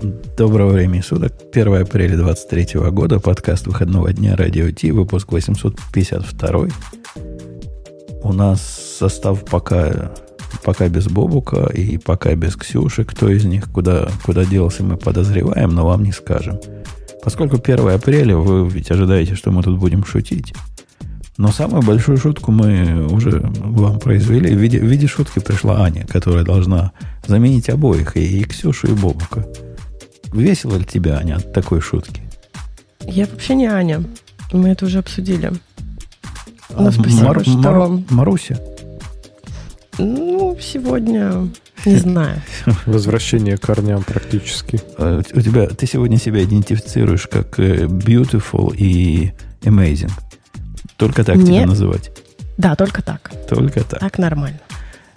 Доброго времени суток. 1 апреля 23 года. Подкаст выходного дня Радио Ти. Выпуск 852. У нас состав пока, пока без Бобука и пока без Ксюши. Кто из них куда, куда делся, мы подозреваем, но вам не скажем. Поскольку 1 апреля, вы ведь ожидаете, что мы тут будем шутить. Но самую большую шутку мы уже вам произвели. В виде, в виде шутки пришла Аня, которая должна заменить обоих, и, и Ксюшу, и Бобука. Весело ли тебе, Аня, от такой шутки? Я вообще не Аня. Мы это уже обсудили. А, ну, спасибо, Мар- что... Мар- Маруся? Ну, сегодня не знаю. Возвращение к корням практически. А, у тебя, ты сегодня себя идентифицируешь как э, beautiful и amazing. Только так Нет. тебя называть? Да, только так. Только так. Так нормально.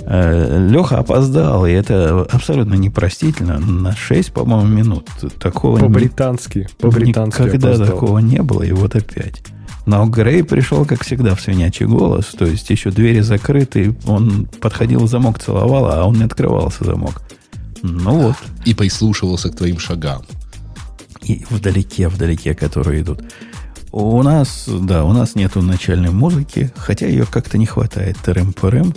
Э, Леха опоздал, и это абсолютно непростительно. На 6, по-моему, минут. Такого по-британски. По-британски Никогда опоздал. такого не было, и вот опять. Но Грей пришел, как всегда, в свинячий голос. То есть еще двери закрыты, он подходил, замок целовал, а он не открывался замок. Ну вот. И прислушивался к твоим шагам. И вдалеке, вдалеке, которые идут. У нас, да, у нас нету начальной музыки, хотя ее как-то не хватает. Тырым-пырым.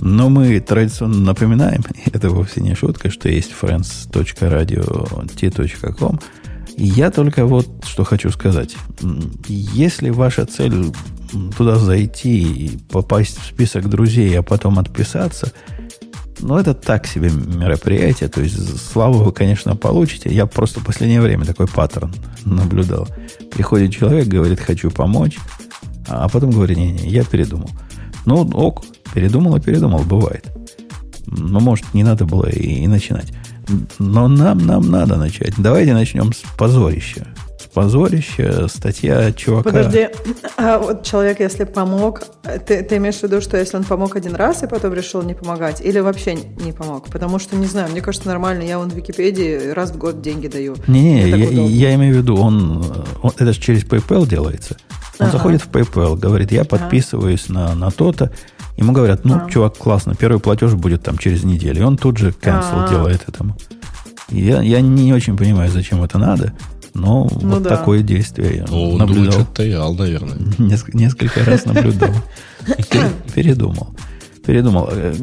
Но мы традиционно напоминаем, это вовсе не шутка, что есть friends.radio.t.com. Я только вот что хочу сказать. Если ваша цель туда зайти и попасть в список друзей, а потом отписаться, ну, это так себе мероприятие. То есть, славу вы, конечно, получите. Я просто в последнее время такой паттерн наблюдал. Приходит человек, говорит, хочу помочь, а потом говорит, не-не, я передумал. Ну, ок, передумал и передумал, бывает. Но, может, не надо было и, и начинать. Но нам, нам надо начать. Давайте начнем с позорища. С позорища статья чувака. Подожди, а вот человек, если помог, ты, ты имеешь в виду, что если он помог один раз и потом решил не помогать, или вообще не помог? Потому что, не знаю, мне кажется, нормально, я вон в Википедии раз в год деньги даю. Не-не, я, я имею в виду, он, он это же через PayPal делается. Он ага. заходит в PayPal, говорит, я подписываюсь ага. на, на то-то. Ему говорят, ну, ага. чувак, классно, первый платеж будет там через неделю. И он тут же cancel ага. делает этому. Я, я не очень понимаю, зачем это надо. Но ну, вот да. такое действие я ну, наблюдал. Думает, Таял, наверное. Несколько, несколько раз наблюдал. Передумал. Передумал. Э,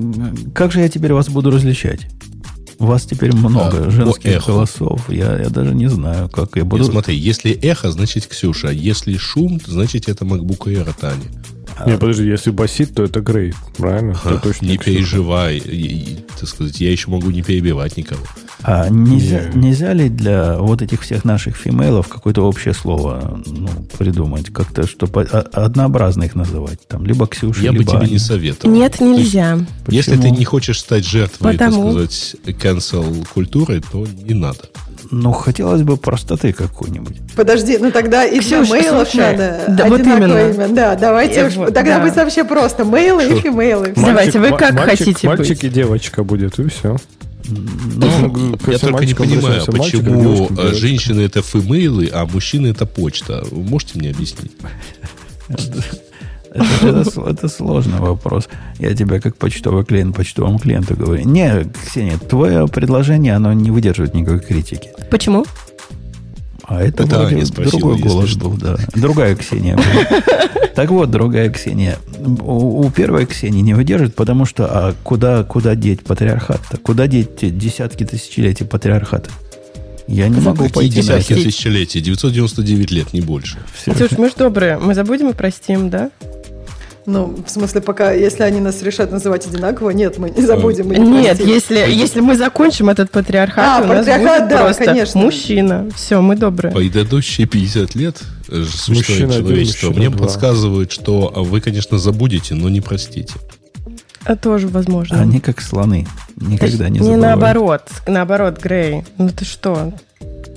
как же я теперь вас буду различать? У вас теперь много а, женских голосов. Я, я даже не знаю, как я буду... Нет, смотри, если эхо, значит Ксюша. Если шум, значит это MacBook Air от Ани. А... Не, подожди, если басит, то это Грей, правильно? А, точно не переживай. И, так сказать, я еще могу не перебивать никого. А нельзя, не. нельзя ли для вот этих всех наших фимейлов какое-то общее слово ну, придумать? Как-то, чтобы однообразно их называть? Там, либо Ксюша, Я либо бы тебе Аня. не советовал. Нет, нельзя. Если ты не хочешь стать жертвой, Потому... так сказать, cancel культуры, то не надо. Ну, хотелось бы простоты какой-нибудь. Подожди, ну тогда и для мейлов слушай, надо да, вот именно. имя. Да, давайте Я, уж, вот, тогда да. будет вообще просто мейлы и фимейлы. Давайте, вы как мальчик, хотите Мальчик быть. и девочка будет, и все. Ну, я только не понимаю, почему э, женщины это фимейлы, а мужчины это почта. Вы можете мне объяснить? Это, это, это сложный вопрос. Я тебе как почтовый клиент почтовому клиенту говорю. Не, Ксения, твое предложение, оно не выдерживает никакой критики. Почему? А это, это вроде другой голос что. был, да. Другая Ксения была. Так вот, другая Ксения. У, у первой Ксении не выдержит, потому что а куда, куда деть патриархат-то? Куда деть десятки тысячелетий патриархата? Я не могу Какие пойти десятки тысячелетий? 999 лет, не больше. Все. Слушай, мы же добрые. Мы забудем и простим, да? Ну, в смысле, пока, если они нас решат называть одинаково, нет, мы не забудем. Мы не нет, если, если мы закончим этот патриархат, а, у нас будет да, просто конечно. мужчина. Все, мы добрые. Предыдущие 50 лет существования человечества мне два. подсказывают, что вы, конечно, забудете, но не простите. А тоже возможно. Они как слоны. Никогда не забывают. Не наоборот. Наоборот, Грей. Ну ты что?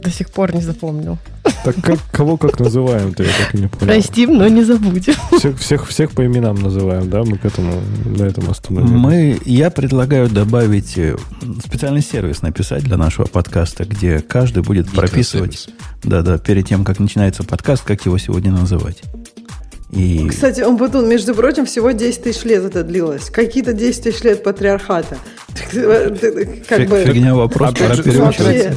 До сих пор не запомнил. Так как, кого как называем-то, я так и не понял. Простим, но не забудем. Всех, всех, всех по именам называем, да? Мы к этому, на этом остановимся. Мы, я предлагаю добавить э, специальный сервис написать для нашего подкаста, где каждый будет прописывать, да-да, перед тем, как начинается подкаст, как его сегодня называть. И... Кстати, он потом, между прочим, всего 10 тысяч лет это длилось. Какие-то 10 тысяч лет патриархата. Как Фиг, бы... Фигня вопрос, пора переучиваться.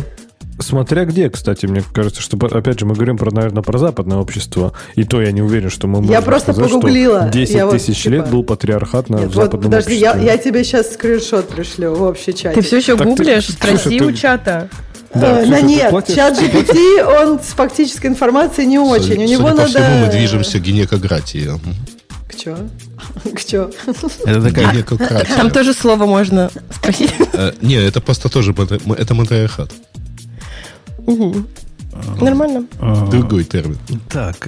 Смотря где, кстати, мне кажется, что, опять же, мы говорим, про, наверное, про западное общество, и то я не уверен, что мы можем Я просто сказать, погуглила. 10 я тысяч вот, лет типа... был патриархат на Нет, западном вот, подожди, обществе. Я, я тебе сейчас скриншот пришлю в общий чат. Ты все еще так гуглишь? Ты, Спроси Ксюша, у чата. Да, Ксюша, нет, платишь, чат GPT, он с фактической информацией не очень. Судя, у него судя надо... по всему, мы движемся к гинекократии. К чё? К чё? Это такая гинекократия. Там тоже слово можно спросить. Э, не, это просто тоже, это матриархат. Нормально. Другой термин. Так,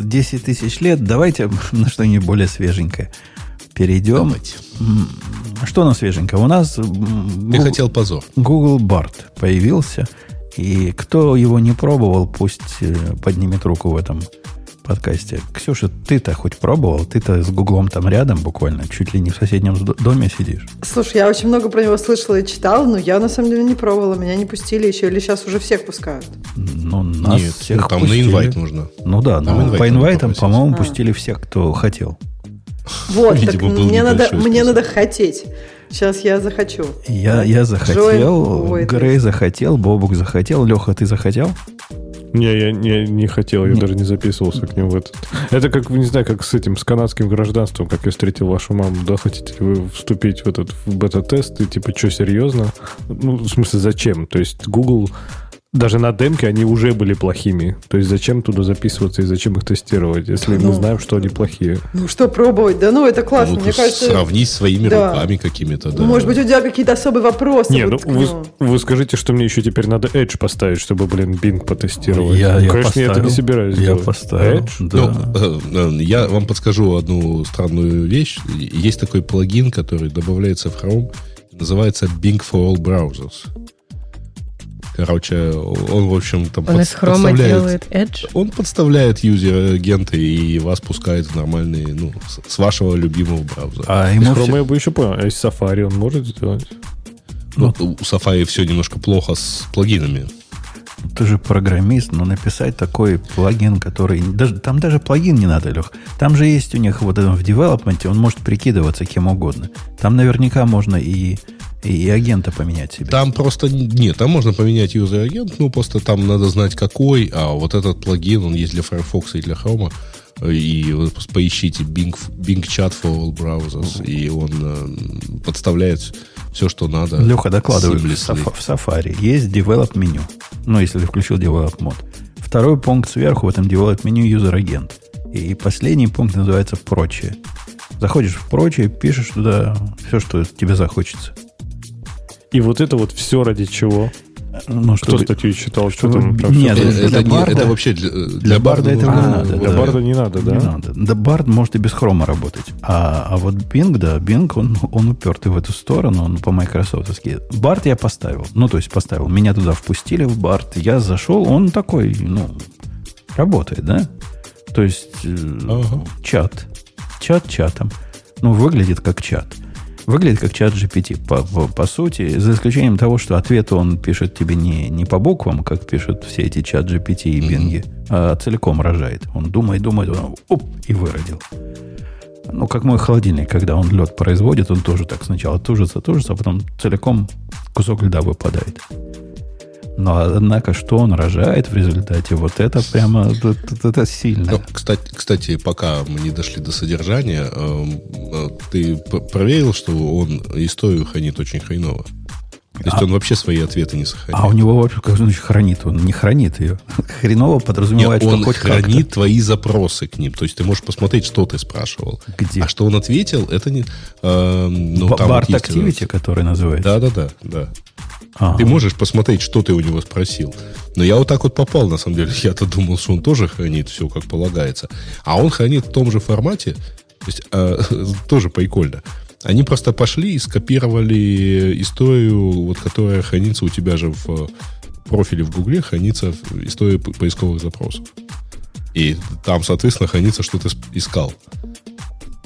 10 э, тысяч лет. Давайте на что-нибудь более свеженькое перейдем. Давайте. Что у нас свеженькое? У нас... Google, хотел позор. Google Bart появился. И кто его не пробовал, пусть э, поднимет руку в этом подкасте. Ксюша, ты-то хоть пробовал? Ты-то с Гуглом там рядом буквально, чуть ли не в соседнем доме сидишь. Слушай, я очень много про него слышала и читала, но я на самом деле не пробовала. Меня не пустили еще, или сейчас уже всех пускают? Ну, нас Нет, всех ну, там пустили. на инвайт нужно. Ну да, там но по инвайтам, по-моему, а. пустили всех, кто хотел. Вот, так мне, надо, мне надо хотеть. Сейчас я захочу. Я, я захотел, Джой, Грей захотел, Бобук захотел, Леха, ты захотел? Не, я не, не хотел, я не. даже не записывался к ним в этот. Это как, не знаю, как с этим, с канадским гражданством, как я встретил вашу маму. Да, хотите ли вы вступить в этот в бета-тест? И типа, что, серьезно? Ну, в смысле, зачем? То есть Google даже на демке они уже были плохими. То есть зачем туда записываться и зачем их тестировать, если ну, мы знаем, что они плохие? Ну что пробовать? Да ну это классно. Ну, Мне кажется, сравнить своими да. руками какими-то. Да. Может быть у тебя какие-то особые вопросы? Не, ну вы, вы скажите, что мне еще теперь надо Edge поставить, чтобы, блин, Bing потестировать. Я, ну, я конечно, поставил, я это не собираюсь я делать. поставил. Edge? Да. Ну, э, э, я вам подскажу одну странную вещь. Есть такой плагин, который добавляется в Chrome, называется Bing for All Browsers. Короче, он, в общем, там он под, из Chrome делает Edge? Он подставляет юзер-агенты и вас пускает в нормальные, ну, с, с вашего любимого браузера. А из Chrome все... я бы еще понял, а из Safari он может сделать? Ну, у Safari все немножко плохо с плагинами. Ты же программист, но написать такой плагин, который... Даже, там даже плагин не надо, Лех. Там же есть у них вот в девелопменте, он может прикидываться кем угодно. Там наверняка можно и и агента поменять себе. Там просто нет, там можно поменять user агент, ну просто там надо знать какой, а вот этот плагин, он есть для Firefox и для Chrome. И вы поищите Bing, Bing Chat for all browsers, и он э, подставляет все, что надо. Леха, докладывай, в, в Safari есть develop меню. Ну, если ты включил develop мод. Второй пункт сверху в этом develop меню user агент. И последний пункт называется прочее. Заходишь в прочее, пишешь туда все, что тебе захочется. И вот это вот все ради чего? Ну, Кто чтобы, статью читал? Что там? там нет, это, это, это, барда, это вообще для, для, для барда, это а, не надо. Для да. барда не надо, да? Не надо. Да, бард может и без хрома работать. А, а вот Bing, да, Bing, он, он упертый в эту сторону, он по майкрософтовски. Бард я поставил. Ну, то есть поставил. Меня туда впустили в бард. Я зашел, он такой, ну, работает, да? То есть э, ага. чат. Чат чатом. Ну, выглядит как чат. Выглядит как чат GPT, по, по, по сути, за исключением того, что ответы он пишет тебе не, не по буквам, как пишут все эти чат GPT и бинги, mm-hmm. а целиком рожает. Он думает, думает, он, оп, и выродил. Ну, как мой холодильник, когда он лед производит, он тоже так сначала тужится, тужится, а потом целиком кусок льда выпадает. Но, однако, что он рожает в результате, вот это прямо это, это сильно. Ну, кстати, кстати, пока мы не дошли до содержания, эм, э, ты проверил, что он историю хранит очень хреново? То есть а, он вообще свои ответы не сохраняет. А у него вообще, как значит, хранит? Он не хранит ее. Хреново подразумевает, Нет, что он хоть хранит как-то. твои запросы к ним. То есть ты можешь посмотреть, что ты спрашивал. Где? А что он ответил, это не... Э, ну, Барт Activity, который называется? Да-да-да. да. Ага. Ты можешь посмотреть, что ты у него спросил. Но я вот так вот попал, на самом деле. Я-то думал, что он тоже хранит все, как полагается. А он хранит в том же формате. То есть э, тоже прикольно. Они просто пошли и скопировали историю, вот, которая хранится у тебя же в профиле в Гугле, хранится история поисковых запросов. И там, соответственно, хранится, что ты искал.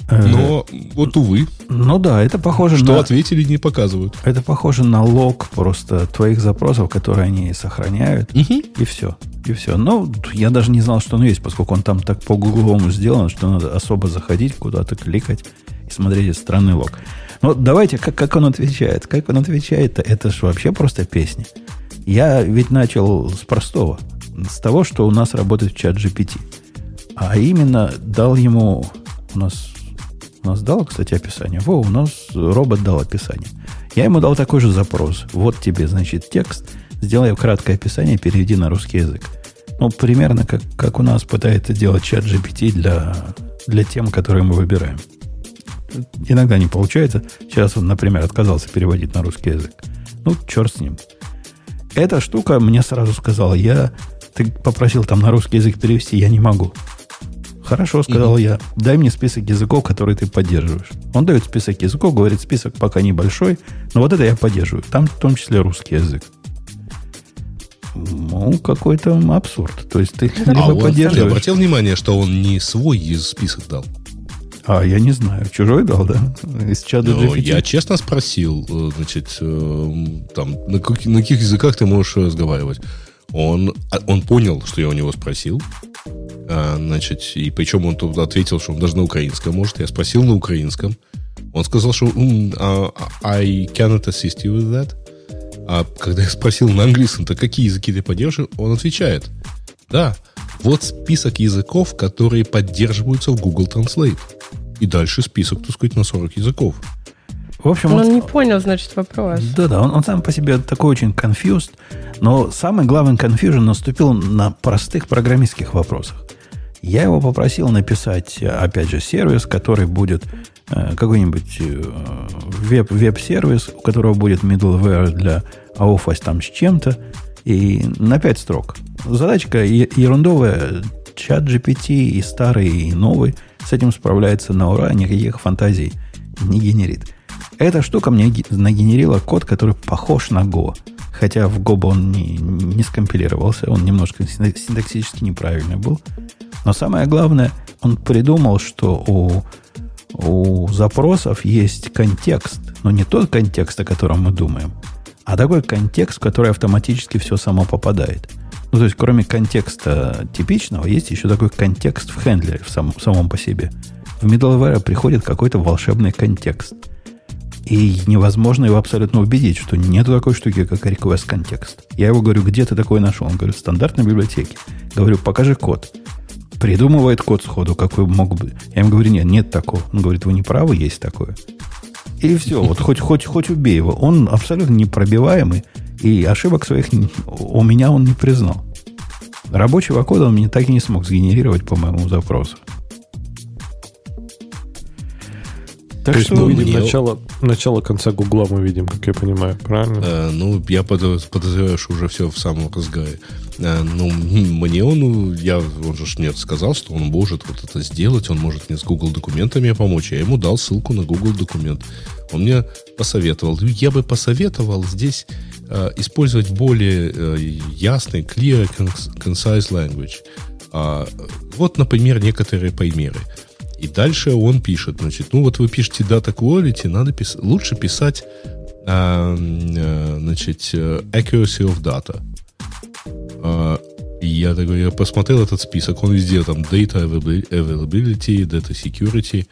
Э, Но вот увы. Ну да, это похоже что на... Что ответили, не показывают. Это похоже на лог просто твоих запросов, которые они сохраняют. Угу. И все. И все. Но я даже не знал, что он есть, поскольку он там так по гугловому сделан, что надо особо заходить, куда-то кликать и смотреть странный лог. Ну, давайте, как, как он отвечает. Как он отвечает, это же вообще просто песня. Я ведь начал с простого. С того, что у нас работает чат GPT. А именно дал ему... У нас, у нас дал, кстати, описание. Во, у нас робот дал описание. Я ему дал такой же запрос. Вот тебе, значит, текст. Сделай краткое описание, переведи на русский язык. Ну, примерно как, как у нас пытается делать чат GPT для, для тем, которые мы выбираем. Иногда не получается. Сейчас он, например, отказался переводить на русский язык. Ну, черт с ним. Эта штука мне сразу сказала, я... Ты попросил там на русский язык перевести, я не могу. Хорошо, сказал mm-hmm. я. Дай мне список языков, которые ты поддерживаешь. Он дает список языков, говорит, список пока небольшой, но вот это я поддерживаю. Там в том числе русский язык. Ну, какой-то абсурд. То есть ты а либо он, поддерживаешь... Ты обратил внимание, что он не свой список дал? А, я не знаю. Чужой дал, да? Из чата ну, GPT? Я честно спросил, э, значит, э, там, на, как, на каких языках ты можешь разговаривать. Он, а, он понял, что я у него спросил. А, значит, и причем он тут ответил, что он даже на украинском может. Я спросил на украинском. Он сказал, что uh, I cannot assist you with that. А когда я спросил на английском, то какие языки ты поддерживаешь, он отвечает, да, вот список языков, которые поддерживаются в Google Translate. И дальше список, так сказать, на 40 языков. В общем, он, он не понял, значит, вопрос. Да-да, он, он сам по себе такой очень confused, но самый главный confusion наступил на простых программистских вопросах. Я его попросил написать, опять же, сервис, который будет э, какой-нибудь э, веб, веб-сервис, у которого будет middleware для Office там с чем-то, и на 5 строк. Задачка ерундовая, чат GPT и старый, и новый с этим справляется на ура, никаких фантазий не генерит. Эта штука мне нагенерила код, который похож на Go. Хотя в Go бы он не, не скомпилировался, он немножко синтаксически неправильный был. Но самое главное, он придумал, что у, у запросов есть контекст, но не тот контекст, о котором мы думаем, а такой контекст, в который автоматически все само попадает. Ну, то есть, кроме контекста типичного, есть еще такой контекст в хендлере в сам, самом по себе. В middleware приходит какой-то волшебный контекст. И невозможно его абсолютно убедить, что нет такой штуки, как request контекст. Я его говорю, где ты такой нашел? Он говорит, в стандартной библиотеке. Говорю, покажи код придумывает код сходу, какой мог бы. Я ему говорю, нет, нет такого. Он говорит, вы не правы, есть такое. И все, вот хоть, хоть, хоть убей его. Он абсолютно непробиваемый, и ошибок своих у меня он не признал. Рабочего кода он мне так и не смог сгенерировать по моему запросу. Так То что мы видим мне... начало, начало конца Гугла, мы видим, как я понимаю, правильно? Э, ну, я подозреваю, что уже все в самом разгаре. Э, ну, мне он, я, он же нет, сказал, что он может вот это сделать, он может мне с Google документами помочь. Я ему дал ссылку на Google документ. Он мне посоветовал. Я бы посоветовал здесь э, использовать более э, ясный, clear, concise language. А, вот, например, некоторые примеры. И дальше он пишет, значит, ну вот вы пишете data quality, надо пис... лучше писать, а, а, значит, accuracy of data. И я такой, я посмотрел этот список, он везде там data availability, data security.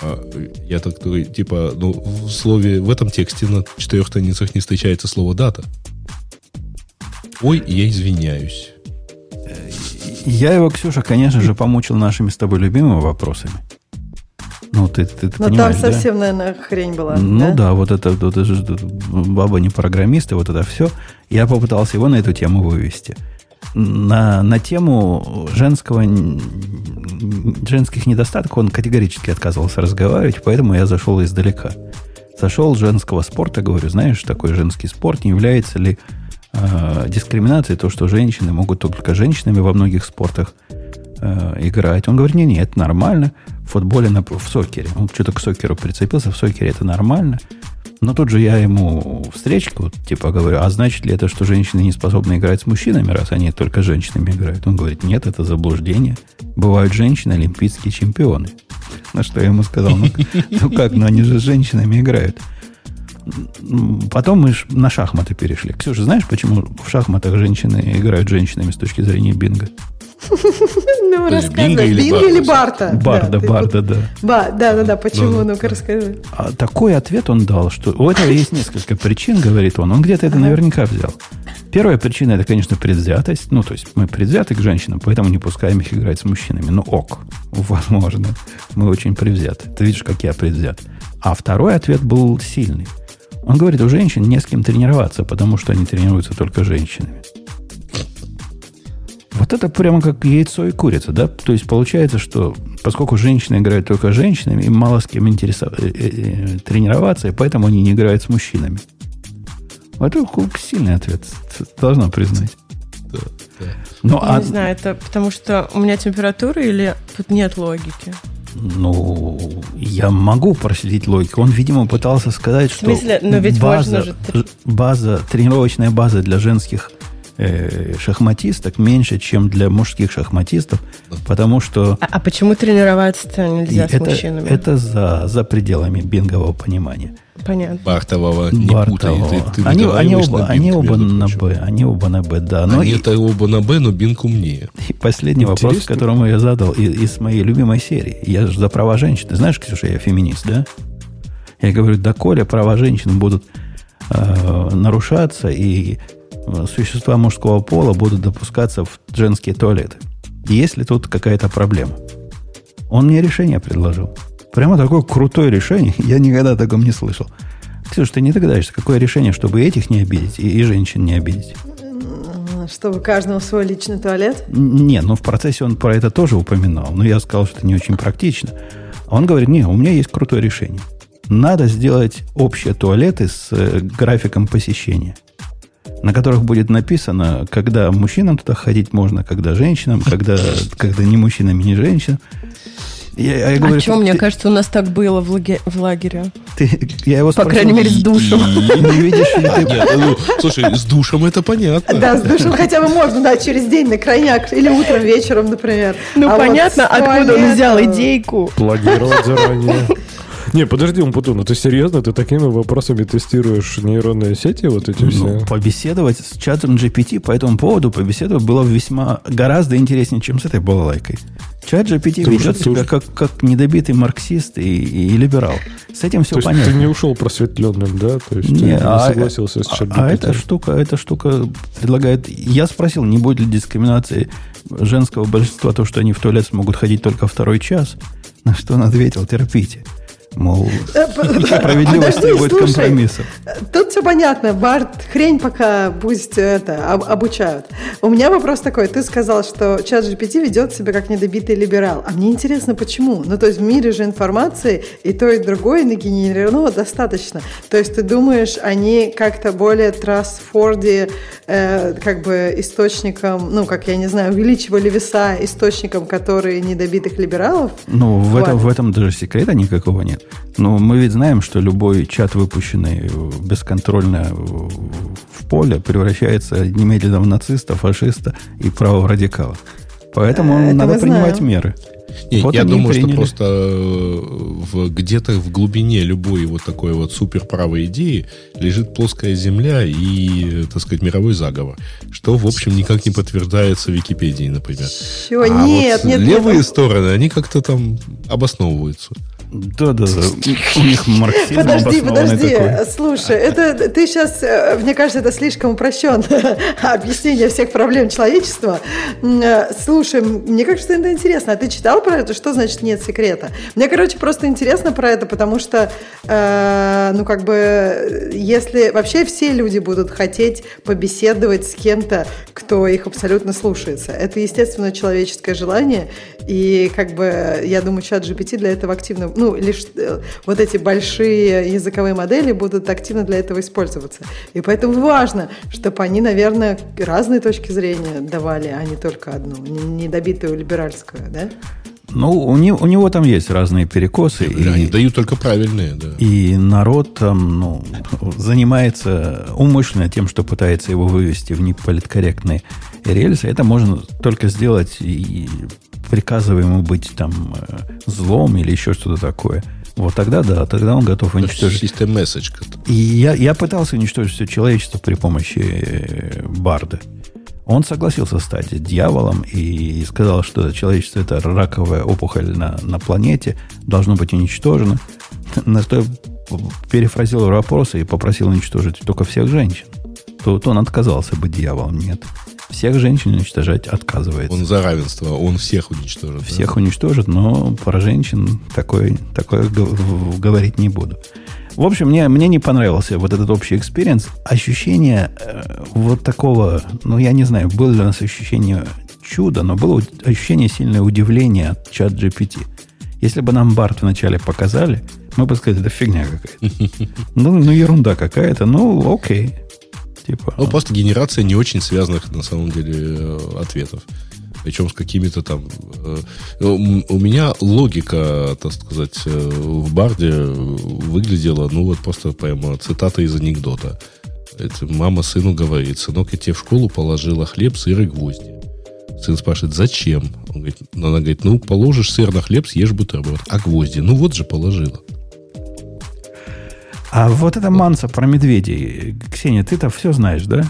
А, я так такой, типа, ну, в слове, в этом тексте на четырех страницах не встречается слово дата. Ой, я извиняюсь. Я его, Ксюша, конечно же, помучил нашими с тобой любимыми вопросами. Ну, ты, ты, ты Но там совсем, да? наверное, хрень была. Ну да, да вот это, вот это баба не программист, и вот это все. Я попытался его на эту тему вывести. На, на тему женского, женских недостатков он категорически отказывался разговаривать, поэтому я зашел издалека. Зашел женского спорта, говорю, знаешь, такой женский спорт, не является ли э, дискриминации, то, что женщины могут только женщинами во многих спортах э, играть. Он говорит, не-не, это нормально. В футболе, на, в сокере. Он что-то к сокеру прицепился, в сокере это нормально. Но тут же я ему встречку, типа, говорю, а значит ли это, что женщины не способны играть с мужчинами, раз они только женщинами играют? Он говорит, нет, это заблуждение. Бывают женщины олимпийские чемпионы. На что я ему сказал, ну, ну как, ну они же с женщинами играют. Потом мы на шахматы перешли. Ксюша, знаешь, почему в шахматах женщины играют женщинами с точки зрения бинга? Ну, рассказывай. Бинго или Барта? Барда, Барда, да. Да, да, да. Почему? Ну-ка, расскажи. А такой ответ он дал, что у этого есть несколько причин, говорит он. Он где-то это наверняка взял. Первая причина это, конечно, предвзятость. Ну, то есть мы предвзяты к женщинам, поэтому не пускаем их играть с мужчинами. Ну, ок, возможно. Мы очень предвзяты. Ты видишь, как я предвзят. А второй ответ был сильный. Он говорит, у женщин не с кем тренироваться, потому что они тренируются только женщинами. Вот это прямо как яйцо и курица, да? То есть получается, что поскольку женщины играют только с женщинами, им мало с кем интересов... Э, э, э, тренироваться, и поэтому они не играют с мужчинами. Вот это сильный ответ, должна признать. Да, да. Ну, а... Не знаю, это потому что у меня температура или тут нет логики? Ну, я могу проследить логику. Он, видимо, пытался сказать, что В смысле? Но ведь база, же... база, тренировочная база для женских э, шахматисток меньше, чем для мужских шахматистов, потому что... А, а почему тренироваться-то нельзя с это, мужчинами? Это за, за пределами бингового понимания. Понятно. Бартового не Бартового. путай. Ты, ты они, они, оба, на они оба на Б. Они оба на Б, да. Но они и, это оба на Б, но Бинг умнее. И последний Интересно. вопрос, который я задал из, из моей любимой серии. Я же за права женщин. Ты знаешь, Ксюша, я феминист, да? Я говорю, да коля права женщин будут э, нарушаться, и существа мужского пола будут допускаться в женские туалеты. Есть ли тут какая-то проблема? Он мне решение предложил. Прямо такое крутое решение. Я никогда о таком не слышал. Ксюш, ты не догадаешься, какое решение, чтобы этих не обидеть и, и женщин не обидеть? Чтобы каждому свой личный туалет? Не, ну в процессе он про это тоже упоминал. Но я сказал, что это не очень практично. Он говорит, не, у меня есть крутое решение. Надо сделать общие туалеты с э, графиком посещения на которых будет написано, когда мужчинам туда ходить можно, когда женщинам, когда, когда не мужчинам и не женщинам. Я, я говорю, а что, мне ты... кажется, у нас так было в, лаге... в лагере. Ты, я его спросил, По крайней мере, с душем. Не видишь ли ну, слушай, с душем это понятно. Да, с душем хотя бы можно, да, через день на крайняк. Или утром, вечером, например. Ну, а понятно, откуда он взял идейку. Плагировать заранее. Не, подожди, Умпутун, ну ты серьезно? Ты такими вопросами тестируешь нейронные сети вот эти ну, все? Побеседовать с чатом GPT по этому поводу, побеседовать было весьма гораздо интереснее, чем с этой балалайкой. Чат GPT ведет себя как, как недобитый марксист и, и либерал. С этим все То понятно. Есть ты не ушел просветленным, да? То есть не, ты а, не согласился с чат GPT. А, а эта штука, эта штука предлагает... Я спросил, не будет ли дискриминации женского большинства то, что они в туалет смогут ходить только второй час. На что он ответил, терпите. Мол, э, справедливость требует компромиссов. Тут все понятно. Барт, хрень пока пусть это, обучают. У меня вопрос такой. Ты сказал, что чат GPT ведет себя как недобитый либерал. А мне интересно, почему? Ну, то есть в мире же информации и то, и другое нагенерировано достаточно. То есть ты думаешь, они как-то более трастфорди, э, как бы источником, ну, как я не знаю, увеличивали веса источником, которые недобитых либералов? Ну, в этом, в этом даже секрета никакого нет. Но мы ведь знаем, что любой чат, выпущенный бесконтрольно в поле, превращается немедленно в нациста, фашиста и правого радикала. Поэтому Это надо принимать знаем. меры. Не, вот я думаю, приняли. что просто э, в, где-то в глубине любой вот такой вот суперправой идеи лежит плоская земля и, так сказать, мировой заговор. Что, в общем, никак не подтверждается в Википедии, например. Чего? А нет, вот нет, левые нет. стороны, они как-то там обосновываются. Да, да, да. У них марксизм Подожди, подожди. Такой. Слушай, это ты сейчас, э, мне кажется, это слишком упрощенное объяснение всех проблем человечества. Э, слушай, мне кажется, это интересно. А ты читал про это? Что значит нет секрета? Мне, короче, просто интересно про это, потому что, э, ну, как бы, если вообще все люди будут хотеть побеседовать с кем-то, кто их абсолютно слушается, это, естественно, человеческое желание, и, как бы, я думаю, чат GPT для этого активно ну, лишь э, вот эти большие языковые модели будут активно для этого использоваться. И поэтому важно, чтобы они, наверное, разные точки зрения давали, а не только одну, недобитую либеральскую, да? Ну, у него, у него там есть разные перекосы. Да, и, они дают только правильные, да. И народ там, ну, занимается умышленно тем, что пытается его вывести в неполиткорректные рельсы. Это можно только сделать и приказывая ему быть там э, злом или еще что-то такое, вот тогда да, тогда он готов уничтожить. System message. И я, я пытался уничтожить все человечество при помощи э, Барда. Он согласился стать дьяволом и сказал, что человечество это раковая опухоль на, на планете, должно быть уничтожено. На что я перефразировал вопрос и попросил уничтожить только всех женщин. Тут он отказался быть дьяволом. Нет. Всех женщин уничтожать отказывается. Он за равенство, он всех уничтожит. Всех да? уничтожит, но про женщин такое, такое говорить не буду. В общем, мне, мне не понравился вот этот общий experience. Ощущение э, вот такого, ну, я не знаю, было ли у нас ощущение чуда, но было ощущение сильное удивление от ChatGPT. Если бы нам Bard вначале показали, мы бы сказали, это фигня какая-то. Ну, ну ерунда какая-то, ну, окей. Типа, ну, просто генерация не очень связанных, на самом деле, э, ответов причем с какими-то там... Э, у меня логика, так сказать, э, в барде выглядела, ну, вот просто прямо цитата из анекдота. Это мама сыну говорит, сынок, я тебе в школу положила хлеб, сыр и гвозди. Сын спрашивает, зачем? Он говорит, она говорит, ну, положишь сыр на хлеб, съешь бутерброд. А гвозди? Ну, вот же положила. А вот эта манса про медведей, Ксения, ты-то все знаешь, да?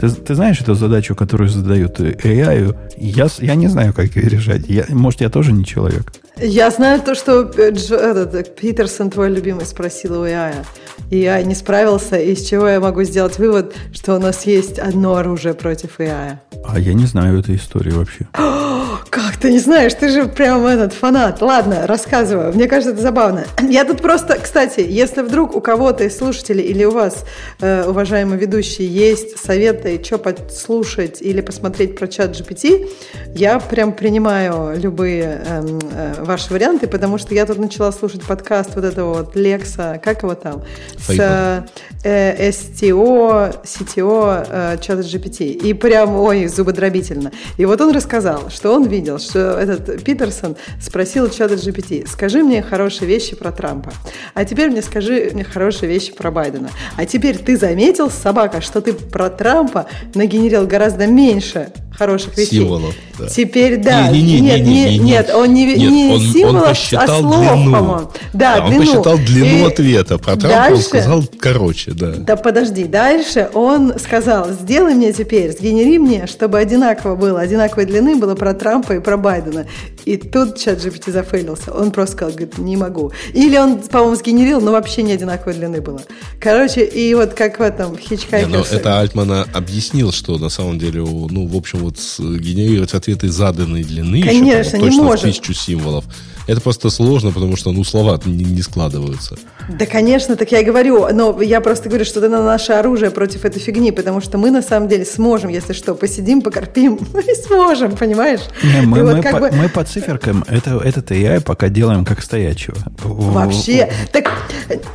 Ты, ты знаешь эту задачу, которую задают AI? Я, я не знаю, как ее решать. Я, может, я тоже не человек. Я знаю то, что Дж, этот, Питерсон, твой любимый, спросил у AI. И я не справился, из чего я могу сделать вывод, что у нас есть одно оружие против AI. А я не знаю этой истории вообще. Как ты не знаешь? Ты же прям этот фанат. Ладно, рассказываю. Мне кажется, это забавно. Я тут просто, кстати, если вдруг у кого-то из слушателей или у вас, э, уважаемые ведущие, есть советы, что послушать или посмотреть про чат GPT, я прям принимаю любые эм, э, ваши варианты, потому что я тут начала слушать подкаст вот этого вот Лекса, как его там, с э, STO, CTO э, чата GPT. И прям, ой, зубодробительно. И вот он рассказал, что он видел, что этот Питерсон спросил чата GPT, скажи мне хорошие вещи про Трампа, а теперь мне скажи мне хорошие вещи про Байдена. А теперь ты заметил, собака, что ты про Трампа нагенерил гораздо меньше хороших вещей. Символов. Да. Теперь да. Не, не, не, нет, не, не, нет, он не, нет, не он, символов, он посчитал а слов, длину. Да, да, длину. Он посчитал длину и ответа. Про Трампа дальше, он сказал короче, да. Да подожди, дальше он сказал, сделай мне теперь, сгенери мне, чтобы одинаково было, одинаковой длины было про Трампа и про Байдена. И тут чат GPT зафейлился. Он просто сказал, говорит, не могу. Или он, по-моему, сгенерил, но вообще не одинаковой длины было. Короче, и вот как в этом в Хичхайкерсе. Не, но это Альтман объяснил, что на самом деле, ну, в общем, вот генерировать ответы заданной длины, Конечно, еще, точно не может. тысячу символов, yourself это просто сложно, потому что, ну, слова не, не складываются. Да, конечно, так я и говорю. Но я просто говорю, что это на наше оружие против этой фигни, потому что мы на самом деле сможем, если что, посидим, покорпим, и сможем, понимаешь? Не, мы, мы, вот по, бы... мы по циферкам это, этот AI пока делаем как стоячего. Вообще. Так,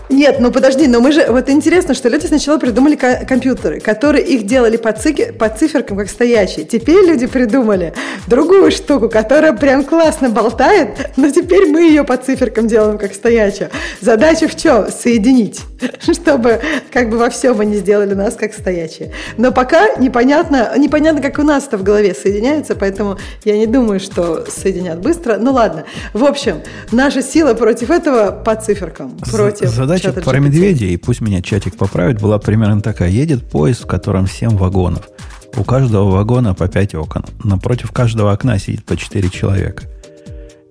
нет, ну подожди, но мы же, вот интересно, что люди сначала придумали компьютеры, которые их делали по, цики, по циферкам как стоячие. Теперь люди придумали другую штуку, которая прям классно болтает, но теперь мы ее по циферкам делаем как стоячую. Задача в чем? Соединить, чтобы как бы во всем они сделали нас как стоячие. Но пока непонятно, непонятно, как у нас это в голове соединяется, поэтому я не думаю, что соединят быстро. Ну ладно. В общем, наша сила против этого по циферкам. Против Задача про медведя, и пусть меня чатик поправит, была примерно такая. Едет поезд, в котором 7 вагонов. У каждого вагона по 5 окон. Напротив каждого окна сидит по 4 человека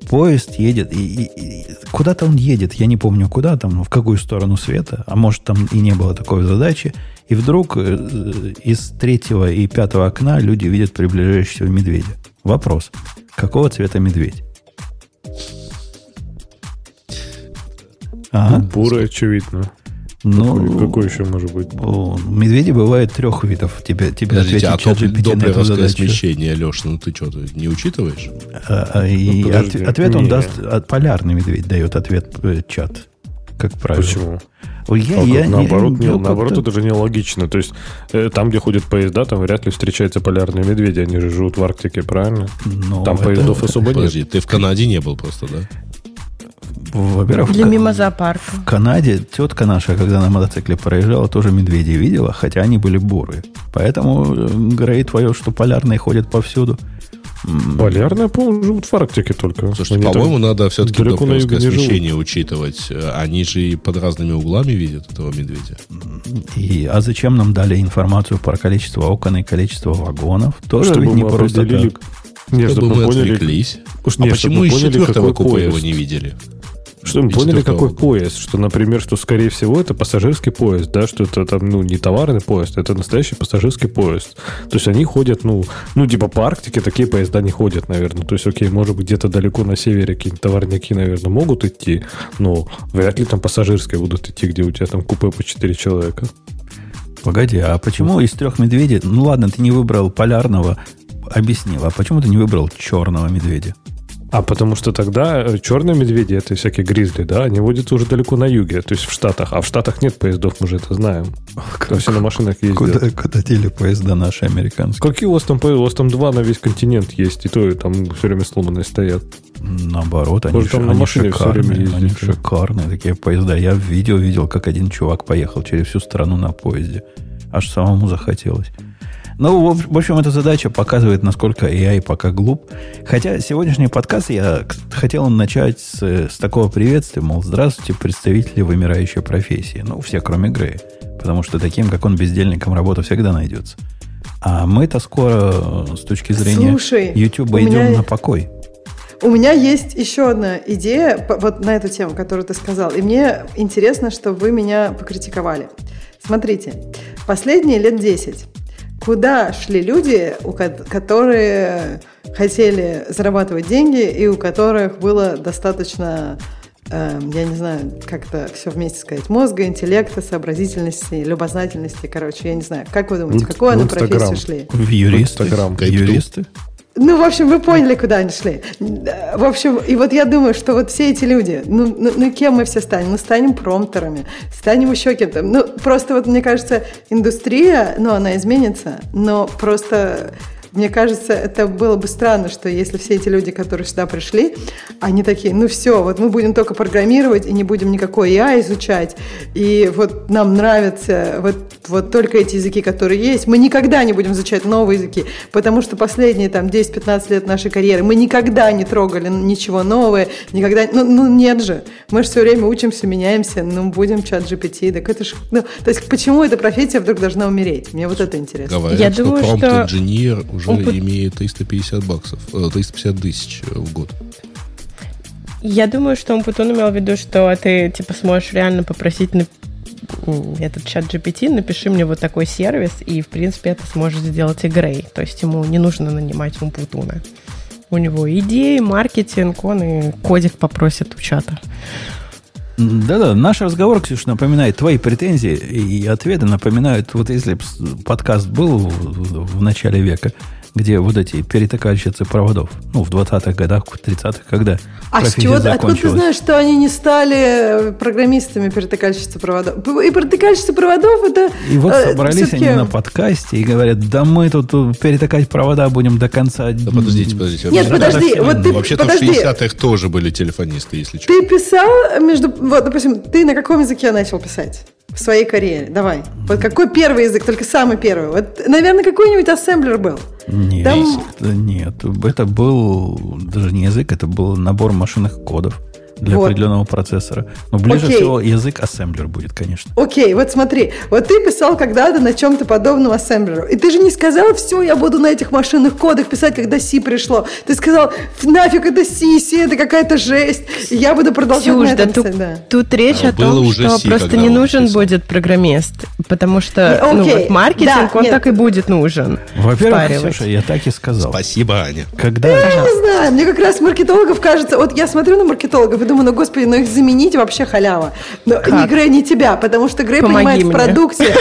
поезд едет, и, и, и куда-то он едет, я не помню куда, там, в какую сторону света, а может там и не было такой задачи, и вдруг э, из третьего и пятого окна люди видят приближающегося медведя. Вопрос, какого цвета медведь? Ага. Бурый, очевидно. Ну, какой, какой еще может быть? О, медведи бывают трех видов. Тебе, тебе Подождите, а топ, доплеровское смещение, Леш, ну ты что, ты не учитываешь? А, а, и ну, от, ответ он не. даст, от, полярный медведь дает ответ э, чат, как правило. Почему? Я, а я, наоборот, я, не, наоборот это же нелогично. То есть э, там, где ходят поезда, там вряд ли встречаются полярные медведи. Они же живут в Арктике, правильно? Но там это... поездов особо Подожди, нет. ты в Канаде не был просто, да? Во-первых, Или мимо зоопарка. В Канаде тетка наша, когда на мотоцикле проезжала, тоже медведей видела, хотя они были бурые. Поэтому, э, Грей, твое, что полярные ходят повсюду, Полярная, по-моему, живут в Арктике только. Слушайте, по-моему, надо все-таки доплерское освещение учитывать. Они же и под разными углами видят этого медведя. И, а зачем нам дали информацию про количество окон и количество вагонов? Тоже Чтобы ведь не просто так. Нет, чтобы, мы поняли, отвлеклись. Уж, а почему из четвертого купе его не видели? Что мы поняли, какой поезд. Что, например, что, скорее всего, это пассажирский поезд, да, что это там, ну, не товарный поезд, это настоящий пассажирский поезд. То есть они ходят, ну, ну, типа по Арктике такие поезда не ходят, наверное. То есть, окей, может быть, где-то далеко на севере какие-нибудь товарняки, наверное, могут идти, но вряд ли там пассажирские будут идти, где у тебя там купе по 4 человека. Погоди, а почему из трех медведей... Ну ладно, ты не выбрал полярного, объяснил, а почему ты не выбрал черного медведя? А потому что тогда черные медведи, это всякие гризли, да, они водятся уже далеко на юге, то есть в Штатах. А в Штатах нет поездов, мы же это знаем. Как, все на машинах ездят. Куда, куда дели поезда наши американские? Какие у вас там поезда? У вас там два на весь континент есть, и то и там все время сломанные стоят. Наоборот, они, там на они машине шикарные, все время ездят. они шикарные такие поезда. Я в видео видел, как один чувак поехал через всю страну на поезде. Аж самому захотелось. Ну, в общем, эта задача показывает, насколько AI пока глуп. Хотя сегодняшний подкаст я хотел начать с, с такого приветствия, мол, здравствуйте, представители вымирающей профессии. Ну, все, кроме Грея. Потому что таким, как он, бездельником работа всегда найдется. А мы-то скоро, с точки зрения Слушай, YouTube, идем меня... на покой. У меня есть еще одна идея вот на эту тему, которую ты сказал. И мне интересно, что вы меня покритиковали. Смотрите, последние лет 10 куда шли люди, которые хотели зарабатывать деньги и у которых было достаточно э, я не знаю, как это все вместе сказать, мозга, интеллекта, сообразительности, любознательности, короче, я не знаю. Как вы думаете, в, какую они профессию шли? В юристы. В юристы. Ну, в общем, вы поняли, куда они шли. В общем, и вот я думаю, что вот все эти люди, ну, ну, ну кем мы все станем? Мы станем промптерами, станем еще кем-то. Ну, просто вот, мне кажется, индустрия, ну, она изменится, но просто мне кажется, это было бы странно, что если все эти люди, которые сюда пришли, они такие, ну все, вот мы будем только программировать и не будем никакой AI изучать, и вот нам нравятся вот, вот только эти языки, которые есть, мы никогда не будем изучать новые языки, потому что последние там 10-15 лет нашей карьеры мы никогда не трогали ничего новое, никогда, ну, ну нет же, мы же все время учимся, меняемся, ну будем чат GPT, так это ж, ну, то есть почему эта профессия вдруг должна умереть? Мне вот это интересно. Говорят, Я что думаю, что... инженер уже Опыт... имеет 350 баксов, 350 э, тысяч э, в год. Я думаю, что он Путун имел в виду, что ты типа сможешь реально попросить на этот чат GPT, напиши мне вот такой сервис, и, в принципе, это сможет сделать и Грей. То есть ему не нужно нанимать Умпутуна. У него идеи, маркетинг, он и кодик попросит у чата. Да-да, наш разговор, Ксюш, напоминает твои претензии и ответы. Напоминают, вот если подкаст был в начале века, где вот эти перетыкальщицы проводов, ну, в 20-х годах, в 30-х, когда А с чего, откуда ты знаешь, что они не стали программистами перетыкальщицы проводов? И перетыкальщицы проводов это... И вот э, собрались они на подкасте и говорят, да мы тут перетыкать провода будем до конца... Да подождите, подождите. Нет, подожди, вот ты, Вообще-то в 60-х тоже были телефонисты, если что. Ты писал между... Вот, допустим, ты на каком языке начал писать? в своей карьере? Давай. Вот какой первый язык, только самый первый? Вот, наверное, какой-нибудь ассемблер был. Нет, Там... нет, это был даже не язык, это был набор машинных кодов для вот. определенного процессора. Но ближе Окей. всего язык ассемблер будет, конечно. Окей, вот смотри, вот ты писал когда-то на чем-то подобном ассемблеру, и ты же не сказал, все, я буду на этих машинных кодах писать, когда C пришло. Ты сказал, нафиг это C, C это какая-то жесть, и я буду продолжать Ксюш, на этом да, тут, да. тут речь а, о том, что C, просто не нужен писал. будет программист, потому что ну, вот маркетинг, да, он нет. так и будет нужен. Во-первых, Ксюша, я так и сказал. Спасибо, Аня. Когда... Я не знаю, мне как раз маркетологов кажется, вот я смотрю на маркетологов и думаю, ну, господи, ну их заменить вообще халява. Но как? не Грей, не тебя, потому что Грей Помоги понимает мне. в продукте.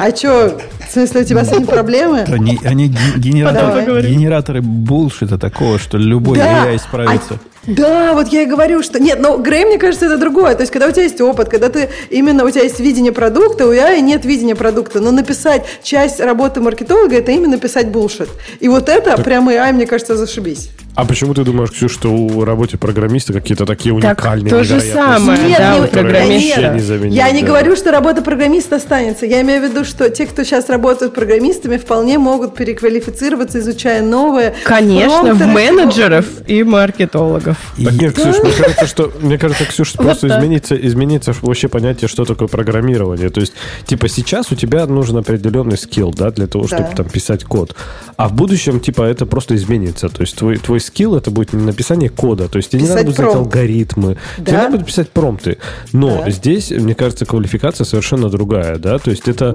А что, в смысле, у тебя с этим проблемы? Они, они генераторы, генераторы булшита такого, что любой да. AI справится. А да, вот я и говорю, что... Нет, но Грей, мне кажется, это другое. То есть, когда у тебя есть опыт, когда ты именно у тебя есть видение продукта, у AI нет видения продукта. Но написать часть работы маркетолога – это именно писать булшит. И вот это так... прямо AI, мне кажется, зашибись. А почему ты думаешь, Ксюш, что у работе программиста какие-то такие уникальные, так, то же самое, нет, да, не, программист. Нет, я не говорю, что работа программиста останется. Я имею в виду, что те, кто сейчас работает работают программистами, вполне могут переквалифицироваться, изучая новые. Конечно, в менеджеров и маркетологов. Так нет, Ксюш, мне кажется, что, мне кажется, Ксюш, просто изменится, изменится вообще понятие, что такое программирование. То есть, типа, сейчас у тебя нужен определенный скилл, да, для того, чтобы там писать код. А в будущем, типа, это просто изменится. То есть, твой, твой скилл это будет не написание кода. То есть, тебе не надо будет знать алгоритмы. Тебе надо будет писать промпты. Но здесь, мне кажется, квалификация совершенно другая, да. То есть, это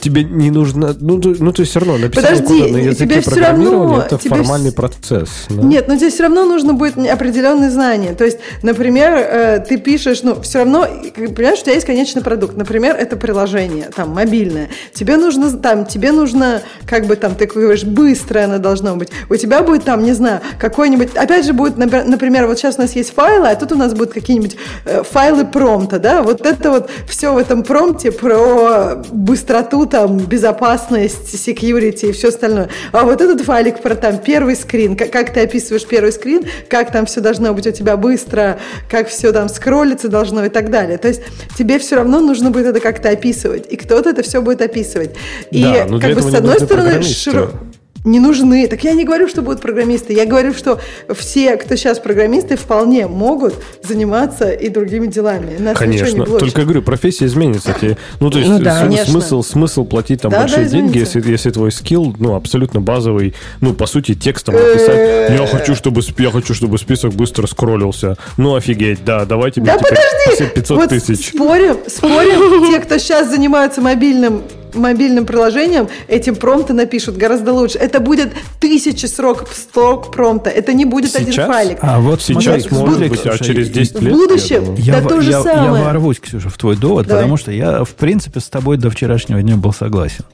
тебе не нужно... Ну, ну то есть, все равно написание кода на языке программирования это формальный процесс. Нет, но тебе все равно нужно будет определенные знания. То есть, например, э, ты пишешь, ну, все равно, понимаешь, у тебя есть конечный продукт. Например, это приложение, там, мобильное. Тебе нужно, там, тебе нужно, как бы там, ты говоришь, быстрое оно должно быть. У тебя будет там, не знаю, какой-нибудь, опять же будет, например, вот сейчас у нас есть файлы, а тут у нас будут какие-нибудь э, файлы промпта, да, вот это вот все в этом промпте про быстроту, там, безопасность, security и все остальное. А вот этот файлик про там первый скрин, как, как ты описываешь первый скрин, как там все должно быть у тебя быстро, как все там скроллиться должно и так далее. То есть тебе все равно нужно будет это как-то описывать, и кто-то это все будет описывать. И да, как бы с одной стороны широко не нужны. Так я не говорю, что будут программисты. Я говорю, что все, кто сейчас программисты, вполне могут заниматься и другими делами. Нас Конечно. Только говорю, профессия изменится. Ну, то есть ну, да, смысл, смысл платить там да, большие да, деньги, если, если твой скилл, ну, абсолютно базовый, ну, по сути, текстом написать. Я хочу, чтобы, я хочу, чтобы список быстро скроллился. Ну, офигеть, да, давай тебе да, подожди! 500 вот тысяч. Спорим, спорим, те, кто сейчас занимаются мобильным мобильным приложением этим промпты напишут гораздо лучше. Это будет тысячи срок, строк промпта. Это не будет сейчас? один файлик. А вот сейчас Смотри, может быть, а через 10 лет? В будущем я, да то же я, самое. Я ворвусь, Ксюша, в твой довод, Давай. потому что я, в принципе, с тобой до вчерашнего дня был согласен.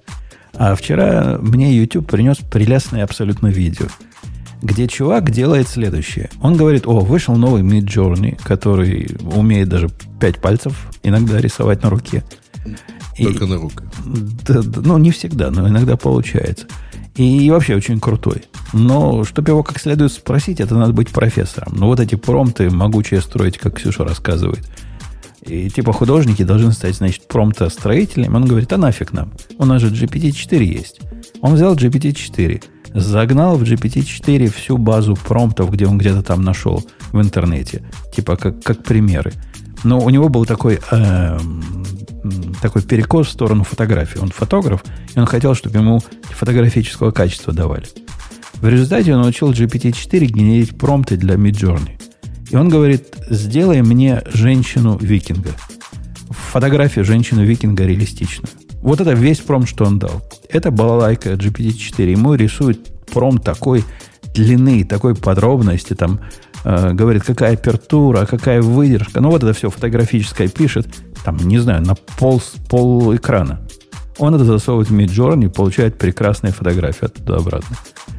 А вчера мне YouTube принес прелестное абсолютно видео, где чувак делает следующее. Он говорит, о, вышел новый Mid Journey, который умеет даже 5 пальцев иногда рисовать на руке. Только и, на руку. Да, да, ну, не всегда, но иногда получается. И, вообще очень крутой. Но, чтобы его как следует спросить, это надо быть профессором. Но вот эти промты могучие строить, как Ксюша рассказывает. И типа художники должны стать, значит, промта строителями. Он говорит, а нафиг нам? У нас же GPT-4 есть. Он взял GPT-4, загнал в GPT-4 всю базу промптов, где он где-то там нашел в интернете. Типа как, как примеры. Но у него был такой э, такой перекос в сторону фотографии. Он фотограф, и он хотел, чтобы ему фотографического качества давали. В результате он научил GPT-4 генерить промпты для Midjourney. И он говорит, сделай мне женщину-викинга. Фотографию женщину-викинга реалистичную. Вот это весь промпт, что он дал. Это балалайка GPT-4. Ему рисует промпт такой длины, такой подробности, там, э, говорит, какая апертура, какая выдержка. Ну, вот это все фотографическое пишет там, не знаю, на пол, пол экрана. Он это засовывает в Midjourney и получает прекрасные фотографии оттуда обратно.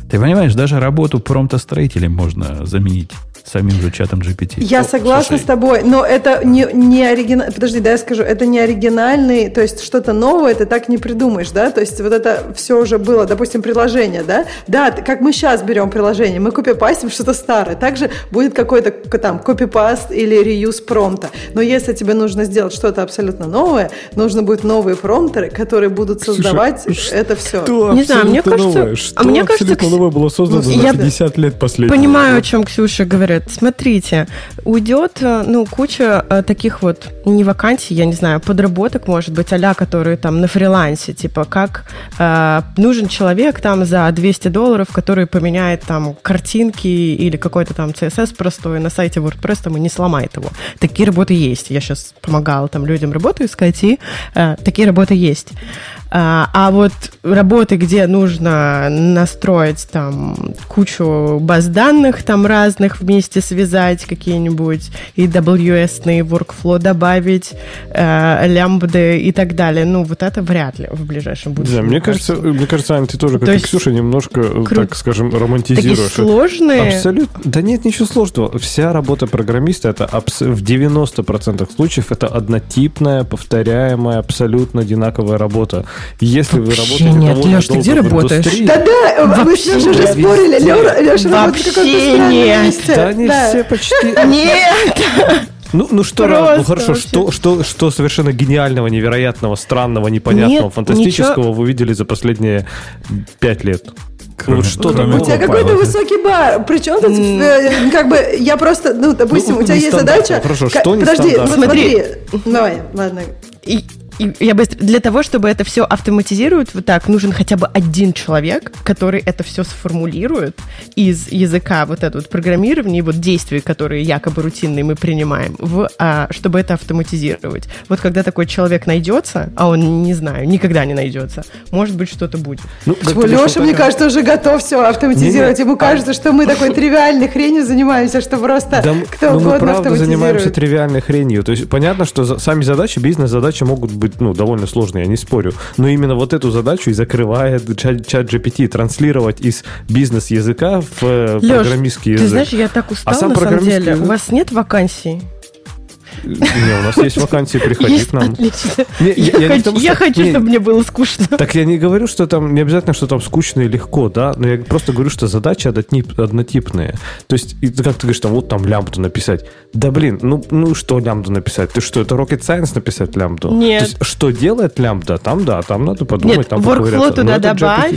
Ты понимаешь, даже работу промптостроителей можно заменить самим же чатом GPT. Я ну, согласна слушай. с тобой, но это не, не оригинальный, подожди, да я скажу, это не оригинальный, то есть что-то новое ты так не придумаешь, да, то есть вот это все уже было, допустим, приложение, да, да, как мы сейчас берем приложение, мы копипастим что-то старое, также будет какой-то там копипаст или реюз промпта, но если тебе нужно сделать что-то абсолютно новое, нужно будет новые промптеры, которые будут создавать Слушай, это все. Не знаю, мне кажется, новое? Что а мне кажется, новое было создано за 50 лет последних. Понимаю, о чем Ксюша говорит говорят, смотрите, уйдет, э, ну, куча э, таких вот, не вакансий, я не знаю, подработок, может быть, а которые там на фрилансе, типа, как э, нужен человек там за 200 долларов, который поменяет там картинки или какой-то там CSS простой на сайте WordPress там и не сломает его. Такие работы есть. Я сейчас помогала там людям работу искать, и э, такие работы есть. А, а вот работы, где нужно настроить там кучу баз данных там разных вместе связать какие-нибудь и WS-ные workflow добавить, э, лямбды и так далее. Ну, вот это вряд ли в ближайшем будущем. Да, мне кажется, мне кажется, Аня, ты тоже, как То и Ксюша, немножко, кру... так скажем, романтизируешь. Такие сложные? Абсолютно. Да нет, ничего сложного. Вся работа программиста, это абс... в 90% случаев это однотипная, повторяемая, абсолютно одинаковая работа. Если вы работаете нет, Леш, ты где работаешь? Да-да, мы Лешей уже спорили. Леша работает в каком-то месте. Да, они все почти... Нет! Ну, ну что, ну хорошо, что, что, что совершенно гениального, невероятного, странного, непонятного, Нет, фантастического ничего... вы видели за последние пять лет? Ну, что там? У тебя какой-то высокий бар. Причем тут, э, как бы, я просто, ну, допустим, ну, у тебя есть задача... Хорошо, что не Подожди, смотри. Давай, ладно я быстро. Для того, чтобы это все автоматизировать вот так, нужен хотя бы один человек, который это все сформулирует из языка вот это вот программирования и вот действий, которые якобы рутинные мы принимаем, в, а, чтобы это автоматизировать. Вот когда такой человек найдется, а он, не знаю, никогда не найдется, может быть, что-то будет. Ну, Леша, мне кажется, уже готов все автоматизировать. Ему кажется, что мы такой тривиальной хренью занимаемся, что просто да, кто ну, угодно мы правда занимаемся тривиальной хренью. То есть понятно, что сами задачи, бизнес-задачи могут быть быть ну, довольно сложной, я не спорю. Но именно вот эту задачу и закрывает чат, чат GPT транслировать из бизнес-языка в э, Леш, программистский язык. Ты знаешь, я так устал а на самом деле. У вас нет вакансий? Не, у нас есть вакансии, приходи к нам. Я, хочу, чтобы мне было скучно. Так я не говорю, что там не обязательно, что там скучно и легко, да, но я просто говорю, что задачи однотипные. То есть, как ты говоришь, там вот там лямбду написать. Да блин, ну, ну что лямбду написать? Ты что, это rocket science написать лямбду? Нет. То есть, что делает лямбда? Там, да, там надо подумать. Нет, там workflow туда добавь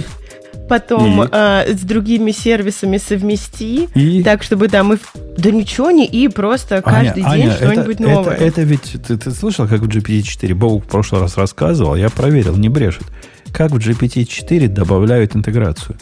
потом э, с другими сервисами совмести, и? так чтобы там и да ничего не и просто каждый Аня, день что-нибудь новое. Это, это ведь ты, ты слышал, как в GPT-4 Бог в прошлый раз рассказывал, я проверил, не брешет. Как в GPT-4 добавляют интеграцию.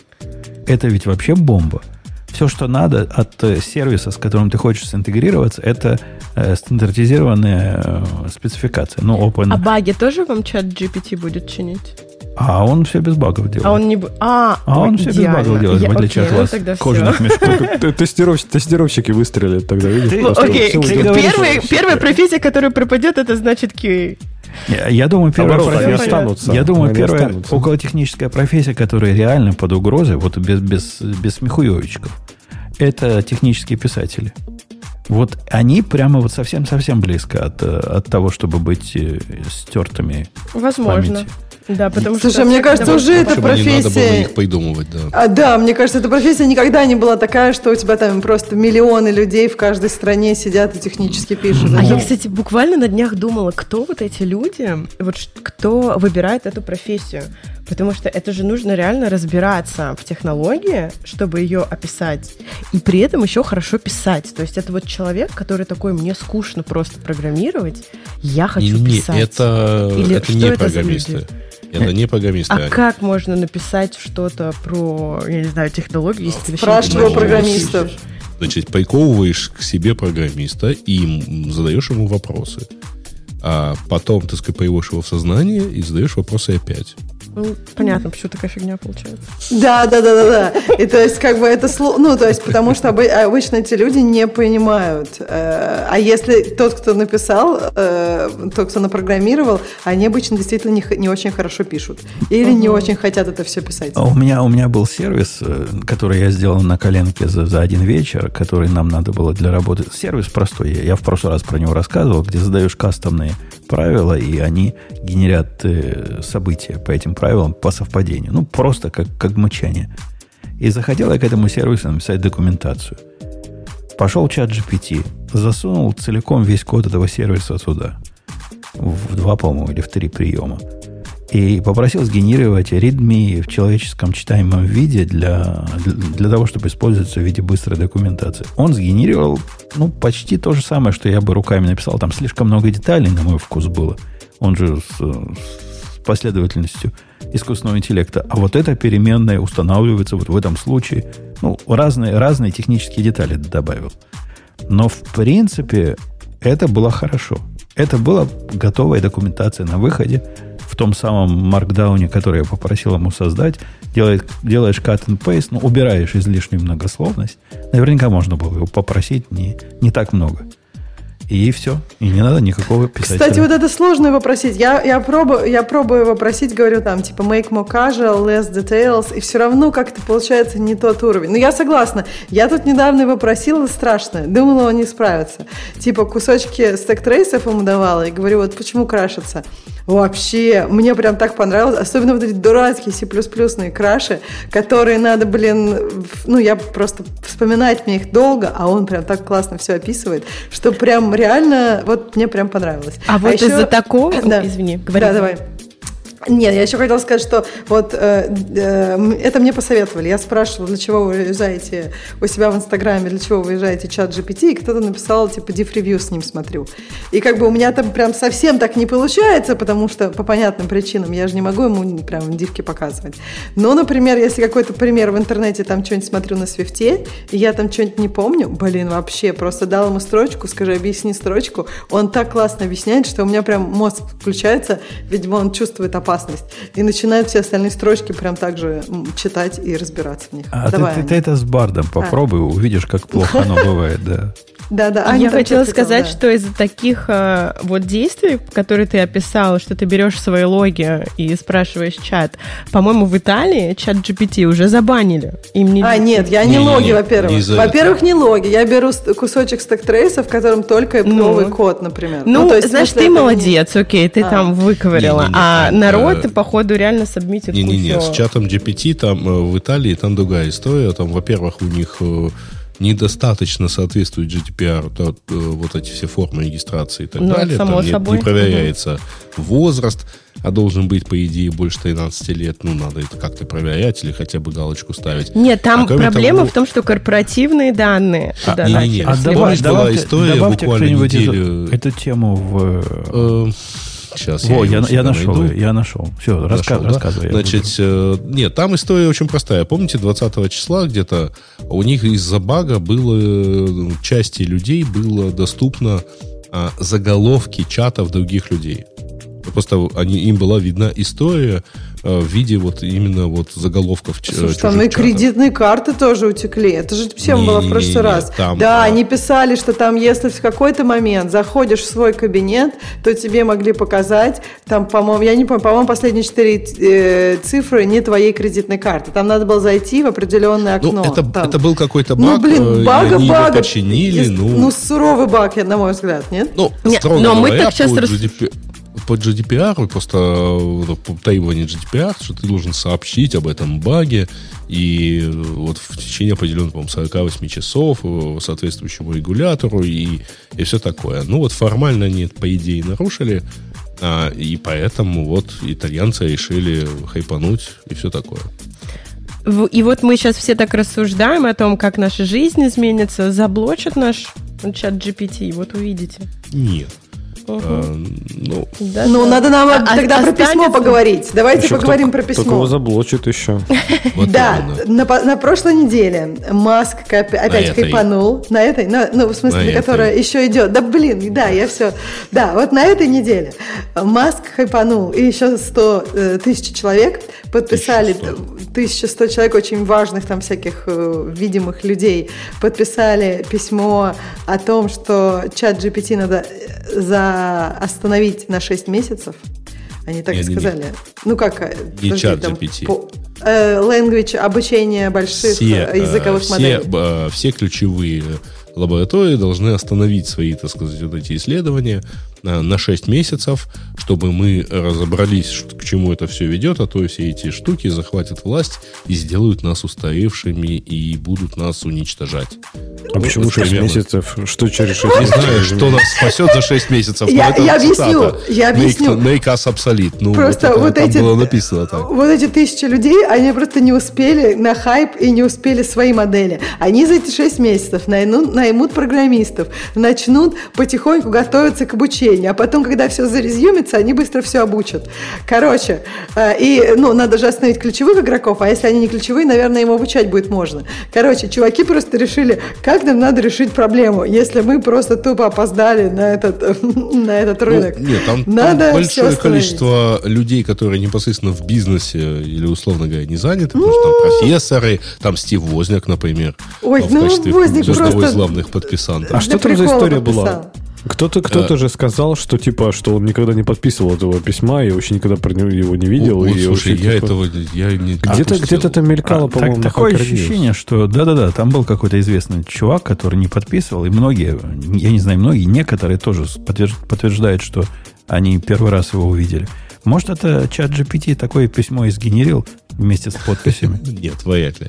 Это ведь вообще бомба. Все, что надо от э, сервиса, с которым ты хочешь интегрироваться, это э, стандартизированная э, спецификация. Ну, open. А баги тоже вам чат GPT будет чинить? А он все без багов делает. А он не... А, а он все без багов делает, Я, в отличие окей, от вас. Кожаных мешков. Тестировщики выстрелят тогда, видишь? Ну, окей, первая профессия, которая пропадет, это значит QA. Я думаю, первая профессия, я думаю, первая околотехническая профессия, которая реально под угрозой, вот без, без, без смехуевичков, это технические писатели. Вот они прямо вот совсем-совсем близко от, от того, чтобы быть э, стертыми Возможно. памяти. Да, потому Слушай, что... мне кажется, уже эта профессия... Не надо было их придумывать, да. А, да, мне кажется, эта профессия никогда не была такая, что у тебя там просто миллионы людей в каждой стране сидят и технически пишут. А я, кстати, буквально на днях думала, кто вот эти люди, вот кто выбирает эту профессию. Потому что это же нужно реально разбираться в технологии, чтобы ее описать, и при этом еще хорошо писать. То есть это вот человек, который такой, мне скучно просто программировать, я хочу не, писать. Это, Или это не это программисты. Это не программисты. А как можно написать что-то про, я не знаю, технологии, если Спрашиваю программистов. Значит, приковываешь к себе программиста и задаешь ему вопросы. А потом, так сказать, его в сознание и задаешь вопросы опять. Ну, понятно, почему такая фигня получается. Да, да, да, да, да. И то есть, как бы это ну, то есть, потому что обычно эти люди не понимают. Э, а если тот, кто написал, э, тот, кто напрограммировал, они обычно действительно не, не очень хорошо пишут. Или не очень хотят это все писать. А у меня, у меня был сервис, э, который я сделал на коленке за, за один вечер, который нам надо было для работы. Сервис простой. Я в прошлый раз про него рассказывал, где задаешь кастомные правила, и они генерят события по этим правилам по совпадению. Ну, просто как, как мычание. И захотел я к этому сервису написать документацию. Пошел чат GPT, засунул целиком весь код этого сервиса туда. В два, по-моему, или в три приема. И попросил сгенерировать readme в человеческом читаемом виде для, для, того, чтобы использоваться в виде быстрой документации. Он сгенерировал ну, почти то же самое, что я бы руками написал. Там слишком много деталей, на мой вкус, было. Он же с последовательностью искусственного интеллекта. А вот эта переменная устанавливается вот в этом случае. Ну, разные, разные технические детали добавил. Но, в принципе, это было хорошо. Это была готовая документация на выходе в том самом маркдауне, который я попросил ему создать. Делает, делаешь cut and paste, ну, убираешь излишнюю многословность. Наверняка можно было его попросить не, не так много. И все. И не надо никакого писать. Кстати, вот это сложно его просить. Я, я, пробую, я пробую его просить, говорю там, типа, make more casual, less details, и все равно как-то получается не тот уровень. Но я согласна. Я тут недавно его просила, страшно. Думала, он не справится. Типа, кусочки стек-трейсов ему давала, и говорю, вот почему крашится. Вообще, мне прям так понравилось. Особенно вот эти дурацкие C++ краши, которые надо, блин, ну, я просто вспоминать мне их долго, а он прям так классно все описывает, что прям реально, вот мне прям понравилось. А, вот еще- из-за такого... Да. Извини, говори. Да, давай. Нет, я еще хотела сказать, что вот э, э, это мне посоветовали. Я спрашивала, для чего вы уезжаете у себя в Инстаграме, для чего вы уезжаете чат GPT, и кто-то написал, типа, диф-ревью с ним смотрю. И как бы у меня там прям совсем так не получается, потому что по понятным причинам я же не могу ему прям дивки показывать. Но, например, если какой-то пример в интернете, там что-нибудь смотрю на свифте, и я там что-нибудь не помню, блин, вообще, просто дал ему строчку, скажи, объясни строчку, он так классно объясняет, что у меня прям мозг включается, видимо, он чувствует опасность, и начинает все остальные строчки прям так же читать и разбираться в них. А ты, Давай, ты- Аня. ты это с бардом попробуй, увидишь, как плохо оно бывает, да. Да, да, Аня Я хотела сказать, да. что из-за таких э, вот действий, которые ты описал, что ты берешь свои логи и спрашиваешь чат, по-моему, в Италии ChatGPT уже забанили. Им не... А, нет, я не, Не-не-не, логи, не во-первых. из-за Во-первых, не логи. Я беру кусочек stack trace а, в котором только Ну. новый код, например. Ну, то есть, знаешь, ты не- молодец, окей, ты А. там выковырила. Не-не-не, а там, народ, э, походу, реально submit ит Не-не-не, с чатом GPT там э, в Италии там другая история. Там, во-первых, у них э, недостаточно соответствует GDPR то, э, вот эти все формы регистрации и так Ну, далее. само Там не, собой. не проверяется возраст, а должен быть, по идее, больше 13 лет. Ну, надо это как-то проверять или хотя бы галочку ставить. Нет, там А проблема того- в том, что корпоративные данные туда не-не-не. начали А А сливать. добавь- добавь- была добавьте, история добавьте буквально кто-нибудь эту- неделю- эту тему в... сейчас Во, я, я, я нашел найду. я нашел. Все, Нашел, да? рассказывай. Значит, буду. э, нет, там история очень простая. Помните, 20 числа где-то у них из-за бага было э, части людей было доступно а, заголовки чатов других людей. Просто они, им была видна история э, в виде вот именно вот заголовков Слушай, там и чатов. кредитные карты тоже утекли. Это же тема была в Не-не-не-не, прошлый раз. там, да, а- они писали, что там, если в какой-то момент заходишь в свой кабинет, то тебе могли показать, там, по-моему, я не помню, по-моему, последние четыре э, цифры не твоей кредитной карты. Там надо было зайти в определенное Ну, окно. это, Там. это был какой-то ну, баг, блин, э, и бага, они его бага. починили, Есть- ну, ну, суровый баг, я- на мой взгляд, нет? Ну, Не, строго но мы так рас- GDP по GDPR, просто э, по требованию GDPR, что ты должен сообщить об этом баге, и э, вот в течение определенного, по-моему, 48 часов э, соответствующему регулятору и, и все такое. Ну вот формально они по идее, нарушили, а, и поэтому вот итальянцы решили хайпануть и все такое. И вот мы сейчас все так рассуждаем о том, как наша жизнь изменится, заблочат наш чат GPT, вот увидите. Нет. Угу. А, ну, Да, Ну, да. надо нам А- тогда про письмо останется- поговорить. Давайте Еще поговорим кто- про письмо. Кто кого заблочит еще. Да, на, прошлой неделе Маск опять хайпанул. На этой, на- ну, в смысле, которая еще идет. Да, блин, да, я все. Да, вот на этой неделе Маск хайпанул, и еще 100 э, тысяч человек подписали, 1100. 1100 человек очень важных там всяких э, видимых людей подписали письмо о том, что чат GPT надо э, за остановить на 6 месяцев. Они так и сказали. Ну как? э, Не подожди, чат там GPT. по- э, language, обучение больших все, э, языковых все, моделей. все ключевые лаборатории должны остановить свои, так сказать, вот эти исследования на 6 месяцев, чтобы мы разобрались, что- к чему это все ведет, а то все эти штуки захватят власть и сделают нас устаревшими и будут нас уничтожать. А почему Вот 6 примерно. месяцев? Что через 6 Не месяцев? знаю, что нас спасет за 6 месяцев. Я- я объясню, я Make- объясню. Make us obsolete. Ну, Просто это вот там эти, было написано так. вот эти тысячи людей, они просто не успели на хайп и не успели свои модели. Они за эти 6 месяцев наймут, наймут программистов, начнут потихоньку готовиться к обучению, а потом, когда все зарезюмится, они быстро все обучат. Короче, э, и, ну, надо же остановить ключевых игроков, а если они не ключевые, наверное, им обучать будет можно. Короче, чуваки просто решили, как нам надо решить проблему, если мы просто тупо опоздали на этот, на этот рынок. Ну, нет, там, там Надо всё большое количество людей, которые непосредственно в бизнесе или, условно говоря, не заняты, потому что там профессоры, там Стив Возняк, например, Ой, в ну, качестве Возняк одного просто- из главных подписантов. А что там за история подписал. была? Кто-то кто-то же сказал, что типа, что он никогда не подписывал этого письма и вообще никогда про него его не видел. Вот, и слушай, вообще, я типа, этого я не Где-то где-то там мелькало, А, по-моему, так- такое ощущение, что да-да-да, там был какой-то известный чувак, который не подписывал, и многие, я не знаю, многие, некоторые тоже подтвержд- подтверждают, что они первый раз его увидели. Может, это чат GPT такое письмо и сгенерил вместе с подписями? Нет, вряд ли.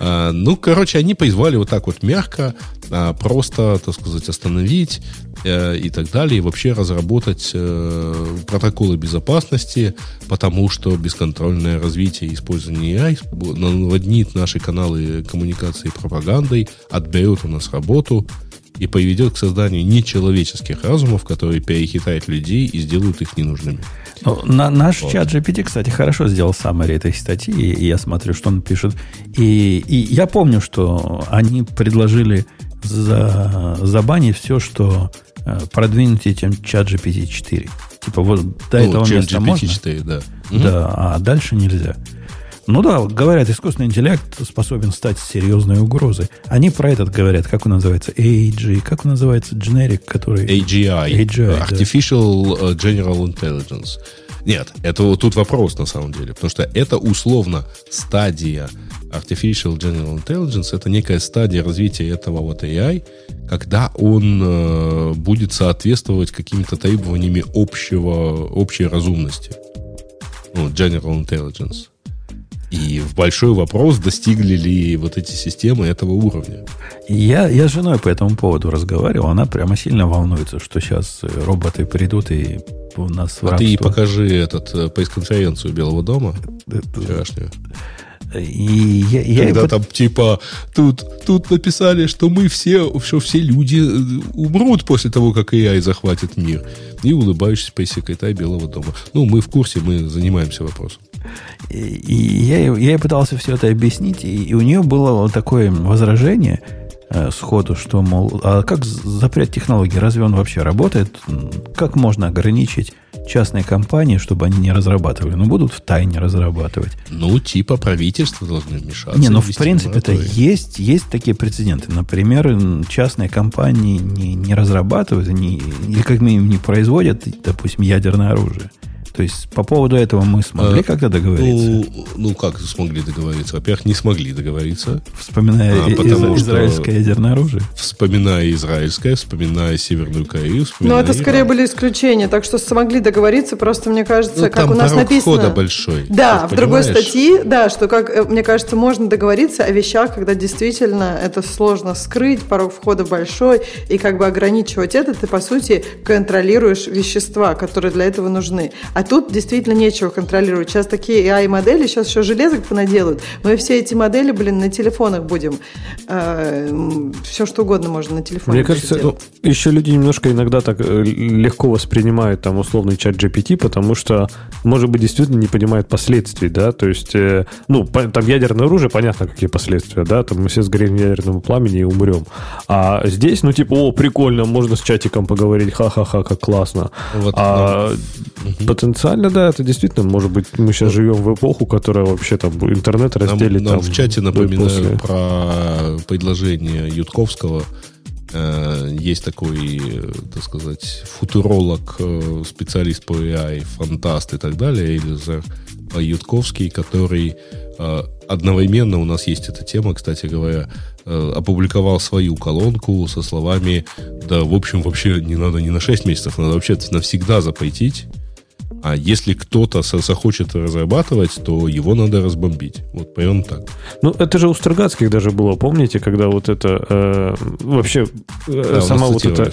А, ну, короче, они позвали вот так вот мягко а просто, так сказать, остановить э, и так далее, и вообще разработать э, протоколы безопасности, потому что бесконтрольное развитие и использование AI наводнит наши каналы коммуникации и пропагандой, отберет у нас работу и приведет к созданию нечеловеческих разумов, которые перехитают людей и сделают их ненужными. Ну, на, наш вот. чат GPT, кстати, хорошо сделал саммари этой статьи, и я смотрю, что он пишет. И, и я помню, что они предложили за, забанить все, что э, продвинуть этим чат GPT 4. Типа вот до ну, этого места GPT можно. 4, да. Да, а дальше нельзя. Ну да, говорят, искусственный интеллект способен стать серьезной угрозой. Они про этот говорят, как он называется, AG, как он называется, generic, который... AGI, AGI Artificial да. Э, General Intelligence. Нет, это вот тут вопрос на самом деле, потому что это условно стадия Artificial General Intelligence, это некая стадия развития этого вот AI, когда он э, будет соответствовать каким-то требованиями общего, общей разумности. Ну, General Intelligence. И в большой вопрос, достигли ли вот эти системы этого уровня. Я, я с женой по этому поводу разговаривал. Она прямо сильно волнуется, что сейчас роботы придут и у нас А ты покажи этот э, пресс-конференцию Белого дома вчерашнюю. И я, я Когда под... там типа тут, тут написали, что мы все, что все люди э, умрут после того, как AI захватит мир. И улыбающийся пресс-секретарь Белого дома. Ну, мы в курсе, мы занимаемся вопросом. И, и я, я ей пытался все это объяснить, и, и у нее было такое возражение э, сходу, что, мол, а как запрет технологии, разве он вообще работает? Как можно ограничить частные компании, чтобы они не разрабатывали? Ну, будут в тайне разрабатывать. Ну, типа правительство должны вмешаться. Не, ну, в принципе, это есть, есть такие прецеденты. Например, частные компании не, не разрабатывают, не, или как минимум не производят, допустим, ядерное оружие. То есть по поводу этого мы смогли а, как-то договориться? Ну, ну, как смогли договориться? Во-первых, не смогли договориться. Вспоминая а, потому из, израильское ядерное оружие. Вспоминая израильское, вспоминая Северную Корею, вспоминая Но это скорее Иран. были исключения, так что смогли договориться, просто мне кажется, ну, как у нас написано... входа большой. Да, в другой статье, да, что, как э, мне кажется, можно договориться о вещах, когда действительно это сложно скрыть, порог входа большой, и как бы ограничивать это, ты, по сути, контролируешь вещества, которые для этого нужны. А тут действительно нечего контролировать. Сейчас такие AI-модели, сейчас еще железок понаделают. Мы все эти модели, блин, на телефонах будем. Э, все что угодно можно на телефоне. Мне кажется, ну, еще люди немножко иногда так э, легко воспринимают там условный чат GPT, потому что, может быть, действительно не понимают последствий, да, то есть, э, ну, там ядерное оружие, понятно, какие последствия, да, там мы все сгорим в ядерном пламени и умрем. А здесь, ну, типа, о, прикольно, можно с чатиком поговорить, ха-ха-ха, как классно. Вот, а да потенциально, да, это действительно, может быть, мы сейчас живем в эпоху, которая вообще там интернет разделит. Нам, нам в чате напоминаю про предложение Ютковского. Э, есть такой, так сказать, футуролог, э, специалист по AI, фантаст и так далее, Элизар Ютковский, который э, одновременно у нас есть эта тема, кстати говоря, опубликовал свою колонку со словами, да, в общем, вообще не надо не на 6 месяцев, надо вообще навсегда запретить а если кто-то захочет разрабатывать, то его надо разбомбить. Вот прям так. Ну, это же у Строгацких даже было, помните, когда вот это э, вообще э, да, сама вот эта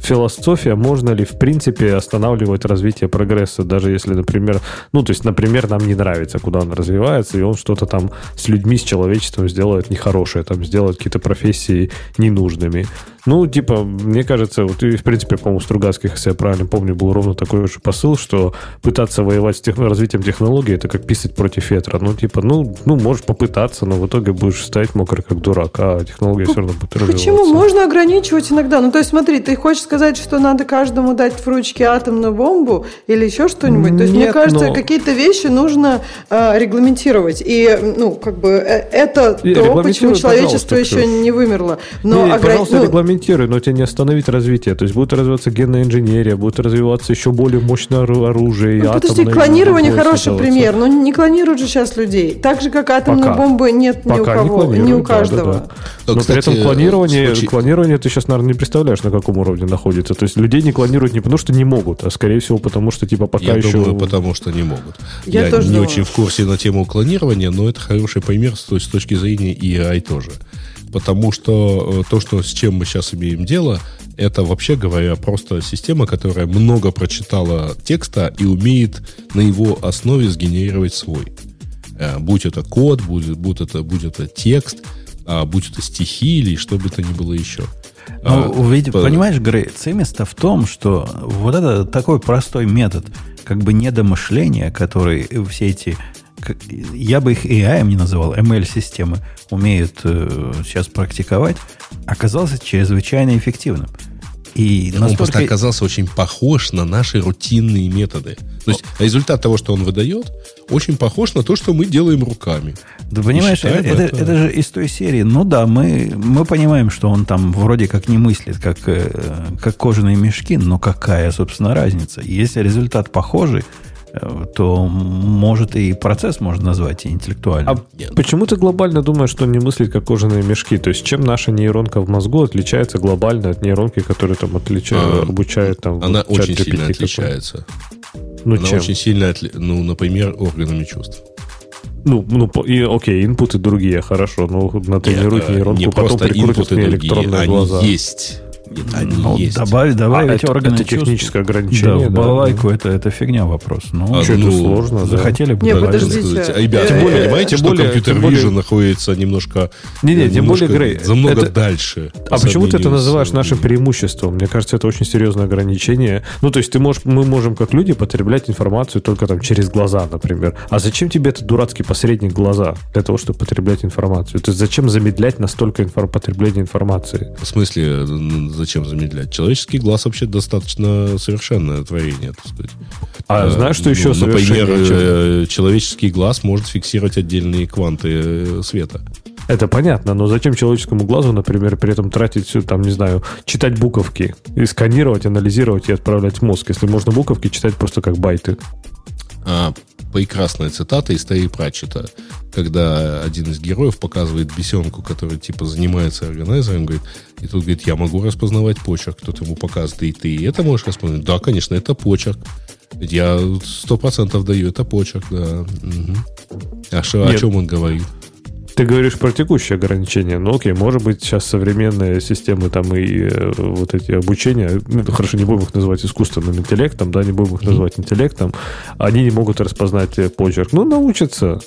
философия, можно ли в принципе останавливать развитие прогресса, даже если, например, ну, то есть, например, нам не нравится, куда он развивается, и он что-то там с людьми, с человечеством сделает нехорошее, там сделает какие-то профессии ненужными. Ну, типа, мне кажется, вот и, в принципе, по-моему, Стругацких, если я правильно помню, был ровно такой же посыл, что пытаться воевать с тех... развитием технологий, это как писать против ветра. Ну, типа, ну, ну, можешь попытаться, но в итоге будешь стоять мокрый, как дурак, а технология все равно будет развиваться. Почему? Можно ограничивать иногда. Ну, то есть, смотри, ты хочешь сказать, что надо каждому дать в ручки атомную бомбу или еще что-нибудь? То есть, Нет, мне кажется, но... какие-то вещи нужно э, регламентировать. И, ну, как бы, э, это то, почему человечество еще не вымерло. Но не, ограни... пожалуйста, ну, экспериментируй, но тебе не остановить развитие. То есть будет развиваться генная инженерия, будет развиваться еще более мощное оружие. Ну, подожди, клонирование хороший пример. Но не клонируют же сейчас людей. Так же, как атомной Пока. бомбы нет Пока ни у кого, не ни у каждого. Да, да, да. Но Кстати, при этом клонирование, случай... клонирование ты сейчас, наверное, не представляешь, на каком уровне находится. То есть людей не клонируют не потому, что не могут, а скорее всего потому, что типа пока Я еще... думаю, потому что не могут. Я, Я тоже не думаю. очень в курсе на тему клонирования, но это хороший пример с, с точки зрения AI тоже. Потому что э, то, что, с чем мы сейчас имеем дело, это, вообще говоря, просто система, которая много прочитала текста и умеет на его основе сгенерировать свой. Э, будь это код, будь, будь, это, будь это текст, а, будь это стихи или что бы то ни было еще. Ну, а, ведь, по... понимаешь, Грей, цимис-то в том, что вот это такой простой метод, как бы недомышления, который все эти как, я бы их AI не называл, ML-системы умеют э, сейчас практиковать, оказался чрезвычайно эффективным. И он настолько... просто оказался очень похож на наши рутинные методы. То есть результат того, что он выдает, очень похож на то, что мы делаем руками. Да понимаешь, это, это, это... это же из той серии. Ну да, мы, мы понимаем, что он там вроде как не мыслит, как, э, как кожаные мешки, но какая, собственно, разница? Если результат похожий, то может и процесс можно назвать интеллектуальным. А почему ты глобально думаешь, что он не мыслит как кожаные мешки? То есть чем наша нейронка в мозгу отличается глобально от нейронки, которая там отличает, а, обучает там Она вот, очень сильно отличается. Ну, она чем? очень сильно, отли... ну, например, органами чувств. Ну, ну и, окей, инпуты другие, хорошо, но натренируй нейронку, не потом прикрутят мне электронные они глаза. есть они ну, есть. Добавить, добавить а органы это, это техническое ограничение. Да, в балалайку да. это, это фигня вопрос. Ну, а, что ну, сложно, захотели бы. Не, подождите. Ребята, тем более, понимаете, тем что более, компьютер Vision находится немножко, не, не, тем более, Грей, намного это, дальше. А почему ты это называешь нашим преимуществом? Мне кажется, это очень серьезное ограничение. Ну, то есть ты можешь, мы можем как люди потреблять информацию только там через глаза, например. А зачем тебе этот дурацкий посредник глаза для того, чтобы потреблять информацию? То есть зачем замедлять настолько инфор- потребление информации? В смысле, зачем замедлять? человеческий глаз вообще достаточно совершенное творение, так сказать. А э, знаешь, что еще ну, Например, э, человеческий глаз может фиксировать отдельные кванты э, света. Это понятно, но зачем человеческому глазу, например, при этом тратить все, там, не знаю, читать буковки, и сканировать, анализировать и отправлять в мозг, если можно буковки читать просто как байты? А, прекрасная цитата из Терри Пратчета, когда один из героев показывает бесенку, который типа занимается органайзером, говорит, и тут говорит, я могу распознавать почерк. Кто-то ему показывает, и ты это можешь распознавать? Да, конечно, это почерк. Я сто процентов даю, это почерк, да. Угу. А что, о чем он говорит? Ты говоришь про текущие ограничения. Ну, окей, может быть, сейчас современные системы там и э, вот эти обучения, ну, хорошо, не будем их называть искусственным интеллектом, да, не будем их называть интеллектом, они не могут распознать э, почерк. Ну, научатся.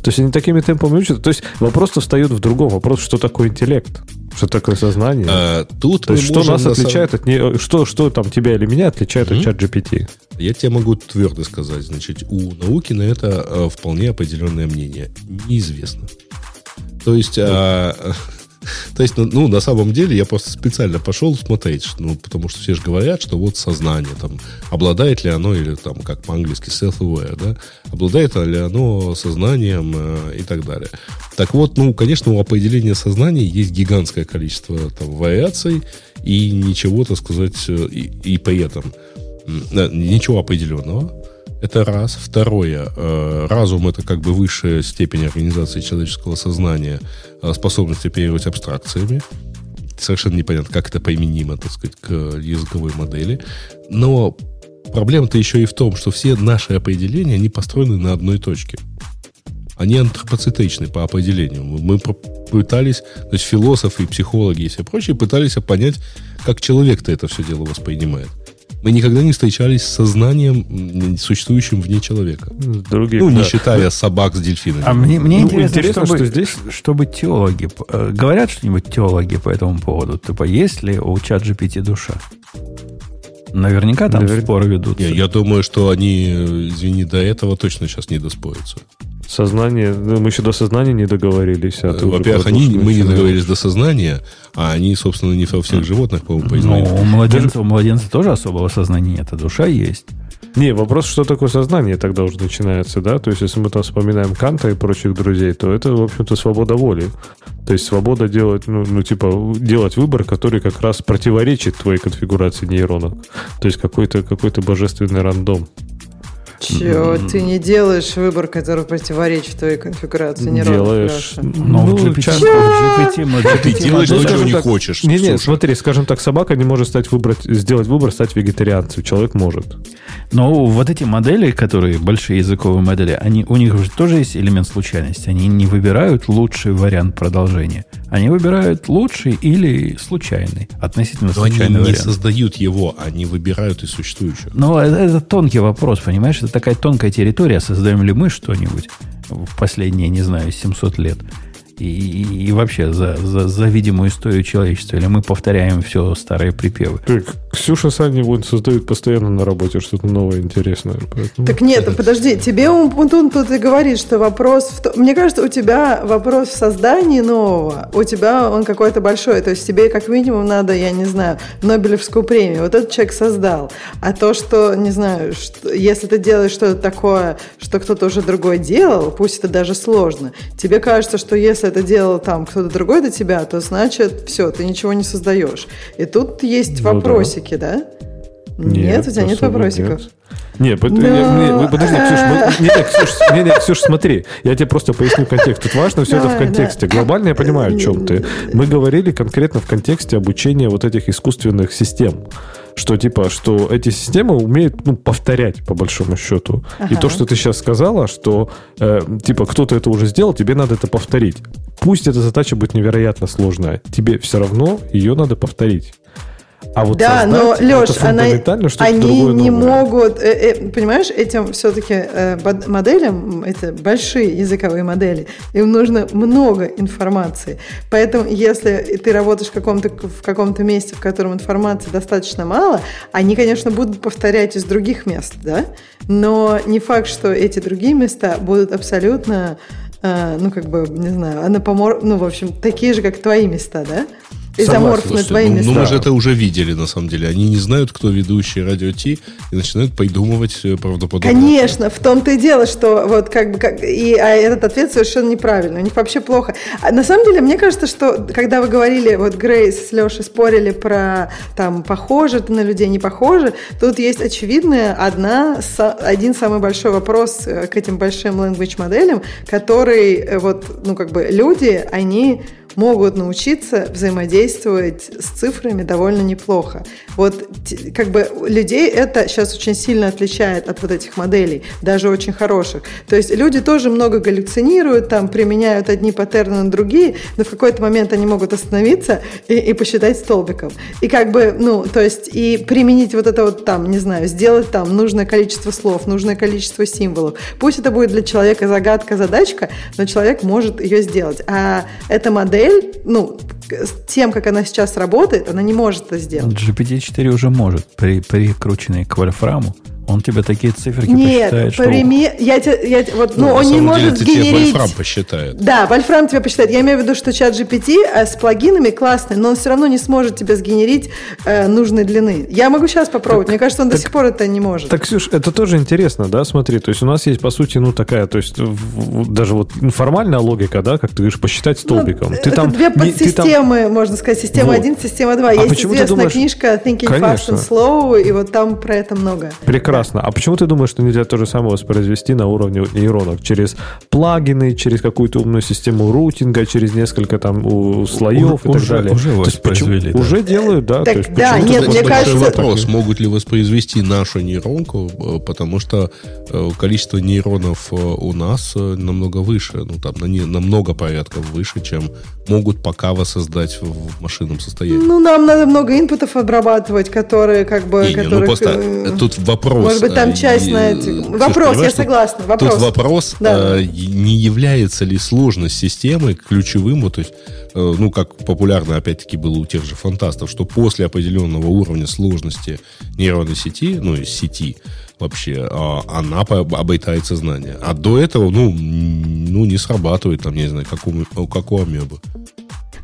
То есть они такими темпами учатся. То есть вопрос-то встает в другом. Вопрос, что такое интеллект? Что такое сознание? А, тут То есть что нас отличает от не... что, что там тебя или меня отличает mm-hmm. от чат GPT? Я тебе могу твердо сказать. Значит, у науки на это э, вполне определенное мнение. Неизвестно. То есть, а, то есть, ну, ну, на самом деле, я просто специально пошел смотреть, ну, потому что все же говорят, что вот сознание, там, обладает ли оно, или там, как по-английски, self-aware, да, обладает ли оно сознанием э, и так далее. Так вот, ну, конечно, у определения сознания есть гигантское количество там вариаций, и ничего, так сказать, э, и, и при этом э, ничего определенного. Это раз. Второе. Э, разум – это как бы высшая степень организации человеческого сознания, э, способность оперировать абстракциями. Совершенно непонятно, как это применимо, так сказать, к языковой модели. Но проблема-то еще и в том, что все наши определения, они построены на одной точке. Они антропоцентричны по определению. Мы пытались, то есть философы и психологи и все прочие пытались понять, как человек-то это все дело воспринимает. Мы никогда не встречались с сознанием, существующим вне человека. Других, ну, да. не считая собак с дельфинами. А мне, мне ну, интересно, интересно чтобы, что здесь... чтобы теологи... Э, говорят что-нибудь теологи по этому поводу? Типа, есть ли у чат GPT душа? Наверняка там Навер... споры ведутся. Я, я думаю, что они, извини, до этого точно сейчас не доспорятся. Сознание, ну, мы еще до сознания не договорились. А Во-первых, они, мы не договорились до сознания, а они, собственно, не во всех животных, по-моему, познают. Ну, у младенца, у младенца тоже особого сознания нет, а душа есть. Не, вопрос, что такое сознание тогда уже начинается, да? То есть, если мы там вспоминаем Канта и прочих друзей, то это, в общем-то, свобода воли. То есть, свобода делать, ну, ну, типа, делать выбор, который как раз противоречит твоей конфигурации нейронов. То есть, какой-то какой божественный рандом. Че, ты не делаешь выбор, который противоречит твоей конфигурации нейронов, Делаешь. Ну, в GPT, часто- GPT, мы- Ты GPT делаешь модель- то, чего не так, хочешь. Не, не, Слушай. смотри, скажем так, собака не может стать выбрать, сделать выбор, стать вегетарианцем. Человек может. Но вот эти модели, которые большие языковые модели, они, у них же тоже есть элемент случайности. Они не выбирают лучший вариант продолжения. Они выбирают лучший или случайный, относительно Но они случайный не вариант. создают его, они выбирают из существующего. Но это, это тонкий вопрос, понимаешь? Это такая тонкая территория. Создаем ли мы что-нибудь в последние, не знаю, 700 лет? И, и- и вообще за, за, за видимую историю человечества? Или мы повторяем все старые припевы? Так, Ксюша с Аней вон создают постоянно на работе что-то новое, интересное. Поэтому- Так нет, подожди, тебе Умпутун тут и говорит, что вопрос... В том- Мне кажется, у тебя вопрос в создании нового, у тебя он какой-то большой, то есть тебе как минимум надо, я не знаю, Нобелевскую премию. Вот этот человек создал. А то, что, не знаю, что- если ты делаешь что-то такое, что кто-то уже другой делал, пусть это даже сложно, тебе кажется, что если это делал там кто-то другой до тебя, то значит, все, ты ничего не создаешь. И тут есть Ну да. вопросики, да? Нет, у тебя нет вопросиков. нет. Не, Но- вы- подожди, Ксюш, мы- не, не, Ксюш, не, не, Ксюш, смотри, я тебе просто поясню контекст. Тут важно все это в контексте. да. Глобально я понимаю, о чем ты. Мы говорили конкретно в контексте обучения вот этих искусственных систем. Что типа, что эти системы умеют ну, повторять, по большому счету. И Ага. то, что ты сейчас сказала, что э, типа кто-то это уже сделал, тебе надо это повторить. Пусть эта задача будет невероятно сложная, тебе все равно ее надо повторить. А вот да, но, создать Леш, что-то они не новое. могут, э, э, понимаешь, этим все-таки моделям, это большие языковые модели, им нужно много информации. Поэтому, если ты работаешь в каком-то в каком-то месте, в котором информации достаточно мало, они, конечно, будут повторять из других мест, да, но не факт, что эти другие места будут абсолютно, э, ну, как бы, не знаю, анапомор... ну, в общем, такие же, как твои места, да? Изоморфны Слушайте, твои ну, места. ну, мы же это уже видели, на самом деле. Они не знают, кто ведущий радио Ти, и начинают придумывать э, правдоподобное. Конечно, в том-то и дело, что вот как бы как, и а этот ответ совершенно неправильный, у них вообще плохо. А на самом деле, мне кажется, что когда вы говорили, вот Грейс с Лешей спорили про там похоже ты на людей, не похоже, тут есть очевидная одна один самый большой вопрос э, к этим большим language моделям, который э, вот ну как бы люди они могут научиться взаимодействовать с цифрами довольно неплохо. Вот как бы людей это сейчас очень сильно отличает от вот этих моделей, даже очень хороших. То есть люди тоже много галлюцинируют, там применяют одни паттерны на другие, но в какой-то момент они могут остановиться и, и посчитать столбиком. И как бы, ну, то есть и применить вот это вот там, не знаю, сделать там нужное количество слов, нужное количество символов. Пусть это будет для человека загадка, задачка, но человек может ее сделать. А эта модель, ну, тем, как она сейчас работает, она не может это сделать. GPT-4 уже может, при, прикрученный к вольфраму, он тебе такие циферки Нет, посчитает, что... прими- я, те- я вот, ну, на он не самом деле, может это тебе сгенерить... Вольфрам посчитает. Да, Вольфрам тебя посчитает. Я имею в виду, что чат GPT э, с плагинами классный, но он все равно не сможет тебе сгенерить э, нужной длины. Я могу сейчас попробовать. Мне кажется, он до так- сих пор это не может. Так, Ксюш, это тоже интересно, да, смотри, то есть у нас есть, по сути, ну, такая, то есть в- в- даже вот формальная логика, да, как ты говоришь, посчитать столбиком. Ну, ты это там, две не- ты там- подсистемы, можно сказать, система Вот. 1, система 2. А Есть почему ты известная думаешь- книжка Thinking Fast Конечно. and Slow, и вот там про это много. Прекрасно. А почему ты думаешь, что нельзя то же самое воспроизвести на уровне нейронов? Через плагины, через какую-то умную систему рутинга, через несколько там у, слоев и так Уже- далее. уже То есть почему- да. Уже делают, да. Так то есть да, нет, мне Большой кажется- вопрос, могут ли воспроизвести нашу нейронку, э, потому что э, количество нейронов э, у нас намного выше, ну там на, не- на много порядков выше, чем могут пока воссоздать в, машинном состоянии. Ну, нам надо много инпутов обрабатывать, которые как бы... Не, не, ну которых, просто э, тут вопрос. Может быть, там э, часть и, на э, эти- Ксюш, Вопрос, я согласна, вопрос. Тут вопрос, Да. э, не является ли сложность системы ключевым, вот, то есть, э, ну, как популярно, опять-таки, было у тех же фантастов, что после определенного уровня сложности нейронной сети, ну, из сети вообще, а, она обретает сознание. А до этого, ну, ну, не срабатывает, там, не знаю, как у, как у амебы.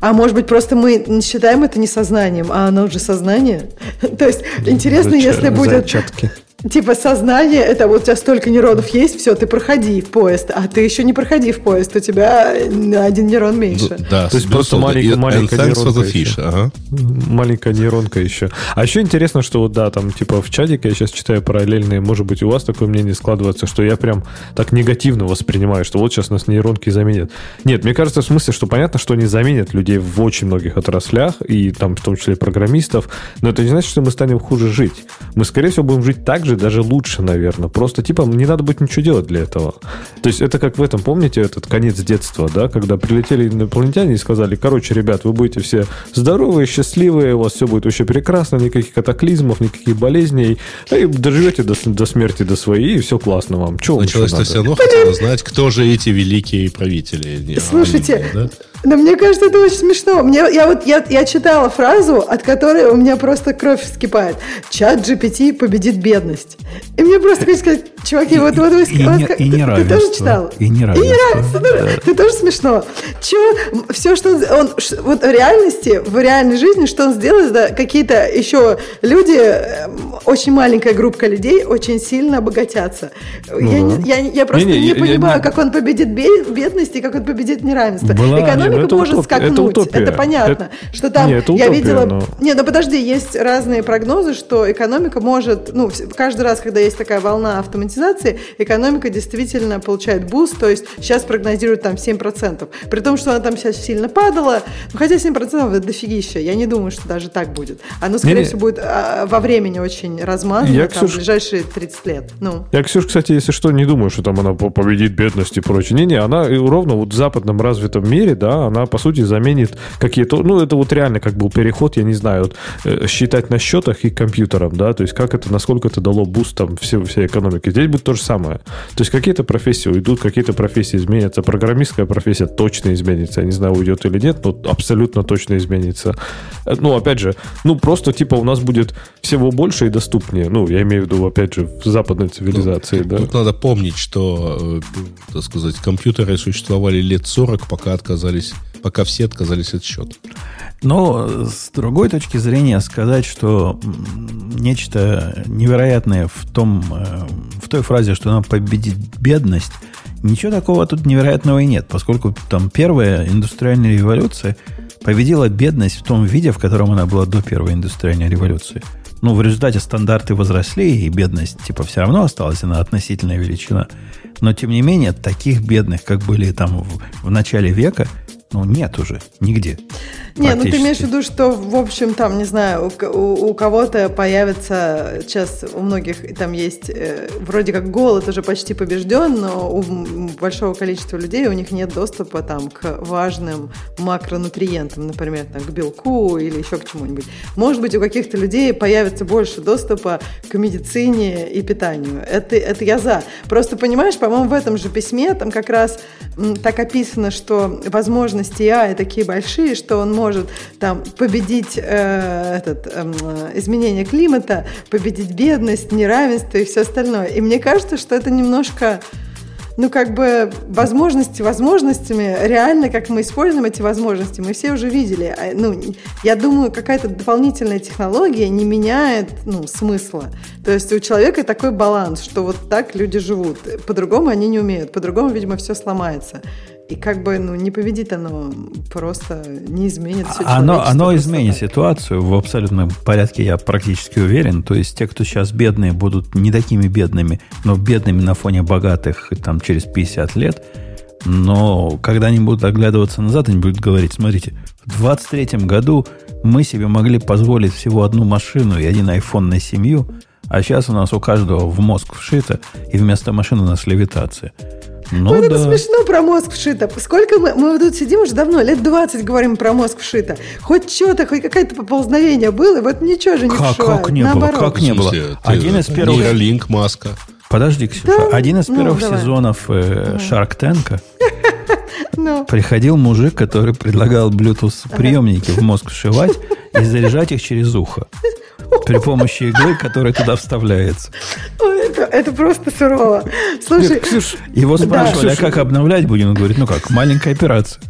А может быть, просто мы считаем это не сознанием, а оно уже сознание? То есть, интересно, Зача- если будет... Зачатки. Типа сознание, это вот у тебя столько нейронов есть, все, ты проходи в поезд, а ты еще не проходи в поезд, у тебя один нейрон меньше. Да, то есть просто маленькая, маленькая нейронка еще. Ага. Маленькая нейронка еще. А еще интересно, что вот да, там типа в чатике я сейчас читаю параллельные, может быть, у вас такое мнение складывается, что я прям так негативно воспринимаю, что вот сейчас нас нейронки заменят. Нет, мне кажется, в смысле, что понятно, что они заменят людей в очень многих отраслях, и там в том числе программистов, но это не значит, что мы станем хуже жить. Мы, скорее всего, будем жить так же, даже лучше, наверное. Просто, типа, не надо будет ничего делать для этого. То есть это как в этом, помните, этот конец детства, да, когда прилетели инопланетяне и сказали, короче, ребят, вы будете все здоровые, счастливые, у вас все будет вообще прекрасно, никаких катаклизмов, никаких болезней, и доживете до, до смерти, до своей, и все классно вам. Чего Началось-то все равно хотела знать, кто же эти великие правители. Слушайте, они, да? Но мне кажется, это очень смешно. Мне, я вот я, я читала фразу, от которой у меня просто кровь вскипает. Чат GPT победит бедность. И мне просто хочется сказать, чуваки, и, вот, вот вы и, вот, и, и ты, ты тоже читал? И не равенство. И не равенство. Да. Ты тоже смешно. Чего, все, что он, вот в реальности, в реальной жизни, что он сделал, да, какие-то еще люди, эм, очень маленькая группа людей очень сильно обогатятся. Ну, я, да. я, я просто не, не, не понимаю, я, как он победит бедность и как он победит неравенство. Была, Экономика это может утопия, скакнуть, это, это понятно. Это, что там, не, это утопия, я видела... Но... Не, ну подожди, есть разные прогнозы, что экономика может, ну, каждый раз, когда есть такая волна автоматизации, экономика действительно получает boost, то есть сейчас прогнозируют там 7%. При том, что она там сейчас сильно падала, ну, хотя 7% это дофигища, я не думаю, что даже так будет. Оно, скорее не, всего, будет а, во времени очень размазано, я, там, Ксюш... в ближайшие 30 лет. Ну. Я, Ксюш, кстати, если что, не думаю, что там она победит бедность и прочее. Не-не, она ровно вот в западном развитом мире, да, она, по сути, заменит какие-то... Ну, это вот реально как был переход, я не знаю, вот, э, считать на счетах и компьютером, да, то есть как это, насколько это дало boost там все, всей экономики. Здесь будет то же самое. То есть какие-то профессии уйдут, какие-то профессии изменятся. Программистская профессия точно изменится. Я не знаю, уйдет или нет, но абсолютно точно изменится. Э, ну, опять же, ну, просто типа у нас будет всего больше и доступнее. Ну, я имею в виду, опять же, в западной цивилизации, ну, да. Тут надо помнить, что, э, так сказать, компьютеры существовали лет 40, пока отказались пока все отказались от счета. Но с другой точки зрения сказать, что нечто невероятное в, том, э, в той фразе, что она победит бедность, ничего такого тут невероятного и нет, поскольку там первая индустриальная революция победила бедность в том виде, в котором она была до первой индустриальной революции. Ну, в результате стандарты возросли, и бедность, типа, все равно осталась, она относительная величина. Но, тем не менее, таких бедных, как были там в, в начале века, ну, нет уже нигде. Не, ну ты имеешь в виду, что, в общем, там, не знаю, у, у, у кого-то появится, сейчас у многих там есть, э, вроде как голод уже почти побежден, но у большого количества людей у них нет доступа там к важным макронутриентам, например, там, к белку или еще к чему-нибудь. Может быть, у каких-то людей появится больше доступа к медицине и питанию. Это, это я за. Просто, понимаешь, по-моему, в этом же письме там как раз так описано, что возможности AI такие большие, что он может там победить э, этот, э, изменение климата, победить бедность, неравенство и все остальное. И мне кажется, что это немножко ну, как бы возможности возможностями, реально, как мы используем эти возможности, мы все уже видели. А, ну, я думаю, какая-то дополнительная технология не меняет, ну, смысла. То есть у человека такой баланс, что вот так люди живут. По-другому они не умеют, по-другому, видимо, все сломается. И как бы ну, не победит оно, просто не изменит все Оно, оно изменит так. ситуацию в абсолютном порядке, я практически уверен. То есть те, кто сейчас бедные, будут не такими бедными, но бедными на фоне богатых там, через 50 лет. Но когда они будут оглядываться назад, они будут говорить, смотрите, в 23 году мы себе могли позволить всего одну машину и один iPhone на семью, а сейчас у нас у каждого в мозг вшито, и вместо машины у нас левитация. Ну, вот да. это смешно про мозг вшито. Сколько мы, мы тут сидим уже давно, лет 20 говорим про мозг вшито. Хоть что-то, хоть какое-то поползновение было, и вот ничего же не как, Как не Наоборот. было? Как не было? Один из первых... Нейролинк, маска. Подожди, Ксюша. Да? Один из ну, первых ну, сезонов э, Shark Tank ну. приходил мужик, который предлагал Bluetooth приемники в мозг вшивать и заряжать их через ухо при помощи иглы, которая туда вставляется. Это, это просто сурово. Слушай, Нет, Ксюш, его спрашивали, да. а как обновлять будем? Он говорит, ну как, маленькая операция.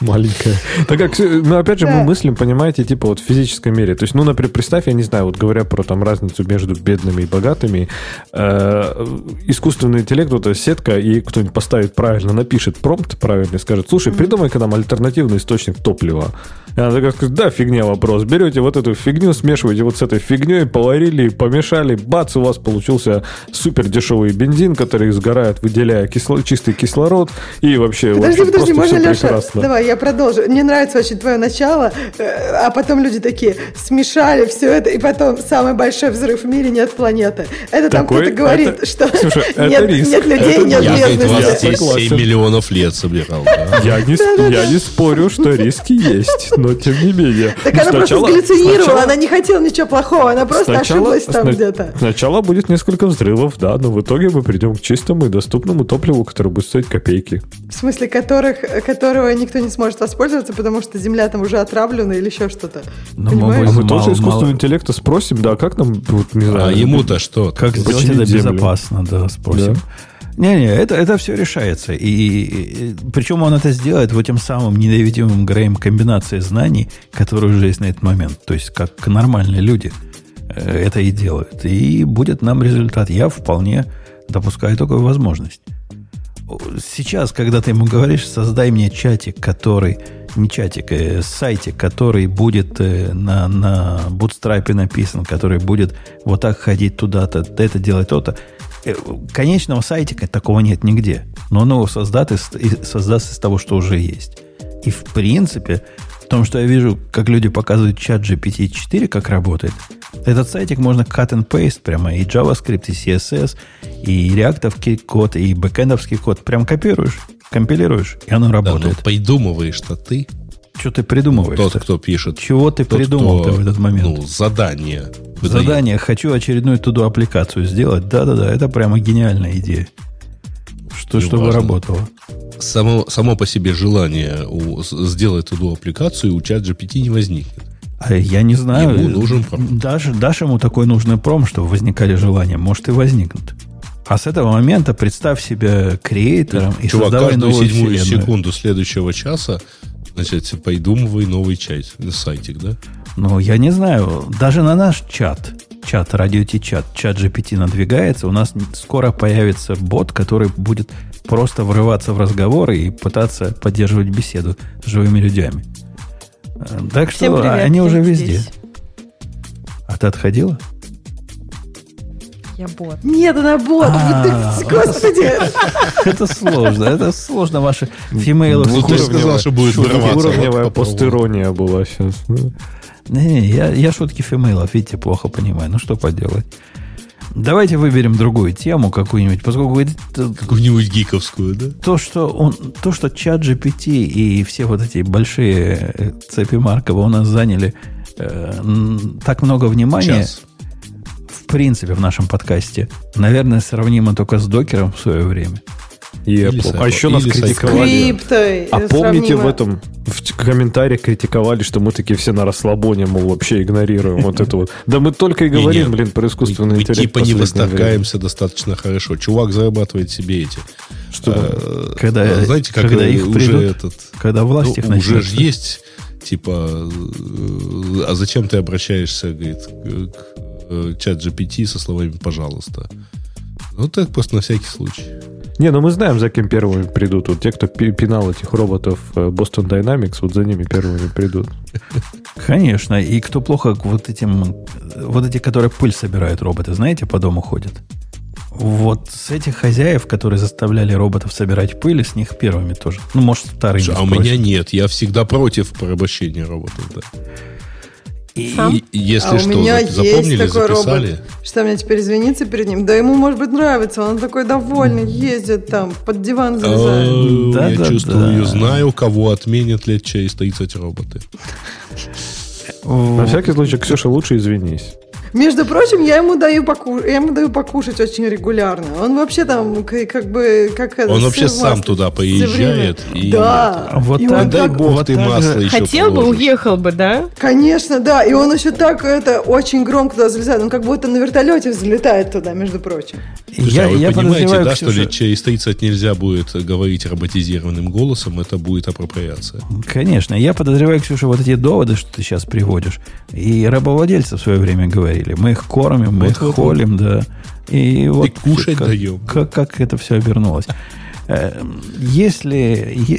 Маленькая. Так как, ну, опять же, Да. мы мыслим, понимаете, типа вот в физической мере. То есть, ну, например, представь, я не знаю, вот говоря про там разницу между бедными и богатыми, э, искусственный интеллект, вот эта сетка, и кто-нибудь поставит правильно, напишет промпт правильно и скажет, слушай, придумай-ка нам альтернативный источник топлива. И она такая скажет, да, фигня вопрос. Берете вот эту фигню, смешиваете вот с этой фигней, поварили, помешали, бац, у вас получился супер дешевый бензин, который сгорает, выделяя кисло- чистый кислород, и вообще Подожди, вообще подожди, просто можно, всё Леша? прекрасно. Давай, я продолжу. Мне нравится очень твое начало, э, а потом люди такие смешали все это, и потом самый большой взрыв в мире нет планеты. Это там Такой- кто-то говорит, это- что Слушай, это нет, риск. нет людей, Это нет бедности. вас здесь Согласен. 7 миллионов лет собирал. да? Я не, я не спорю, что риски есть, но тем не менее. Так Ну, она просто сначала- сгаллюцинировала, сначала- она не хотела ничего плохого, она просто сначала- ошиблась там сна- где-то. Сначала будет несколько взрывов, да, но в итоге мы придем к чистому и доступному топливу, которое будет стоить копейки. В смысле, которых, которого никто не сможет воспользоваться, потому что земля там уже отравлена или еще что-то. Ну, мы Понимаешь? А мы Мало- тоже искусственного мало. интеллекта спросим, да, как нам, вот, не знаю. А ему-то что? Как сделать это землю. безопасно, да, спросим. Не-не, это, это все решается. И, и- причем он это сделает вот тем самым ненавидимым Греем комбинацией знаний, которые уже есть на этот момент. То есть, как нормальные люди э, это и делают. И будет нам результат. Я вполне допускаю такую возможность. Сейчас, когда ты ему говоришь, создай мне чатик, который, не чатик, э, сайтик, который будет э, на, на Bootstrap написан, который будет вот так ходить туда-то, это делать то-то. Э, Конечного сайтика такого нет нигде. Но он его создаст из, и- создаст из того, что уже есть. И в принципе, в том, что я вижу, как люди показывают чат GPT-4, как работает, этот сайтик можно cut and paste прямо и JavaScript, и CSS, и реактовский код, и бэкэндовский код. Прям копируешь, компилируешь, и оно Да, но работает. придумываешь-то ты, Что ты придумываешь? тот, кто пишет. Чего ты Тот, кто, в этот момент? Ну, задание. выдает. Задание, хочу очередную туду аппликацию сделать. Да-да-да, это прямо гениальная идея. Что, Не чтобы важно. работало. Само, само по себе желание у- сделать эту аппликацию у чат GPT не возникнет. А я не знаю. Ему нужен пром. Дашь, дашь ему такой нужный пром, чтобы возникали желания. Может, и возникнут. А с этого момента представь себя креатором и Чувак, создавай каждую новую седьмую вселенную. секунду следующего часа значит, придумывай новый чат, сайтик, да? Ну, я не знаю. Даже на наш чат, чат, радио чат, чат GPT надвигается. У нас скоро появится бот, который будет просто врываться в разговоры и пытаться поддерживать беседу с живыми людьми. Э, Так Всем что привет, они уже везде. здесь. А ты отходила? Я бот. Нет, она бот. А, Господи. Это сложно. Это сложно ваши фимейлы. Ну, ты сказал, что будет попробуй. постирония была сейчас. Не, я, я шутки фимейлов, видите, плохо понимаю. Ну, что поделать. Давайте выберем другую тему какую-нибудь, поскольку т- Какую-нибудь гиковскую, да? то, что он, то, что чат GPT и все вот эти большие э, цепи Маркова у нас заняли э, так много внимания, Час. в принципе, в нашем подкасте, наверное, сравнимо только с докером в свое время. И Или Apple. А еще нас или критиковали. Криптой. А помните сравнимо. в этом в комментариях критиковали, что мы такие все на расслабоне, мол, вообще игнорируем вот это вот. Да мы только и говорим, блин, про искусственный Мы интеллект. типа не восторгаемся достаточно хорошо. Чувак зарабатывает себе эти. Что? э, Когда- э, знаете, как когда э, их уже придут, этот. Когда власть их ну, уже начнется. же есть, типа, а зачем ты обращаешься, говорит, к, к, чат GPT со словами «пожалуйста». Ну, так просто на всякий случай. Не, ну мы знаем, за кем первыми придут. Вот те, кто пи- пинал этих роботов э, Boston Dynamics, вот за ними первыми придут. Конечно. И кто плохо к вот этим, вот эти, которые пыль собирают роботы, знаете, по дому ходят. Вот с этих хозяев, которые заставляли роботов собирать пыль, с них первыми тоже. Ну, может, вторыми. А у меня нет. Я всегда против порабощения роботов. Да. И- Сам? Если а у что, меня за- есть запомнили, такой записали. робот. Что мне теперь извиниться перед ним? Да ему, может быть, нравится. Он такой довольный, ездит там, под диван залезает. А, Да, Я да, чувствую, да. знаю, кого отменят лет через 30 роботы. На всякий случай, Ксюша, лучше извинись. Между прочим, я ему даю, поку... я ему даю покушать очень регулярно. Он вообще там как бы... Как он вообще сам туда поезжает. И да. Это... Вот и так, он дай так... бог вот ты так масло же. еще Хотел бы, положишь. уехал бы, да? Конечно, да. И он еще так это очень громко туда залезает. Он как будто на вертолете взлетает туда, между прочим. Слушай, я а вы я понимаете, да, что ли, через 30 нельзя будет говорить роботизированным голосом, это будет апроприация. Конечно. Я подозреваю, Ксюша, вот эти доводы, что ты сейчас приводишь, и рабовладельцы в свое время говорили. Мы их кормим, мы их Вот-вот-вот. холим, да. И вот кушать как, даем. Как, как это все обернулось. Э, Если...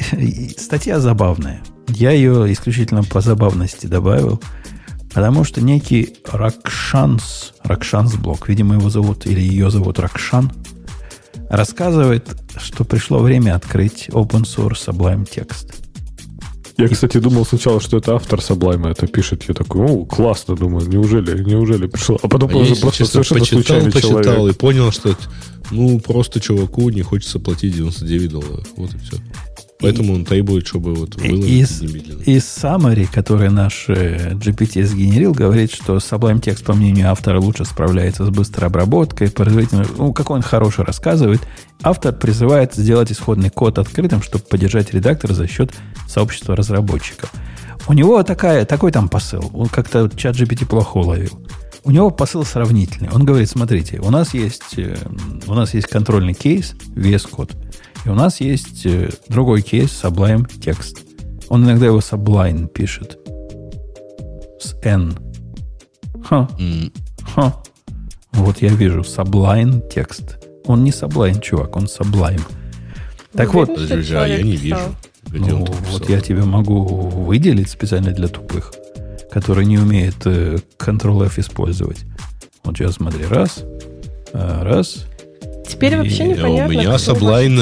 Статья забавная. Я ее исключительно по забавности добавил. Потому что некий Ракшанс, Ракшанс блок, видимо, его зовут, или ее зовут Ракшан, рассказывает, что пришло время открыть open source Sublime Text. Я, кстати, думал сначала, что это автор Sublime это пишет. Я такой, о, классно, думаю, неужели, неужели пришло? А потом А я, просто, честно, совершенно почитал, случайный почитал человек. и понял, что ну, просто чуваку не хочется платить 99 долларов. Вот и все. Поэтому он требует, чтобы вот выложить Из, немедленно. из summary, который наш э, GPT сгенерил, говорит, что Sublime Text, по мнению автора, лучше справляется с быстрой обработкой, производительно, ну, какой он хороший рассказывает. Автор призывает сделать исходный код открытым, чтобы поддержать редактор за счет сообщества разработчиков. У него такая, такой там посыл. Он как-то чат GPT плохо уловил. У него посыл сравнительный. Он говорит, смотрите, у нас есть, э, у нас есть контрольный кейс VS Code. И у нас есть э, другой кейс Sublime Text. Он иногда его Sublime пишет. С N. Ха, ха. Вот я вижу Sublime Text. Он не Sublime, чувак, он Sublime. Так вот, Подожди, а я не вижу. Где ну, вот писал? я тебе могу выделить специально для тупых, которые не умеют э, Ctrl-F использовать. Вот сейчас смотри, раз, а, раз. Теперь И вообще А непонятно. у меня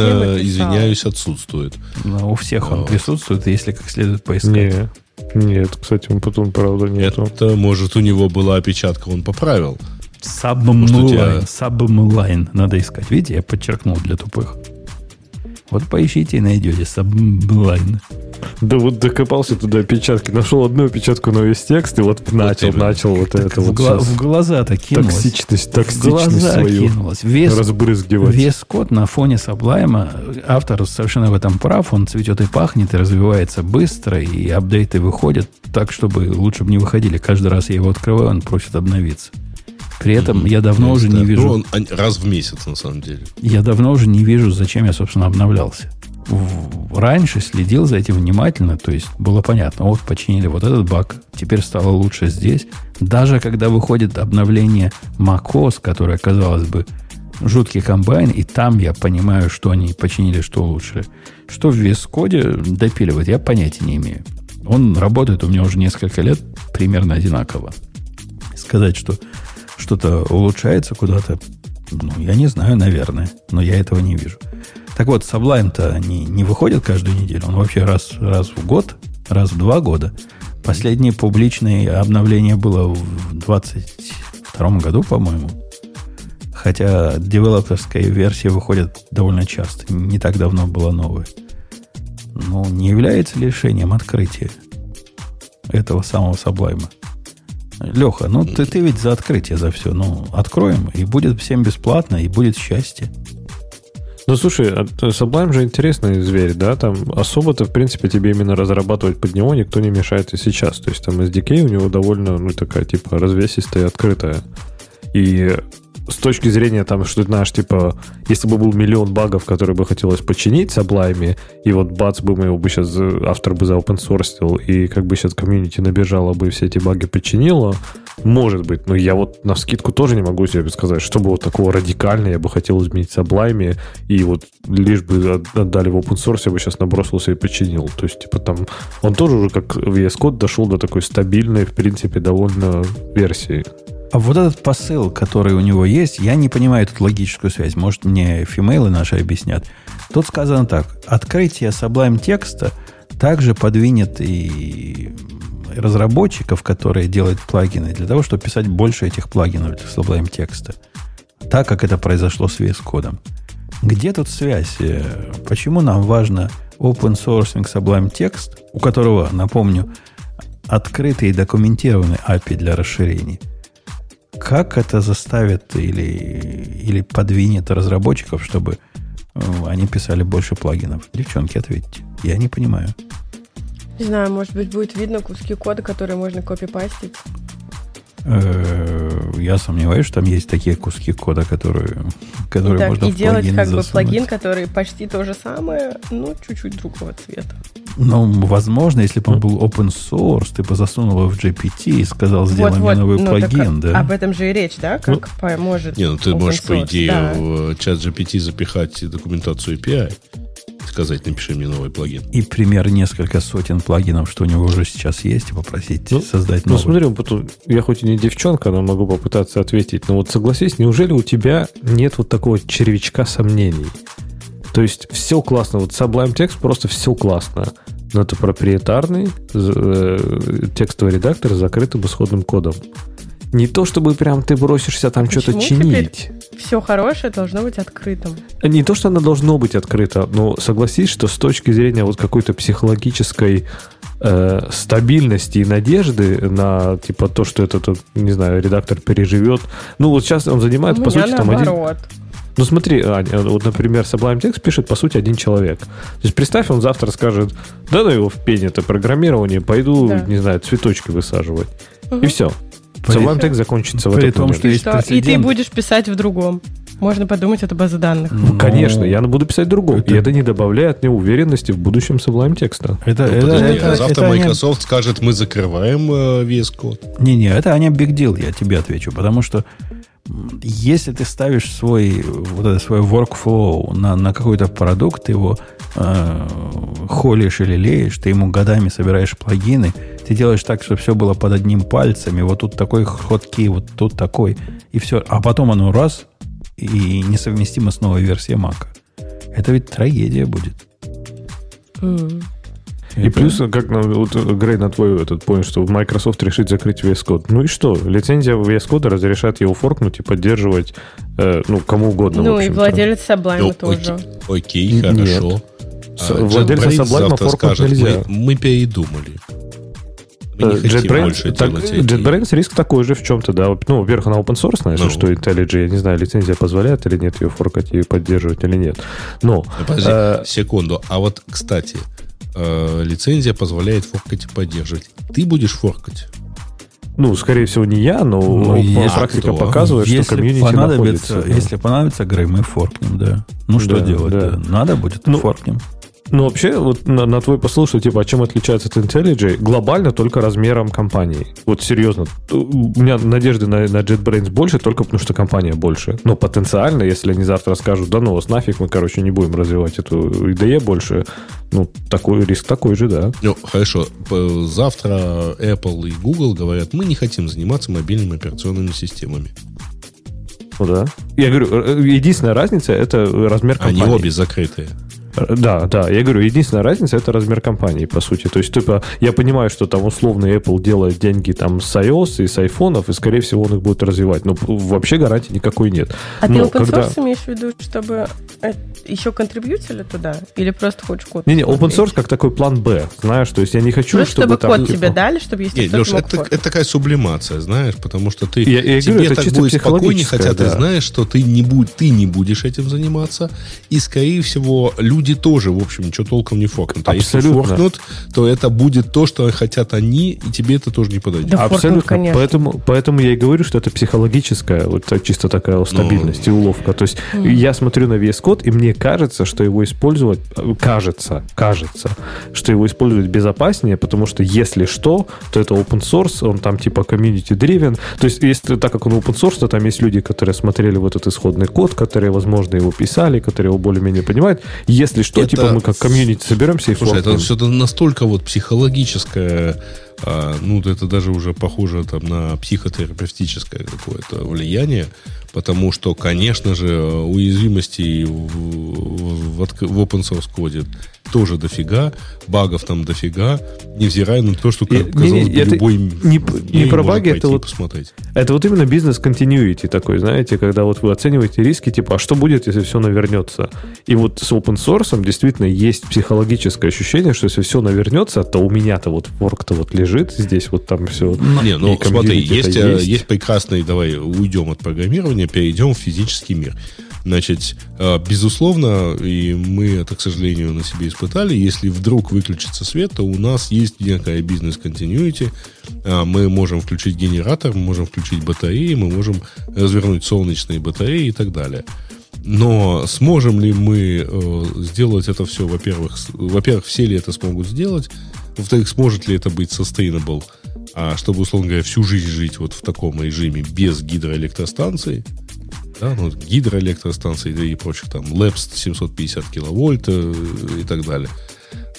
э, писал. извиняюсь, отсутствует. Ну, у всех он присутствует, если как следует поискать. Не, нет, кстати, он потом, правда, нету. Это, может, у него была опечатка, он поправил. У тебя- Subline надо искать. Видите, я подчеркнул для тупых. Вот поищите и найдете Subline. Да вот докопался туда опечатки, нашел одну опечатку на весь текст, и вот начал, именно. начал вот это в, вот гла- в глаза-то кинулось. токсичность, в токсичность глаза свою кинулось. Вес, разбрызгивать. вес код на фоне Саблайма. Автор совершенно в этом прав. Он цветет и пахнет, и развивается быстро, и апдейты выходят так, чтобы лучше бы не выходили. Каждый раз я его открываю, он просит обновиться. При этом я давно уже не знаю. вижу... Ну, он раз в месяц, на самом деле. Я давно уже не вижу, зачем я, собственно, обновлялся. Раньше следил за этим внимательно, то есть было понятно, вот починили вот этот баг, теперь стало лучше здесь. Даже когда выходит обновление macOS, которое, казалось бы, жуткий комбайн, и там я понимаю, что они починили, что улучшили. Что в Code допиливать, я понятия не имею. Он работает у меня уже несколько лет примерно одинаково. Сказать, что что-то улучшается куда-то, ну, я не знаю, наверное, но я этого не вижу. Так вот, Sublime-то не, не выходит каждую неделю, он вообще раз, раз в год, раз в два года. Последнее публичное обновление было в 22 году, по-моему. Хотя девелоперская версия выходит довольно часто. Не так давно была новая. Ну, не является ли решением открытия этого самого Sublime? Леха, ну ты, ты ведь за открытие, за все. Ну, откроем, и будет всем бесплатно, и будет счастье. Ну, слушай, а, э, Sublime же интересный зверь, да? Там особо-то, в принципе, тебе именно разрабатывать под него никто не мешает и сейчас. То есть там SDK у него довольно, ну, такая, типа, развесистая, открытая. И с точки зрения там, что знаешь, типа, если бы был миллион багов, которые бы хотелось починить Sublime, и вот бац бы мы его бы сейчас, автор бы за open source и как бы сейчас комьюнити набежало бы и все эти баги починило, может быть, но я вот на скидку тоже не могу себе сказать, чтобы вот такого радикального я бы хотел изменить Sublime, и вот лишь бы от- отдали в open source, я бы сейчас набросился и починил. То есть, типа там, он тоже уже как VS Code дошел до такой стабильной, в принципе, довольно версии. А вот этот посыл, который у него есть, я не понимаю тут логическую связь. Может, мне фимейлы наши объяснят. Тут сказано так. Открытие Sublime текста также подвинет и разработчиков, которые делают плагины, для того, чтобы писать больше этих плагинов для Sublime текста. Так, как это произошло с VS Code. Где тут связь? Э, Почему нам важно open sourcing Sublime текст, у которого, напомню, открытый и документированный API для расширений? Как это заставит или, или подвинет разработчиков, чтобы э, они писали больше плагинов? Девчонки, ответьте. Я не понимаю. Не знаю, может быть, будет видно куски кода, которые можно копипастить. Э, я сомневаюсь, что там есть такие куски кода, которые, которые так, можно и в делать как бы засунуть. плагин, который почти то же самое, но чуть-чуть другого цвета. Ну, возможно, если бы он был open source, ты бы засунул его в GPT и сказал, сделай мне новый ну, так плагин, да? Об этом же и речь, да? Как поможет Не, ну ты можешь, по source, идее, да. в чат GPT запихать документацию API, сказать, напиши мне новый плагин. И пример несколько сотен плагинов, что у него уже сейчас есть, и попросить Ну, создать Ну, новый. смотри, вот я хоть и не девчонка, но могу попытаться ответить. Но вот согласись, неужели у тебя нет вот такого червячка сомнений? То есть все классно. Вот Sublime Text просто все классно. Но это проприетарный э, текстовый редактор с закрытым исходным кодом. Не то, чтобы прям ты бросишься там что-то чинить. Все хорошее должно быть открытым. Не то, что оно должно быть открыто, но согласись, что с точки зрения вот какой-то психологической э, стабильности и надежды на типа то, что этот, вот, не знаю, редактор переживет. Ну, вот сейчас он занимает, У по сути, там один. наоборот. Ну, смотри, Ань, э, вот, например, Sublime Text пишет, по сути, один человек. То есть, представь, он завтра скажет, да ну его в пень, это программирование, пойду, Да. не знаю, цветочки высаживать. И Мгм. все. Text закончится в при этот том, момент. что И, есть что? и ты будешь писать в другом. Можно подумать, это база данных. Ну, Конечно, я буду писать другой. это- И это не добавляет мне уверенности в будущем Sublime текста. Это, Ну, это, подожди, это- а завтра это они- Microsoft скажет, мы закрываем э, весь код. Не-не, это не big deal, я тебе отвечу. Потому что если ты ставишь свой, вот это свой workflow на, на какой-то продукт, его э, холишь или леешь, ты ему годами собираешь плагины, ты делаешь так, чтобы все было под одним пальцем, и вот тут такой ходки, вот тут такой, и все. А потом оно раз, и несовместимо с новой версией Mac. Это ведь трагедия будет. М. И плюс, как на, вот, Грей, на твой этот point, что Microsoft решит закрыть VS Code. Ну и что? Лицензия VS Code разрешает его форкнуть и поддерживать э, ну, кому угодно. Ну и владелец Sublime Ну, тоже. Окей, хорошо. С- А владельца Sublime форкнуть скажет, нельзя. Мы, мы передумали. Мы не Э, JetBrains, больше так, JetBrains риск такой же в чем-то, да. Ну, во-первых, она open source, знаешь, Ну. что IntelliJ, я не знаю, лицензия позволяет или нет ее форкать и поддерживать или нет. Но, Подожди, э, секунду. А вот, кстати, э, лицензия позволяет форкать и поддерживать. Ты будешь форкать? ну, скорее всего, не я, но Ну, если практика кто? показывает, что если комьюнити понадобится, находится. да. если понадобится, Грей, мы форкнем, да. Ну что Да, делать? да. да? Надо будет, Ну, форкнем. Ну, вообще, вот на, на твой посыл, что типа, а чем отличается от IntelliJ, глобально только размером компании. Вот серьезно. У меня надежды на, на JetBrains больше, только потому что компания больше. Но потенциально, если они завтра скажут, да ну вас нафиг, мы, короче, не будем развивать эту IDE больше, ну, такой риск такой же, да. Ну, хорошо. Завтра Apple и Google говорят, мы не хотим заниматься мобильными операционными системами. Ну да. Я говорю, э, единственная разница это размер компании. Они обе закрытые. Да, да, я говорю, единственная разница это размер компании, по сути. То есть, типа, я понимаю, что там условный Apple делает деньги там с iOS и с айфонов, и, скорее всего, он их будет развивать. Но вообще гарантии никакой нет. А ты Но open когда- source имеешь в виду, чтобы еще контрибьютили туда? Или просто хочешь код? Не-не, open source как такой план Б, знаешь, то есть я не хочу, Просто чтобы, чтобы там, код типа, тебе дали, чтобы если Нет, кто-то Леш, мог это, это такая сублимация, знаешь, потому что ты Я- я тебе говорю, так чисто будет спокойнее, хотя ты да. знаешь, что ты не, будь, ты не будешь этим заниматься, и, скорее всего, люди тоже, в общем, ничего толком не форкнут. А если Абсолютно. форкнут, то это будет то, что хотят они, и тебе это тоже не подойдет. Да форкнут, Абсолютно. конечно. Поэтому, поэтому я и говорю, что это психологическая, вот чисто такая стабильность Ну. и уловка. То есть я смотрю на VS Code, и мне кажется, что его использовать, кажется, кажется, что его использовать безопаснее, потому что если что, то это open source, он там типа community driven. То есть, если так как он open source, то там есть люди, которые смотрели вот этот исходный код, которые, возможно, его писали, которые его более-менее понимают. Если что, Это- типа мы как комьюнити соберемся и Слушай, это форкнем. все настолько вот психологическое, а, ну, это даже уже похоже там на психотерапевтическое какое-то влияние, потому что, конечно же, уязвимостей в, в, в open source коде тоже дофига, багов там дофига, невзирая на то, что, И- как, казалось не- бы, это любой не не про баги, это и вот- посмотреть. Это вот именно бизнес continuity такой, знаете, когда вот вы оцениваете риски, типа, а что будет, если все навернется? И вот с open source действительно есть психологическое ощущение, что если все навернется, то у меня-то вот форк-то вот лежит здесь, вот там все. Не, ну и смотри, есть, э, есть. есть прекрасный, давай уйдем от программирования, перейдем в физический мир. Значит, э, безусловно, и мы это, к сожалению, на себе испытали, если вдруг выключится свет, то у нас есть некая бизнес-континьюити, мы можем включить генератор, мы можем включить батареи, мы можем развернуть солнечные батареи и так далее. Но сможем ли мы э, сделать это все, во-первых, во-первых, все ли это смогут сделать, во-вторых, сможет ли это быть sustainable, а чтобы, условно говоря, всю жизнь жить вот в таком режиме без гидроэлектростанций, да, ну, гидроэлектростанций да и прочих там, LEPS 750 киловольт э, и так далее.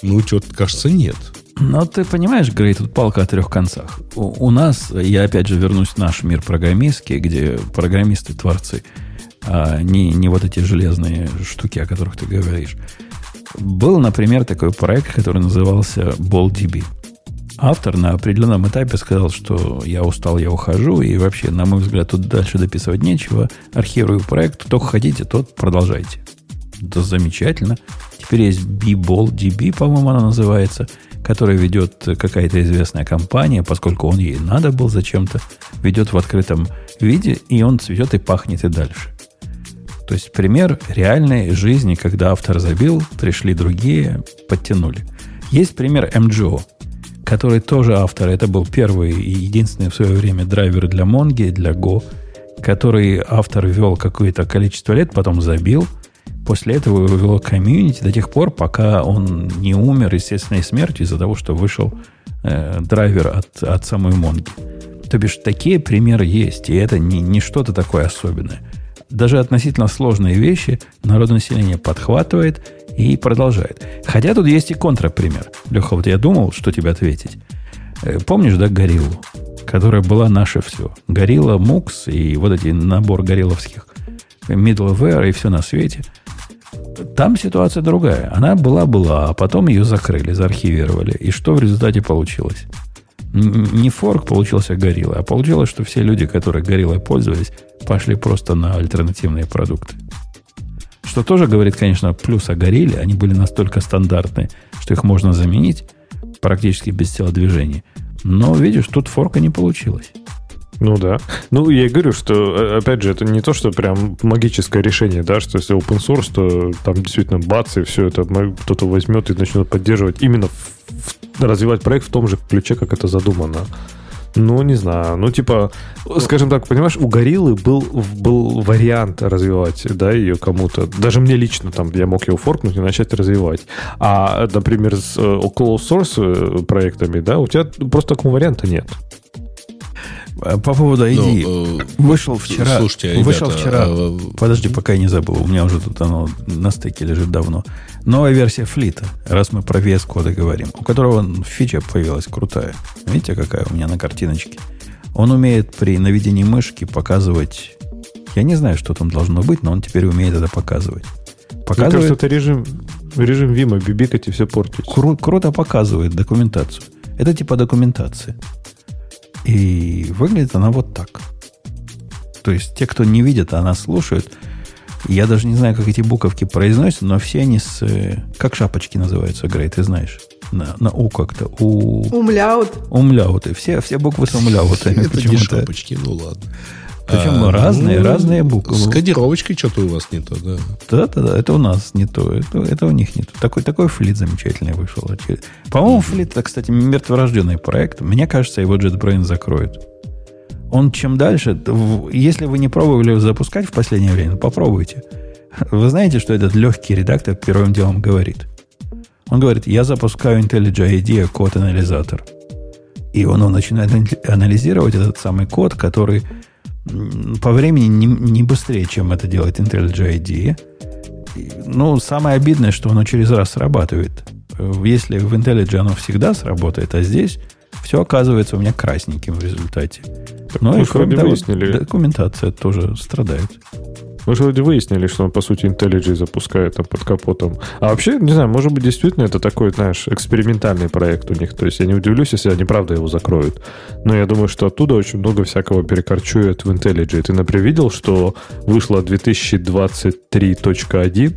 Ну, что-то, кажется, нет. Но ты понимаешь, Грей, тут палка о трех концах. У, у нас, я опять же вернусь в наш мир программистский, где программисты, творцы, а не, не вот эти железные штуки, о которых ты говоришь. Был, например, такой проект, который назывался BallDB. Автор на определенном этапе сказал, что я устал, я ухожу, и вообще, на мой взгляд, тут дальше дописывать нечего. Архивирую проект, кто хотите, тот продолжайте. Да замечательно. Теперь есть BBallDB, по-моему, она называется, которая ведет какая-то известная компания, поскольку он ей надо был зачем-то, ведет в открытом виде, и он цветет и пахнет и дальше. То есть пример реальной жизни, когда автор забил, пришли другие, подтянули. Есть пример MGO, который тоже автор. Это был первый и единственный в свое время драйвер для Монги, для Go, который автор вел какое-то количество лет, потом забил. После этого его вело комьюнити до тех пор, пока он не умер естественной смертью из-за того, что вышел э, драйвер от, от самой Монги. То бишь, такие примеры есть, и это не, не что-то такое особенное. Даже относительно сложные вещи народонаселение подхватывает и продолжает. Хотя тут есть и контрапример. Леха, вот я думал, что тебе ответить. Э, Помнишь, да, Гориллу? Которая была наше все. Горилла, Мукс и вот эти набор горилловских middleware и все на свете. Там ситуация другая. Она была-была, а потом ее закрыли, заархивировали. И что в результате получилось? Не форк получился горилла, а получилось, что все люди, которые гориллой пользовались, пошли просто на альтернативные продукты. Что тоже говорит, конечно, плюс о горилле. Они были настолько стандартные, что их можно заменить практически без телодвижения. Но, видишь, тут форка не получилось. Ну да. Ну, я говорю, что, э, опять же, это не то, что прям магическое решение, да, что если open source, то там действительно бац, и все это кто-то возьмет и начнет поддерживать именно в- в- развивать проект в том же ключе, как это задумано. Ну, не знаю. Ну, типа, скажем так, понимаешь, у Гориллы был, был вариант развивать, да, ее кому-то. Даже мне лично там, я мог его форкнуть и начать развивать. А, например, с э, closed source э, проектами, да, у тебя просто такого варианта нет. А По поводу ID. Ну, э, вышел вчера. слушайте, ребята, вышел вчера. а, Подожди, пока я не забыл. У меня уже тут оно на стеке лежит давно. Новая версия флита, раз мы про VS коды говорим, у которого фича появилась крутая. Видите, какая у меня на картиночке? Он умеет при наведении мышки показывать... Я не знаю, что там должно быть, но он теперь умеет это показывать. Мне кажется, Показывает, это режим, режим Вима, бибикать и все портить. кру- круто показывает документацию. Это типа документация. И выглядит она вот так. То есть те, кто не видит, а нас слушают, я даже не знаю, как эти буковки произносятся, но все они с... э, Как шапочки называются, Грей, ты знаешь? На, на У как-то. У... Умляут. Умляуты. Все, все буквы с умляутами. Это не шапочки, ну ладно. Причем А, разные, ну, разные буквы. С кодировочкой что-то у вас не то, да. Да, да, да, это у нас не то, это, это у них не то. Такой, такой флит замечательный вышел. По-моему, флит, это, кстати, мертворожденный проект. Мне кажется, его JetBrains закроет. Он чем дальше, если вы не пробовали его запускать в последнее время, попробуйте. Вы знаете, что этот легкий редактор первым делом говорит? Он говорит, я запускаю IntelliJ IDEA код-анализатор. И он, он начинает ан- анализировать этот самый код, который по времени не, не быстрее, чем это делает IntelliJ IDEA. И, Ну, самое обидное, что оно через раз срабатывает. Э, Если в IntelliJ оно всегда сработает, а здесь все оказывается у меня красненьким в результате. Ну мы и кроме того, выяснили. документация тоже страдает. Мы же вроде выяснили, что он, по сути, IntelliJ запускает там под капотом. А вообще, не знаю, может быть, действительно это такой, знаешь, экспериментальный проект у них. То есть я не удивлюсь, если они правда его закроют. Но я думаю, что оттуда очень много всякого перекорчует в IntelliJ. Ты, например, видел, что вышло 2023.1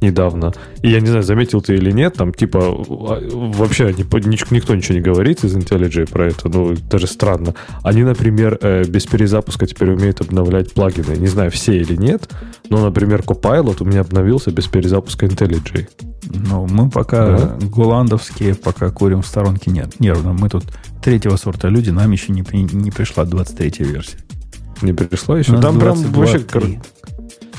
недавно. И я не знаю, заметил ты или нет, там типа а, вообще никто ничего не говорит из IntelliJ про это, ну, даже странно. Они, например, э, без перезапуска теперь умеют обновлять плагины. Не знаю, все или нет, но, например, Copilot у меня обновился без перезапуска IntelliJ. Ну, мы пока да. гуландовские, пока курим в сторонке нет. Нервно. Мы тут третьего сорта люди, нам еще не, не пришла 23 версия. Не пришла еще? Там прям вообще... 3.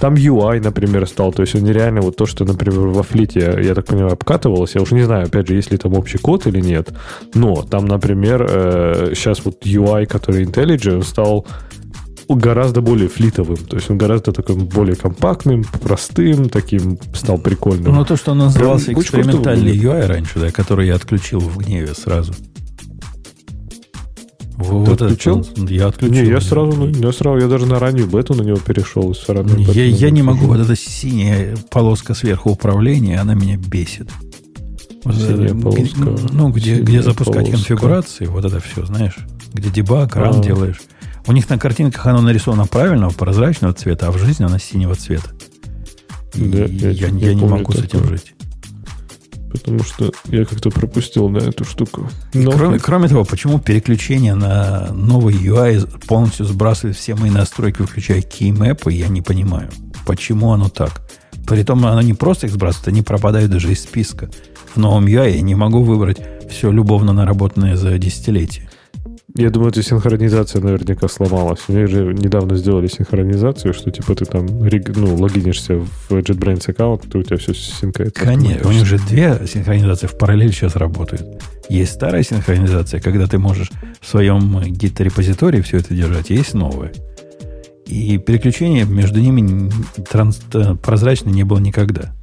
Там UI, например, стал. То есть он нереально вот то, что, например, во флите, я так понимаю, обкатывалось. Я уже не знаю, опять же, есть ли там общий код или нет. Но там, например, э, сейчас вот UI, который IntelliJ, он стал гораздо более флитовым. То есть он гораздо таким более компактным, простым, таким стал прикольным. Ну, то, что он назывался Прям экспериментальный UI раньше, да, который я отключил в гневе сразу. Вот Ты отключил? Это, я отключил. Не, я сразу, я сразу, я даже на раннюю бету на него перешел. С я, я не могу, вот эта синяя полоска сверху управления, она меня бесит. Синяя полоска. Ну, где, где запускать полоска. конфигурации, вот это все, знаешь, где дебаг, ран а. делаешь. У них на картинках оно нарисовано правильного, прозрачного цвета, а в жизни оно синего цвета. И да, я, я, я не могу такое. с этим жить потому что я как-то пропустил на эту штуку. Но... Кроме, кроме того, почему переключение на новый UI полностью сбрасывает все мои настройки, включая keymap, я не понимаю. Почему оно так? Притом оно не просто их сбрасывает, они пропадают даже из списка. В новом UI я не могу выбрать все любовно наработанное за десятилетие. Я думаю, эта синхронизация наверняка сломалась. У них же недавно сделали синхронизацию, что типа ты там ну, логинишься в JetBrains аккаунт, то у тебя все синкается. Конечно, у них же две синхронизации в параллель сейчас работают. Есть старая синхронизация, когда ты можешь в своем гит-репозитории все это держать, есть новая. И переключение между ними транс, э, прозрачно не было никогда.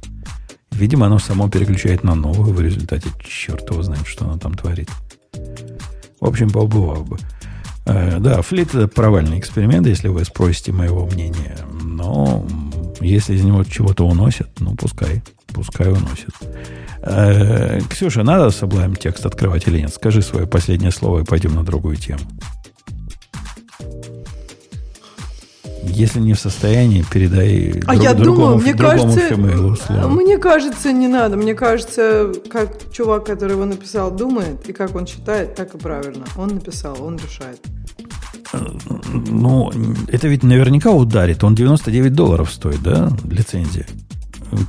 Видимо, оно само переключает на новую в результате. Черт его знает, что оно там творит. В общем, побывал бы. Э, да, флит это провальный эксперимент, если вы спросите моего мнения. Но если из него чего-то уносят, ну, пускай. Пускай уносят. Э, Ксюша, надо Sublime текст открывать или нет? Скажи свое последнее слово и пойдем на другую тему. Если не в состоянии, передай а друг, я другому, думаю, мне кажется, Мне кажется, не надо. Мне кажется, как чувак, который его написал, думает, и как он считает, так и правильно. Он написал, он решает. Ну, это ведь наверняка ударит. Он 99 долларов стоит, да, лицензия?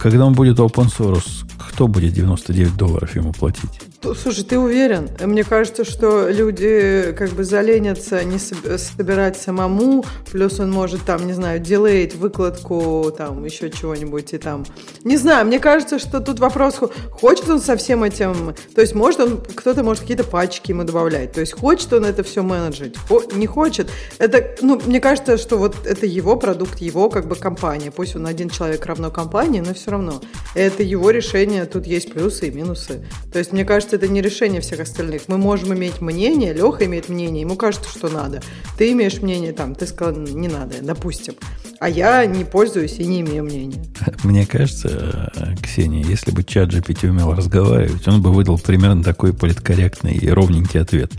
Когда он будет open source, кто будет 99 долларов ему платить? Слушай, ты уверен? Мне кажется, что люди как бы заленятся не собирать самому, плюс он может там, не знаю, делать выкладку, там еще чего-нибудь и там. Не знаю, мне кажется, что тут вопрос, хочет он со всем этим, то есть может он, кто-то может какие-то пачки ему добавлять, то есть хочет он это все менеджить, не хочет. Это, ну, мне кажется, что вот это его продукт, его как бы компания, пусть он один человек равно компании, но все равно. Это его решение, тут есть плюсы и минусы. То есть мне кажется, это не решение всех остальных. Мы можем иметь мнение, Леха имеет мнение, ему кажется, что надо. Ты имеешь мнение там, ты сказал, не надо, допустим. А я не пользуюсь и не имею мнения. Мне кажется, Ксения, если бы чат GPT умел разговаривать, он бы выдал примерно такой политкорректный и ровненький ответ,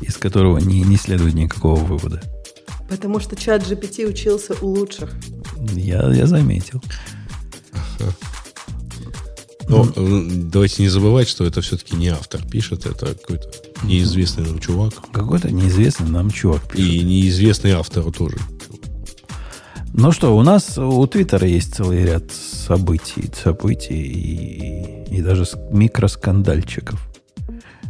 из которого не, не следует никакого вывода. Потому что чат GPT учился у лучших. Я, я заметил. Но mm. давайте не забывать, что это все-таки не автор пишет, это какой-то неизвестный нам чувак. Какой-то неизвестный нам чувак пишет. И неизвестный автору тоже. Ну что, у нас у Твиттера есть целый ряд событий, событий и, и даже микроскандальчиков.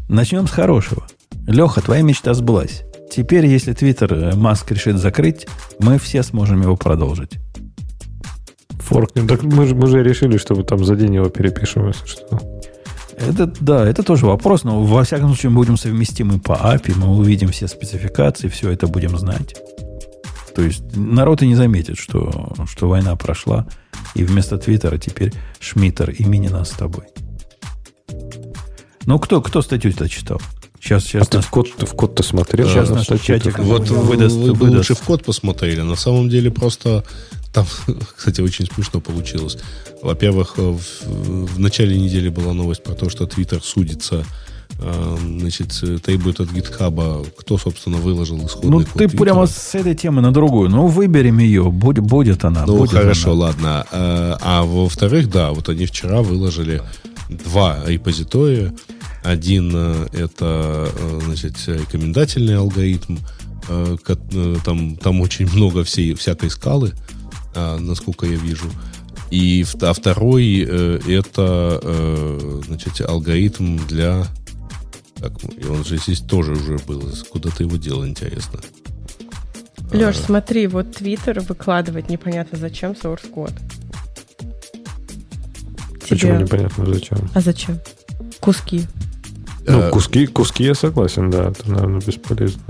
Начнем с хорошего. Леха, твоя мечта сбылась. Теперь, если Твиттер э, Маск решит закрыть, мы все сможем его продолжить. Форкнем. Так мы, мы же решили, что мы там за день его перепишем, если что. Это, да, это тоже вопрос, но во всяком случае мы будем совместимы по API, мы увидим все спецификации, все это будем знать. То есть народ и не заметит, что, что война прошла, и вместо Твиттера теперь Шмиттер имени нас с тобой. Ну, кто, кто статью-то читал? Сейчас, сейчас. А ты в код, ты в код-то смотрел? Сейчас наш чатик вот выдаст, вы, вы выдаст. лучше в код посмотрели. На самом деле просто там, кстати, очень смешно получилось. Во-первых, э, в, в начале недели была новость про то, что Twitter судится э, значит, требует от гитхаба, кто, собственно, выложил исходный Ну, код ты Твиттера. прямо с этой темы на другую. Ну, выберем ее. Будет, будет она. Ну, будет хорошо, она. ладно. А, а во-вторых, да, вот они вчера выложили два репозитория. Один э, это, э, значит, рекомендательный алгоритм. э, э, Там, там очень много всей, всякой скалы, насколько я вижу. И а второй э, это, э, значит, алгоритм для... Так, и он же здесь тоже уже был. Куда ты его делал, интересно? Леш, А. смотри, вот Твиттер выкладывает непонятно зачем source код. Почему Тебе- непонятно зачем? А зачем? Куски. Ну, Э, куски, куски я согласен, да, это, наверное, бесполезно.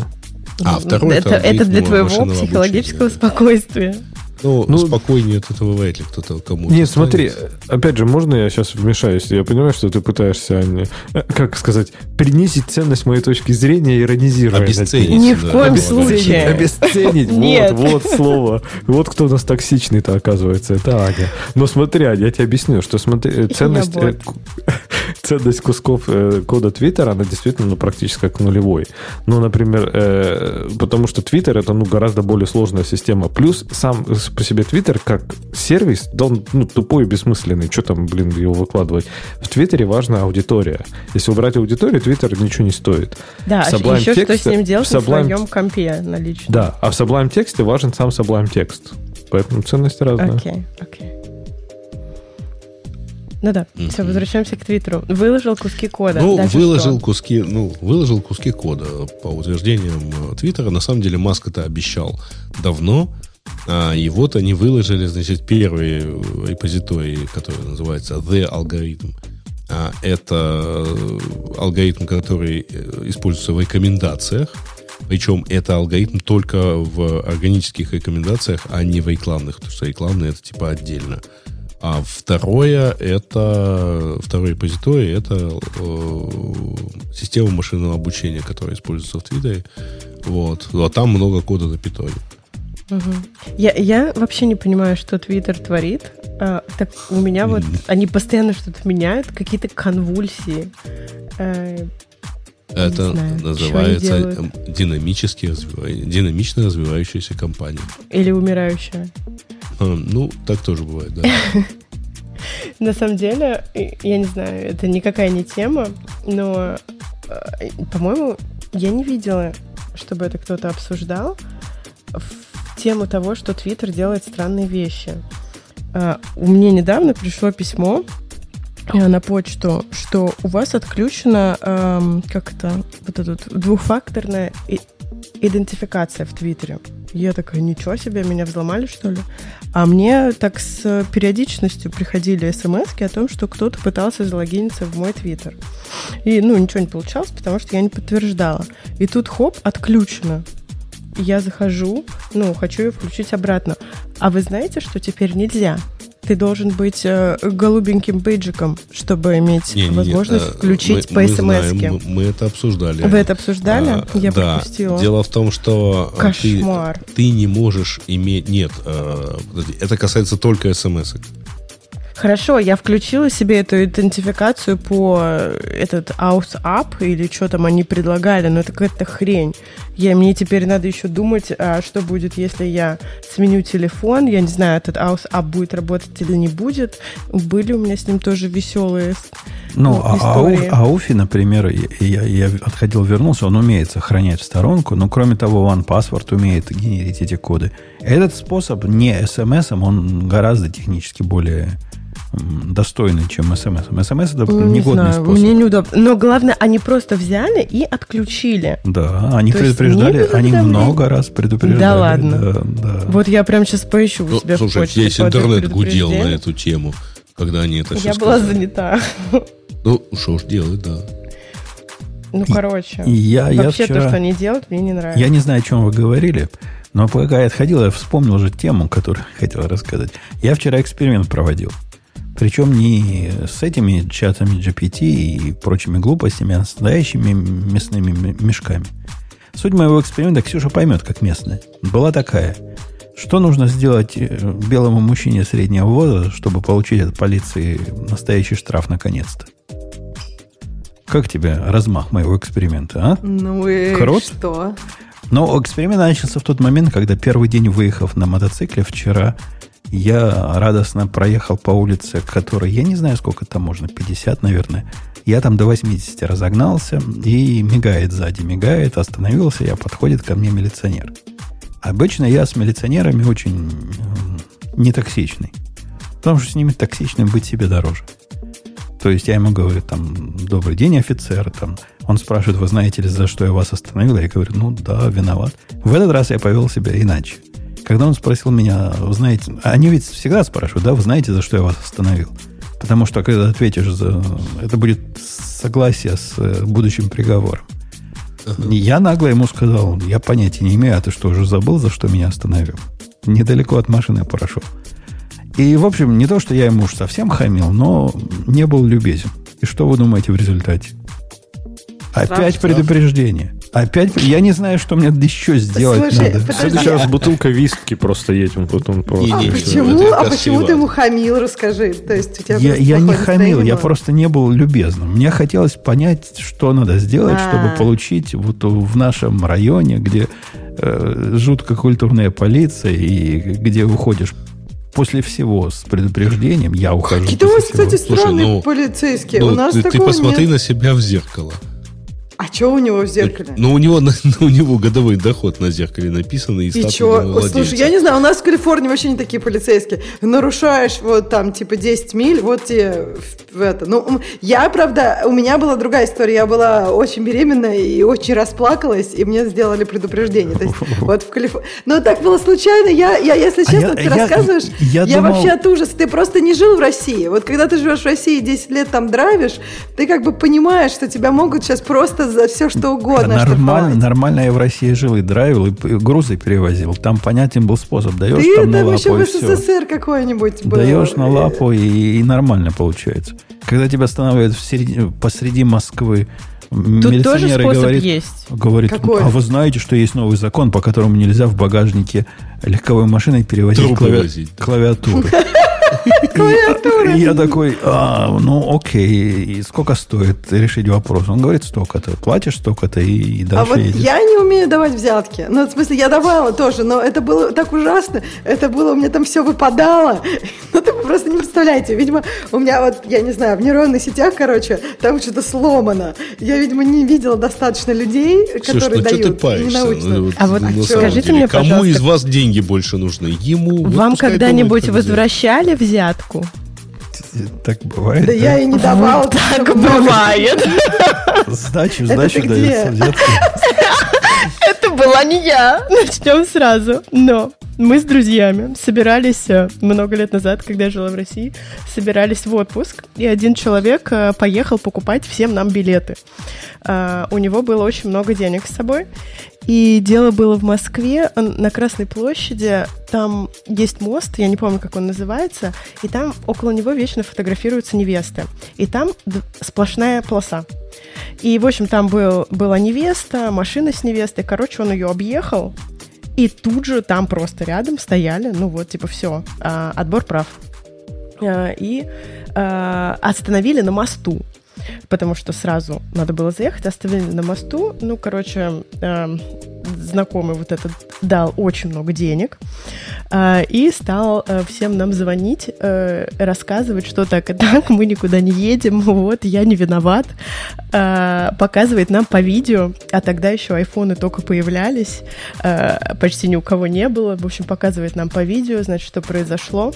А, второй это, это это для твоего психологического обучения. спокойствия. Ну, Ну, спокойнее от этого вряд ли кто-то кому-то Нет, смотри, опять же, можно я сейчас вмешаюсь? Я понимаю, что ты пытаешься, не- э, как сказать, принизить ценность моей точки зрения, иронизируя. ней. Обесценить. Ни в коем случае. Обесценить, Нет. вот, вот слово. Вот кто у нас токсичный-то, оказывается, это Аня. Но смотри, Аня, я тебе объясню, что смотри, ценность, э, ценность кусков э, кода Твиттера, она действительно ну, практически как нулевой. Ну, например, э, потому что Твиттер это ну, гораздо более сложная система. Плюс сам по себе Твиттер как сервис, да он ну, тупой и бессмысленный. Что там, блин, его выкладывать? В Твиттере важна аудитория. Если убрать аудиторию, Твиттер ничего не стоит. Да, В Sublime еще что Text- с ним делать в на Sublime- своем компе на личном. Да, а в Sublime тексте важен сам Sublime текст. Поэтому ценность разная. Окей, окей. Ну да, все, Мгм. возвращаемся к Твиттеру. Выложил куски кода. Ну, Дальше выложил что? куски, ну, выложил куски кода по утверждениям э, Твиттера. На самом деле Маск это обещал давно. А, и вот они выложили, значит, первый э, репозиторий, который называется The Algorithm. А, это э, алгоритм, который используется в рекомендациях. Причем это алгоритм только в органических рекомендациях, а не в рекламных, потому что рекламные это типа отдельно. А второе это второй репозиторий это э, система машинного обучения, которая используется в Твиттере. Вот. А там много кода на питоне. Мгм. Я, я вообще не понимаю, что Твиттер творит. А, так у меня вот они постоянно что-то меняют, какие-то конвульсии. Э, Это знаю, называется динамически развива- динамично развивающаяся компания. или умирающая. А, ну, так тоже бывает, да. На самом деле, я не знаю, это никакая не тема, но, э, по-моему, я не видела, чтобы это кто-то обсуждал в тему того, что Твиттер делает странные вещи. А, У меня недавно пришло письмо э, на почту, что у вас отключена эм, как это вот эта двухфакторная идентификация в Твиттере. Я такая, ничего себе, меня взломали, что ли? А мне так с периодичностью приходили смс о том, что кто-то пытался залогиниться в мой твиттер. И, ну, ничего не получалось, потому что я не подтверждала. И тут, хоп, отключено. Я захожу, ну, хочу ее включить обратно. А вы знаете, что теперь нельзя? Ты должен быть э, голубеньким бейджиком, чтобы иметь Не-не-не, возможность э, включить мы- по мы смс знаем, мы, мы это обсуждали. Вы это обсуждали? А, я да. пропустила. Дело в том, что э, ты, Кошмар. ты не можешь иметь... Нет, э, это касается только смс. Хорошо, я включила себе эту идентификацию по э, этот Aus App или что там они предлагали, но это какая-то хрень. Я, мне теперь надо еще думать, а что будет, если я сменю телефон. Я не знаю, этот Aus App будет работать или не будет. Были у меня с ним тоже веселые Ну, ну, а, истории. Ауф- Ауфи, например, я, я отходил, вернулся, он умеет сохранять в сторонку, но кроме того, OnePassword умеет генерить эти коды. Этот способ не смс, он гораздо технически более достойный, чем смс. смс это не негодный знаю, способ. мне неудобно. Но главное, они просто взяли и отключили. Да, они То предупреждали, они много раз предупреждали. Да ладно? Да, да. Вот я прям сейчас поищу у Ну, себя в слушай, почте. весь интернет гудел на эту тему, когда они это все Я была занята. Ну, что ж делать, да. Ну, короче. И я, я Вообще вчера... то, что они делают, мне не нравится. Я не знаю, о чем вы говорили, но пока я отходил, я вспомнил уже тему, которую хотел рассказать. Я вчера эксперимент проводил. Причем не с этими чатами GPT и прочими глупостями, а с настоящими мясными мешками. Суть моего эксперимента Ксюша поймет, как местная. Была такая. Что нужно сделать э, белому мужчине среднего возраста, чтобы получить от полиции настоящий штраф наконец-то? Как тебе размах моего эксперимента, а? Ну и Крут? что? Но эксперимент начался в тот момент, когда первый день выехав на мотоцикле вчера, я радостно проехал по улице, которой, я не знаю, сколько там можно, 50, наверное. Я там до 80 разогнался, и мигает сзади, мигает, остановился, я подходит ко мне милиционер. Обычно я с милиционерами очень э, нетоксичный. Потому что с ними токсичным быть себе дороже. То есть я ему говорю, там, добрый день, офицер, там, он спрашивает, вы знаете ли, за что я вас остановил? Я говорю, ну да, виноват. В этот раз я повел себя иначе. Когда он спросил меня, вы знаете, они ведь всегда спрашивают, да, вы знаете, за что я вас остановил? Потому что когда ответишь, за, это будет согласие с э, будущим приговором. Я нагло ему сказал, я понятия не имею, а ты что, уже забыл, за что меня остановил? Недалеко от машины прошел. И, в общем, не то, что я ему уж совсем хамил, но не был любезен. И что вы думаете в результате? Опять предупреждение. Опять, я не знаю, что мне еще сделать Слушай, надо. В подожди, следующий раз бутылка виски просто он потом просто... А почему? это А почему ты ему хамил, расскажи? То есть у тебя Я, я не хамил, я было? просто не был любезным. Мне хотелось понять, что надо сделать, А. чтобы получить вот в нашем районе, где э, жутко культурная полиция и где уходишь после всего с предупреждением, я ухожу. Какие-то у вас, кстати, Слушай, странные ну, полицейские. Ну, у нас ты, ты посмотри нет. на себя в зеркало. А что у него в зеркале? Ну, у него, на- у него годовой доход на зеркале написан и, И владельца. Слушай, я не знаю, у нас в Калифорнии вообще не такие полицейские. Нарушаешь вот там типа 10 миль, вот тебе в, это. Ну, я, правда, у меня была другая история. Я была очень беременная и очень расплакалась, и мне сделали предупреждение. То есть вот в Калифорнии... Но так было случайно. Я, я если А честно, я- ты я- рассказываешь, я я, думал- вообще от ужаса. Ты просто не жил в России. Вот когда ты живешь в России 10 лет там драйвишь, ты как бы понимаешь, что тебя могут сейчас просто за все что угодно Нормально, нормально я в России жил и драйвил, и грузы перевозил. Там понятен был способ. Даешь Ты там на там еще лапу в и все. СССР какой-нибудь был. Даешь на лапу и, и нормально получается. Когда тебя останавливают в середине- посреди Москвы, Тут тоже способ говорит, есть. говорит, Какой? а вы знаете, что есть новый закон, по которому нельзя в багажнике легковой машиной перевозить клави- клавиатуру. Клавиатура. Я такой, а, ну окей, и сколько стоит решить вопрос? Он говорит, столько-то. Платишь столько-то и, А дальше вот едешь. я не умею давать взятки. Ну, в смысле, я давала тоже, но это было так ужасно. Это было, у меня там все выпадало. Ну, ты просто не представляете. Видимо, у меня вот, я не знаю, в нейронных сетях, короче, там что-то сломано. Я, видимо, не видела достаточно людей, Слушай, которые ну что дают. ты паришься? Ну, А вот скажите деле, мне, кому пожалуйста, из вас деньги больше нужны? Ему. Вам когда-нибудь возвращали взятку? Так бывает. Да я и не давала. Так бывает. Сдачу, сдачу где? взятки. Это была не я. Начнем сразу. Но мы с друзьями собирались э, много лет назад, когда я жила в России, собирались в отпуск, и один человек э, поехал покупать всем нам билеты. А, У него было очень много денег с собой, и дело было в Москве, на Красной площади, там есть мост, я не помню, как он называется, и там около него вечно фотографируются невесты. И там сплошная полоса. И, в общем, там был, была невеста, машина с невестой. Короче, он ее объехал, и тут же там просто рядом стояли, ну вот, типа, все, отбор прав. А, И а, остановили на мосту, потому что сразу надо было заехать, остановили на мосту. Ну, короче, эм, знакомый вот этот дал очень много денег а, и стал э, всем нам звонить, э, рассказывать, что так и так, мы никуда не едем, вот, я не виноват. А, Показывает нам по видео, а тогда еще айфоны только появлялись, а, почти ни у кого не было. В общем, показывает нам по видео, значит, что произошло.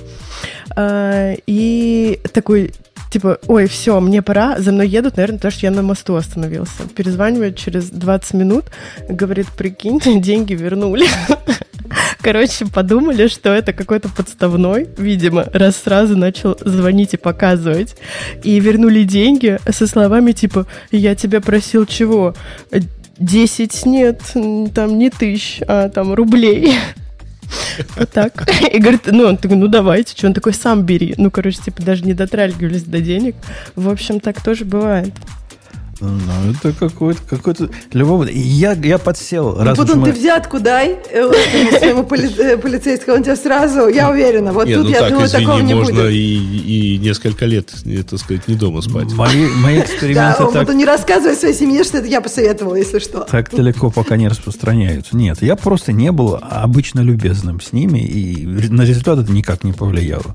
А, И такой Типа, ой, все, мне пора, за мной едут, наверное, потому что я на мосту остановился. Перезванивает через 20 минут, говорит, прикиньте, деньги вернули. Короче, подумали, что это какой-то подставной, видимо, раз сразу начал звонить и показывать. И вернули деньги со словами типа, я тебя просил чего? 10 нет, там не тысяч, а там рублей. Вот так. И говорит, ну, он такой, ну давайте, что он такой, сам бери. Ну, короче, типа даже не дотрагивались до денег. В общем, так тоже бывает. Ну, это какой-то, какой-то любовный. Я, я подсел. Ну, раз потом мы- ты взятку дай э, своему э, полицейскому, он тебя сразу, я уверена, вот тут ну я так, думаю, такого не можно будет. и, и несколько лет, э, так сказать, не дома спать. Мои, мои Да, эксперименты вот так, он не рассказывай своей семье, что это я посоветовала, если что. так далеко пока не распространяются. Нет, я просто не был обычно любезным с ними, и на результат это никак не повлияло.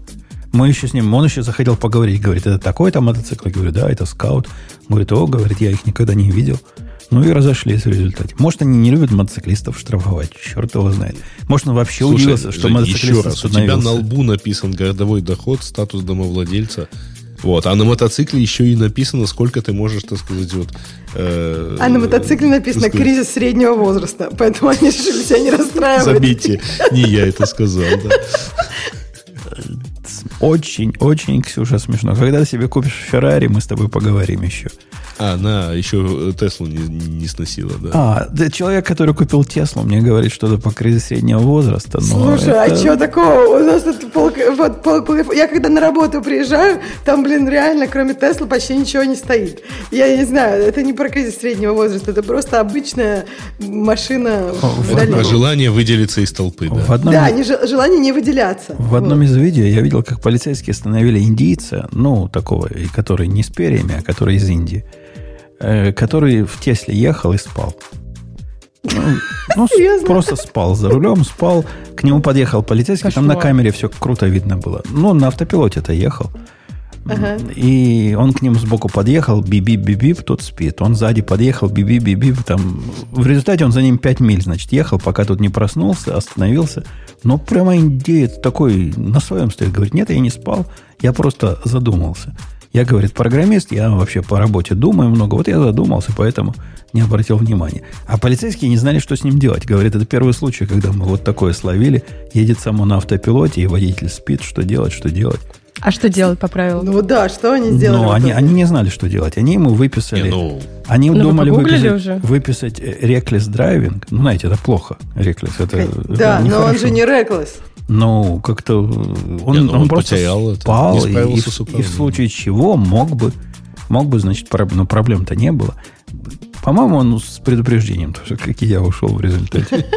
Мы еще с ним, он еще захотел поговорить, говорит, это такой-то мотоцикл? Я говорю, да, это скаут. Говорит, о, говорит, я их никогда не видел. Ну и разошлись в результате. Может, они не любят мотоциклистов штрафовать, черт его знает. Может, он вообще Слушай, удивился, что Жень, мотоциклист еще раз, у тебя на лбу написан городовой доход, статус домовладельца. Вот, а на мотоцикле еще и написано, сколько ты можешь, так сказать, вот... э, А на мотоцикле написано сказать, кризис среднего возраста, поэтому они решили себя не расстраивать. Забейте, не я это сказал, да. Очень, очень, Ксюша, смешно. Когда ты себе купишь Феррари, мы с тобой поговорим еще. А, на, еще Теслу не, не сносила, да. А, да, человек, который купил Теслу, мне говорит что-то по кризису среднего возраста. но Слушай, а это- что такого? У нас тут пол, вот, пол- пол- я когда на работу приезжаю, там, блин, реально, кроме Тесла, почти ничего не стоит. Я не знаю, это не про кризис среднего возраста, это просто обычная машина О, в желание выделиться из толпы, В да. одном, Да, не же- желание не выделяться. в одном Вот. из видео я видел, как полицейские остановили индийца, ну, такого, который не с перьями, а который из Индии, э, который в Тесле ехал и спал. Ну, ну, Серьезно? просто спал за рулем, спал. К нему подъехал полицейский, там на Кошмар. камере все круто видно было. Ну, на автопилоте-то ехал. И он к нему сбоку подъехал, биби-биби, тот спит. Он сзади подъехал, биби-биби, там... В результате он за ним 5 миль, значит, ехал, пока тут не проснулся, остановился. Но прямо индеец такой на своем стоит. Говорит, нет, я не спал, я просто задумался. Я, говорит, программист, я вообще по работе думаю много. Вот я задумался, поэтому не обратил внимания. А полицейские не знали, что с ним делать. Говорит, это первый случай, когда мы вот такое словили. Едет само на автопилоте, и водитель спит. Что делать, что делать? А что делать по правилам? Ну да, что они сделали? Но в они, они не знали, что делать. Они ему выписали... Не, ну, Они Ну, думали выписать, уже? выписать э, reckless driving. Ну, знаете, это плохо. Reckless. Это, это Да, но он нехорошо. же не реклес. Ну, как-то э, он, Не, ну, он он просто потерял это, спал, не и, и и в случае чего мог бы, мог бы, значит, проб- но проблем-то не было. По-моему, он с предупреждением тоже, как и я, ушел в результате.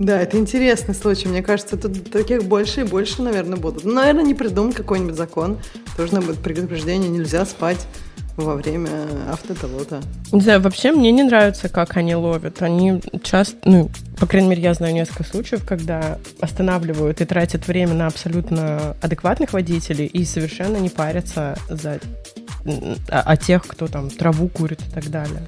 Да, это интересный случай. Мне кажется, тут таких больше и больше, наверное, будут. Ну, наверное, не придуман какой-нибудь закон. Должно быть предупреждение, нельзя спать во время автопилота. Не знаю, вообще мне не нравится, как они ловят. Они часто, ну, по крайней мере, я знаю несколько случаев, когда останавливают и тратят время на абсолютно адекватных водителей и совершенно не парятся за о, о тех, кто там траву курит и так далее.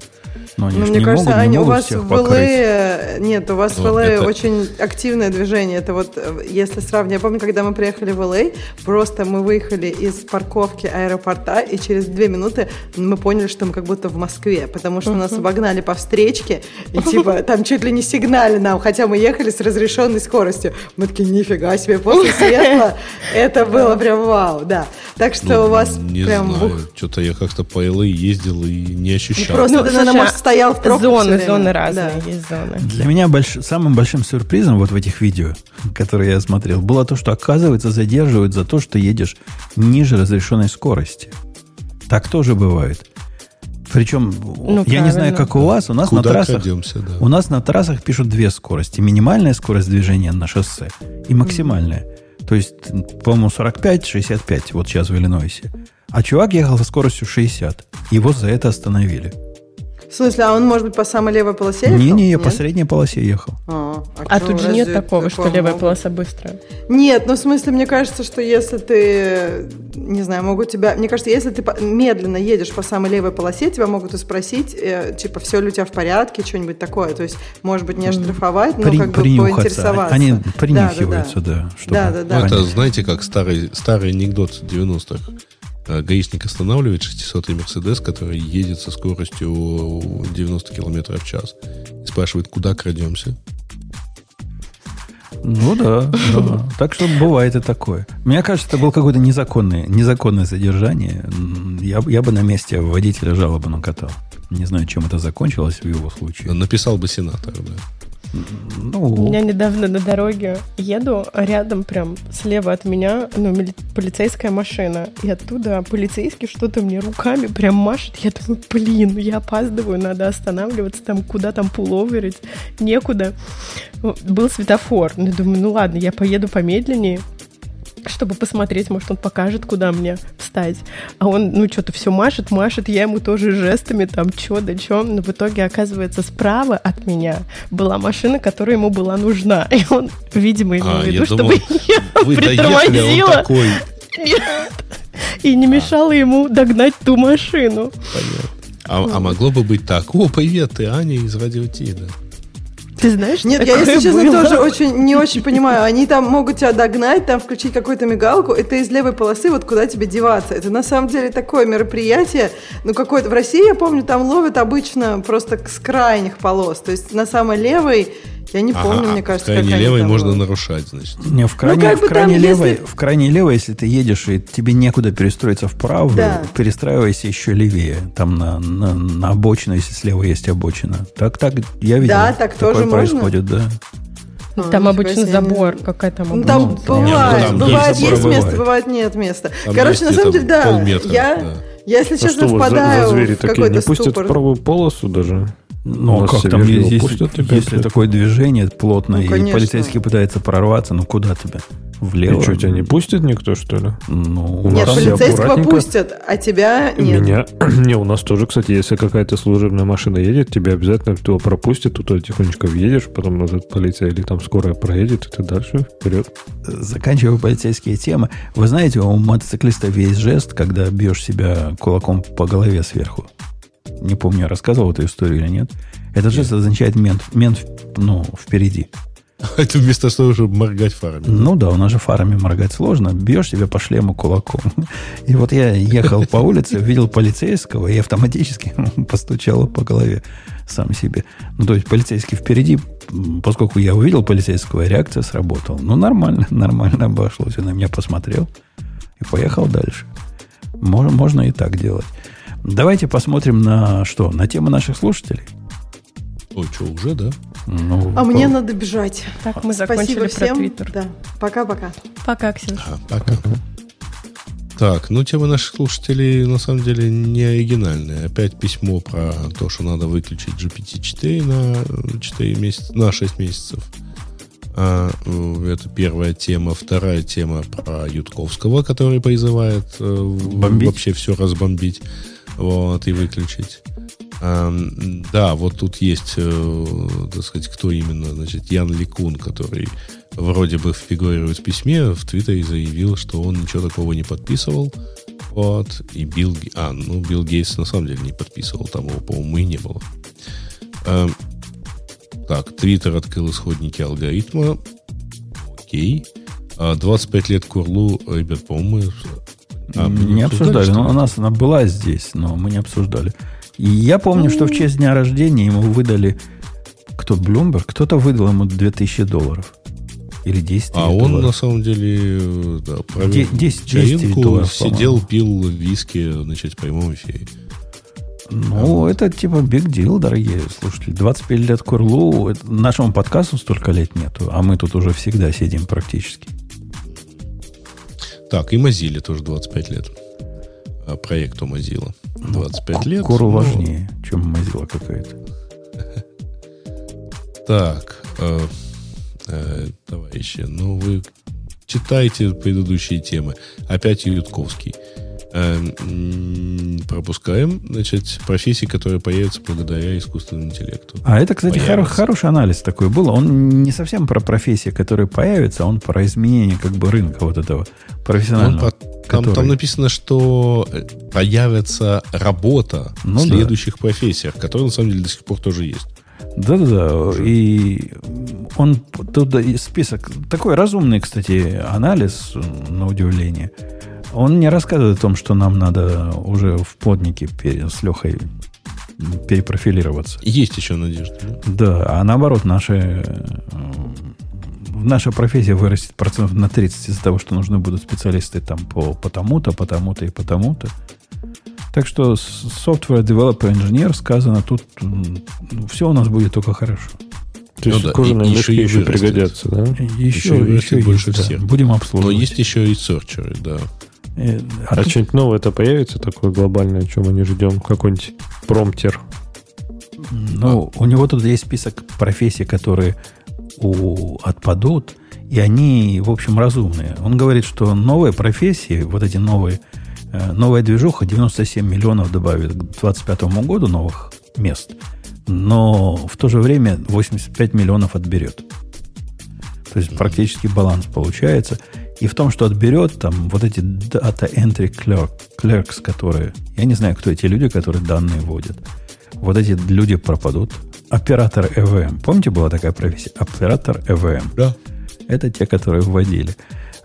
Но они Ну, мне не кажется, могут, не они, у могут вас всех в. LA... Нет, у вас в Вот LA это- очень активное движение. Это вот, э, если сравнивать... Я помню, когда мы приехали в LA, просто мы выехали из парковки аэропорта, и через две минуты мы поняли, что мы как будто в Москве, потому что нас обогнали по встречке, и типа там чуть ли не сигнали нам, хотя мы ехали с разрешенной скоростью. Мы такие, нифига себе, после светла это было прям вау, да. Так что ну, у вас не прям... знаю. ух, Что-то я как-то по LA ездил и не ощущал. Просто Ну, может, стоял в пробках всё Зоны, зоны Да. разные, есть зоны. Для меня больш- самым большим сюрпризом вот в этих видео, которые я смотрел, было то, что, оказывается, задерживают за то, что едешь ниже разрешенной скорости. Так тоже бывает. Причем, Ну, я не знаю, правильно. как у вас, у нас на Куда трассах... крадемся, да. У нас на трассах пишут две скорости. Минимальная скорость движения на шоссе и максимальная. То есть, по-моему, 45-65 вот сейчас в Иллинойсе. А чувак ехал со скоростью 60. Его за это остановили. В смысле, а он, может быть, по самой левой полосе ехал? Не-не, я по средней полосе ехал. А, А чё, тут же нет такого, что левая могут? полоса быстрая. Нет, ну в смысле, мне кажется, что если ты, не знаю, могут тебя... Мне кажется, если ты медленно едешь по самой левой полосе, тебя могут и спросить, э, типа, все ли у тебя в порядке, что-нибудь такое. То есть, может быть, не оштрафовать, но При- как бы поинтересоваться. Они Да, принюхиваются, да, да. чтобы Да, да, да. Ну, это, знаете, как старый, старый анекдот 90-х. Гаишник останавливает 600-й Мерседес, который едет со скоростью 90 км в час. И спрашивает, куда крадемся? Ну да, да. Так что бывает и такое. Мне кажется, это было какое-то незаконное, незаконное задержание. Я, я бы на месте водителя жалобу накатал. Не знаю, чем это закончилось в его случае. Написал бы сенатор, да. Ну... У меня недавно на дороге еду, а рядом прям слева от меня ну, полицейская машина. И оттуда полицейский что-то мне руками прям машет. Я думаю, блин, я опаздываю, надо останавливаться, там куда там пуловерить, некуда. Был светофор. Ну, думаю, ну ладно, я поеду помедленнее чтобы посмотреть, может, он покажет, куда мне встать. А он, ну, что-то все машет, машет, я ему тоже жестами, там, что да что. Но в итоге, оказывается, справа от меня была машина, которая ему была нужна. И он, видимо, имел а, в виду, чтобы я вы притормозила. Такой... Нет. И не а. ему догнать ту машину. Понятно. А, а могло бы быть так. О, привет, ты Аня из Радио Ти, да? Ты знаешь, Нет, я, если честно, было? тоже очень, не очень понимаю. Они там могут тебя догнать, там включить какую-то мигалку, и ты из левой полосы, вот куда тебе деваться. Это на самом деле такое мероприятие, ну какое-то... В России, я помню, там ловят обычно просто с крайних полос. То есть на самой левой я не помню, ага, мне кажется, в крайней левой можно была. нарушать, значит. Не, в крайней, ну, как в крайней левой, если... в крайней левой, если ты едешь и тебе некуда перестроиться вправо, да. перестраивайся еще левее, там на, на, на обочину, если слева есть обочина. Так, так, я видел. Да, так такое тоже происходит, можно? да. там обычно забор, какая там ну, Там бывает, ну, бывает есть, есть место, бывает нет места. Там Короче, на самом деле, да, я, да. я, если а честно, что впадаю за, за звери в такие не пустят в правую полосу даже? Ну, как там, если, если такое движение плотное, ну, и полицейский пытается прорваться, ну куда тебя? Влево. И что, тебя не пустит никто, что ли? Ну, нет, полицейского пустят, а тебя нет. Меня... не, у нас тоже, кстати, если какая-то служебная машина едет, тебя обязательно кто пропустит, туда тихонечко въедешь, потом назад полиция или там скорая проедет, и ты дальше вперед. Заканчивая полицейские темы, вы знаете, у мотоциклистов есть жест, когда бьешь себя кулаком по голове сверху. Не помню, я рассказывал эту историю или нет. Этот жест означает мент, мент ну, впереди. Это вместо того, чтобы моргать фарами. Ну да, у нас же фарами моргать сложно. Бьешь себя по шлему кулаком. И вот я ехал по улице, видел полицейского и автоматически постучал по голове сам себе. Ну, то есть полицейский впереди, поскольку я увидел полицейского, реакция сработала. Ну, нормально, нормально обошлось. Он на меня посмотрел и поехал дальше. Можно, можно и так делать. Давайте посмотрим на что? На тему наших слушателей. Ой, что, уже, да? Ну, а по... мне надо бежать. Так, мы закончили Спасибо про Твиттер. Да. Пока-пока. Пока, Ксюша. А, пока. Так, ну тема наших слушателей на самом деле не оригинальная. Опять письмо про то, что надо выключить GPT-4 на 4 месяца, на 6 месяцев. А, это первая тема. Вторая тема про Ютковского, который призывает э, Бомбить. вообще все разбомбить вот, и выключить. Да, вот тут есть, э, так сказать, кто именно, значит, Ян Ликун, который вроде бы фигурирует в письме, в Твиттере заявил, что он ничего такого не подписывал. Вот, и Билл... А, ну, Билл Гейтс на самом деле не подписывал, там его, по-моему, и не было. Так, Твиттер открыл исходники алгоритма. Окей. А 25 лет Курлу, ребят, по-моему, а, не обсуждали. Но у нас она была здесь, но мы не обсуждали. И я помню, что в ну. честь дня рождения ему выдали кто Блумберг, кто-то выдал ему 2000 долларов. Или 10 А он долларов. на самом деле да, провел 10, 10 долларов, сидел, пил виски значит, в прямом эфире. Ну, а это типа big deal, дорогие слушатели. 25 лет Курлу, нашему подкасту столько лет нету, а мы тут уже всегда сидим практически. Так, и Mozilla тоже 25 лет. А проекту Mozilla. 25 ну, лет. Кору ну... важнее, чем Mozilla какая-то. Так, э, э, товарищи, ну вы читайте предыдущие темы. Опять Ютковский. Пропускаем, значит, профессии, которые появятся благодаря искусственному интеллекту. А это, кстати, хоро- хороший анализ такой был. Он не совсем про профессии, которые появятся, он про изменение как бы рынка вот этого профессионального. Про, который... там, там написано, что э, появится работа ну, в следующих да. профессиях, которые на самом деле до сих пор тоже есть. Да-да-да. И он тут список такой разумный, кстати, анализ, на удивление. Он не рассказывает о том, что нам надо уже в плотнике с Лехой перепрофилироваться. Есть еще надежда. Да, а наоборот, наша, э, наша профессия вырастет процентов на 30 из-за того, что нужны будут специалисты там по потому-то, потому-то и потому-то. Так что software developer engineer сказано тут, все у нас будет только хорошо. То есть Ну да, кожаные и- еще и еще пригодятся, да? Еще, Еще еще, больше есть, да. всех. Будем Но обслуживать. есть еще ресерчеры, да. Э, а А тут- что-нибудь новое-то появится такое глобальное, о чем мы не ждем? Какой-нибудь промптер? Ну, у него тут есть список профессий, которые у, отпадут, и они, в общем, разумные. Он говорит, что новые профессии, вот эти новые, э, новая движуха 97 миллионов добавит к 2025 году новых мест, но в то же время 85 миллионов отберет. То есть практически баланс получается. И в том, что отберет, там вот эти data entry clerk, clerks, которые... Я не знаю, кто эти люди, которые данные вводят. Вот эти люди пропадут. Оператор ЭВМ. Помните, была такая профессия? Оператор ЭВМ. Да. Это те, которые вводили.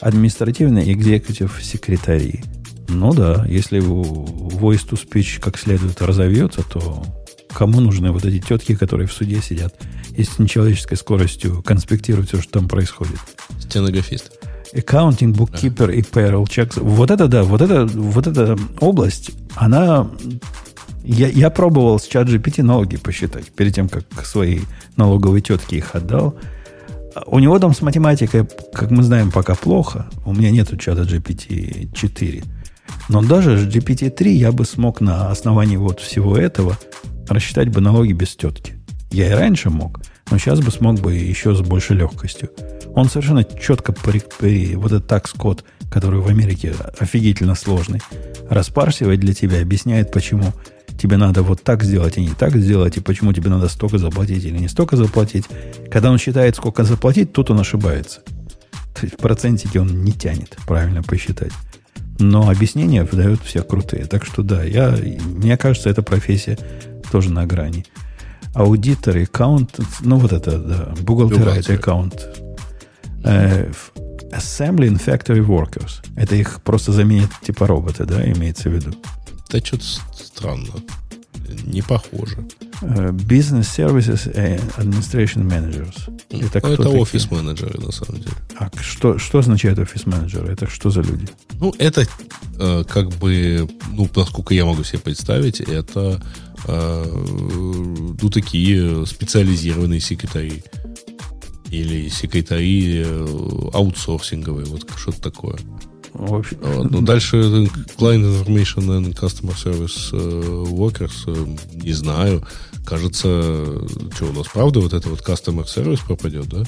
Административные экзекутив секретари. Ну да, если voice to speech как следует разовьется, то кому нужны вот эти тетки, которые в суде сидят и с нечеловеческой скоростью конспектируют все, что там происходит? Стенографист. Accounting, bookkeeper и payroll checks. Вот это да, вот это, вот эта область, она... Я, я пробовал с чат GPT налоги посчитать, перед тем, как своей налоговой тетке их отдал. У него там с математикой, как мы знаем, пока плохо. У меня нету чата GPT 4. Но даже с GPT-3 я бы смог на основании вот всего этого рассчитать бы налоги без тетки. Я и раньше мог, но сейчас бы смог бы еще с большей легкостью. Он совершенно четко при, при- вот этот такс-код, который в Америке офигительно сложный, распарсивает для тебя, объясняет, почему тебе надо вот так сделать и не так сделать, и почему тебе надо столько заплатить или не столько заплатить. Когда он считает, сколько заплатить, тут он ошибается. То есть процентики он не тянет, правильно посчитать. Но объяснения выдают все крутые. Так что да, я, мне кажется, эта профессия тоже на грани. Аудитор, аккаунт, ну вот это, да, бухгалтера, это аккаунт. Э, Assembly and Factory Workers. Это их просто заменит типа роботы, да, имеется в виду. Да что-то странно. Не похоже. Э, Business Services Administration Managers. Это, кто это офис-менеджеры, на самом деле. А что, что означает офис-менеджер? Это что за люди? Ну, это э, как бы, ну, насколько я могу себе представить, это э, ну, такие специализированные секретари. Или секретари э, аутсорсинговые, вот что-то такое. В общем, Вот. Ну, дальше Client Information and Customer Service э, Workers, э, не знаю. Кажется, что у нас, правда, вот это вот Customer Service пропадет, да?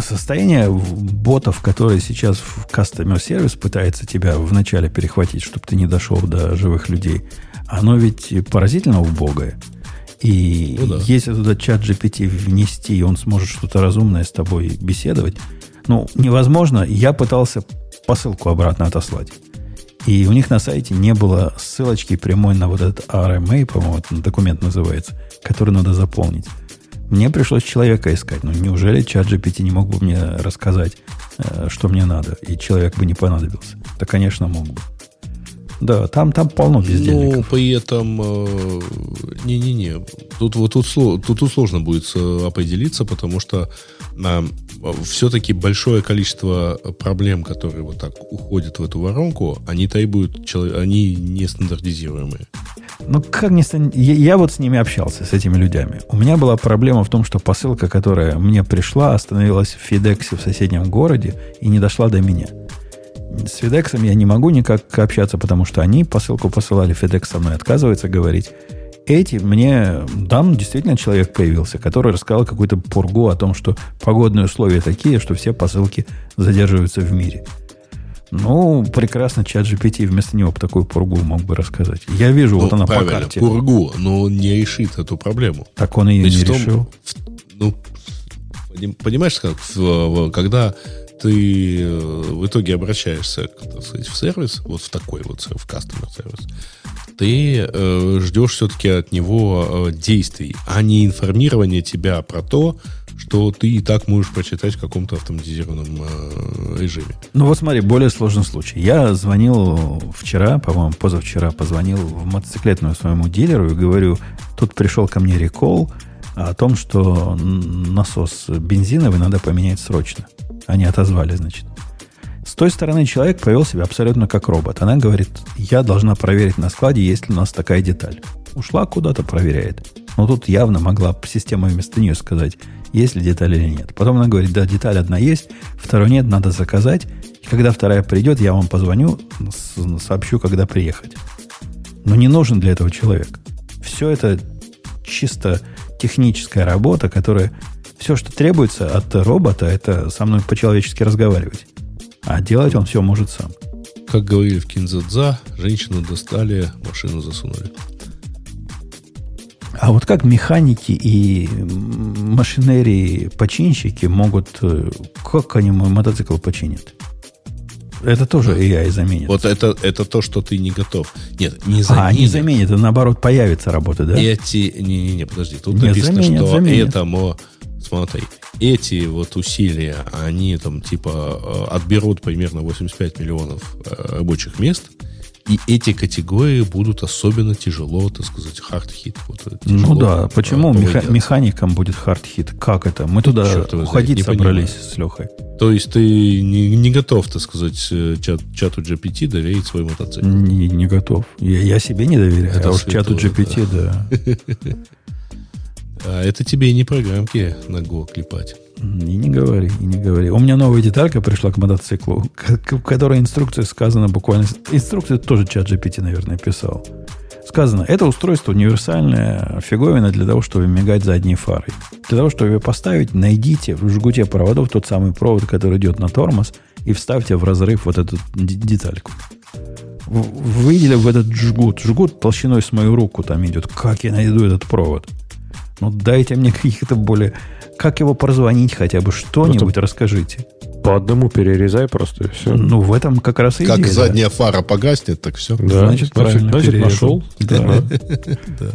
состояние ботов, которые сейчас в Customer Service пытается тебя вначале перехватить, чтобы ты не дошел до живых людей, оно ведь поразительно убогое. И Ну да. если туда чат GPT внести, и он сможет что-то разумное с тобой беседовать, ну, невозможно. Я пытался посылку обратно отослать. И у них на сайте не было ссылочки прямой на вот этот RMA, по-моему, этот документ называется, который надо заполнить. Мне пришлось человека искать. Ну, неужели чат GPT не мог бы мне рассказать, э, что мне надо, и человек бы не понадобился? Да, конечно, мог бы. Да, там, там полно Ну, бездельников. при этом, э, не-не-не, тут, вот тут, тут, тут сложно будет э, определиться, потому что все-таки большое количество проблем, которые вот так уходят в эту воронку, они требуют, они не стандартизируемые. Ну, как не я, я вот с ними общался, с этими людьми. У меня была проблема в том, что посылка, которая мне пришла, остановилась в Фидексе в соседнем городе и не дошла до меня. С Фидексом я не могу никак общаться, потому что они посылку посылали, Фидекс со мной отказывается говорить. Эти мне, там действительно человек появился, который рассказал какую-то пургу о том, что погодные условия такие, что все посылки задерживаются в мире. Ну, прекрасно, чат GPT вместо него такую пургу мог бы рассказать. Я вижу, вот Ну, она по карте. пургу, но он не решит эту проблему. Так он ее Ведь не решил. в- ну, поним- понимаешь, как когда ты э, в итоге обращаешься, так сказать, в сервис, вот в такой вот в customer сервис, ты э, ждешь все-таки от него э, действий, а не информирования тебя про то, что ты и так можешь прочитать в каком-то автоматизированном э, режиме. Ну вот смотри, более сложный случай. Я звонил вчера, по-моему, позавчера позвонил в мотоциклетную своему дилеру и говорю, тут пришел ко мне рекол о том, что насос бензиновый надо поменять срочно. Они отозвали, значит. С той стороны человек повел себя абсолютно как робот. Она говорит, я должна проверить на складе, есть ли у нас такая деталь. Ушла куда-то, проверяет. Но тут явно могла система вместо нее сказать, есть ли деталь или нет. Потом она говорит, да, деталь одна есть, второй нет, надо заказать. И когда вторая придет, я вам позвоню, сообщу, когда приехать. Но не нужен для этого человек. Все это чисто техническая работа, которая... Все, что требуется от робота, это со мной по-человечески разговаривать. А делать он все может сам. Как говорили в Кинзадза, женщину достали, машину засунули. А вот как механики и машинерии починщики могут... Э, как они мой мотоцикл починят? Это тоже AI заменит. Вот это, это то, что ты не готов. Нет, не заменит. А, не заменит, а наоборот появится работа, да? Эти... Не-не-не, подожди. Тут Нет, написано, заменит, что заменит. этому... Смотри, эти вот усилия, они там типа э, отберут примерно 85 миллионов э, рабочих мест – и эти категории будут особенно тяжело, так сказать, hard-hit. Вот, ну да, почему меха- механикам будет hard-hit? Как это? Мы туда Черт уходить знает, собрались понимаю. с Лехой. То есть ты не, не готов, так сказать, э, чат, чату GPT доверить свой мотоцикл? Не, не готов. Я, я себе не доверяю, это а уж чату GPT, да. А это тебе и не программки на Go клепать. И не говори, и не говори. У меня новая деталька пришла к мотоциклу, в которой инструкция сказана буквально... Инструкция тоже чат GPT, наверное, писал. Сказано, это устройство универсальная фиговина для того, чтобы мигать задней фарой. Для того, чтобы ее поставить, найдите в жгуте проводов тот самый провод, который идет на тормоз, и вставьте в разрыв вот эту детальку. Выделив в этот жгут, жгут толщиной с мою руку там идет. Как я найду этот провод? Ну, дайте мне каких-то более как его прозвонить хотя бы? Что-нибудь расскажите. По одному перерезай просто и все. Ну, в этом как раз и Как идея, задняя да. фара погаснет, так все. Да, значит, правильно значит, нашел. Да. да.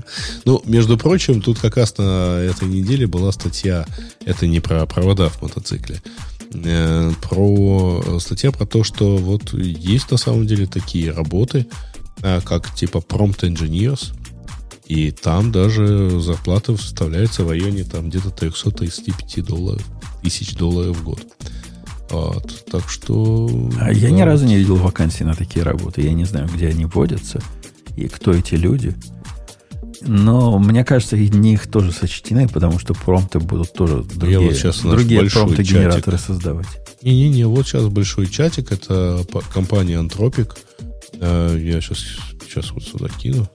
Ну, между прочим, тут как раз на этой неделе была статья, это не про провода в мотоцикле, э, про статья про то, что вот есть на самом деле такие работы, э, как типа prompt engineers, и там даже зарплата составляется в районе там где-то 335 долларов, тысяч долларов в год. Вот, так что... А да. я ни разу не видел вакансий на такие работы. Я не знаю, где они вводятся и кто эти люди. Но мне кажется, и них тоже сочтены, потому что промпты будут тоже другие, вот сейчас другие промпты-генераторы создавать. Не-не-не, вот сейчас большой чатик, это компания Anthropic. Э, я сейчас, сейчас вот сюда кину.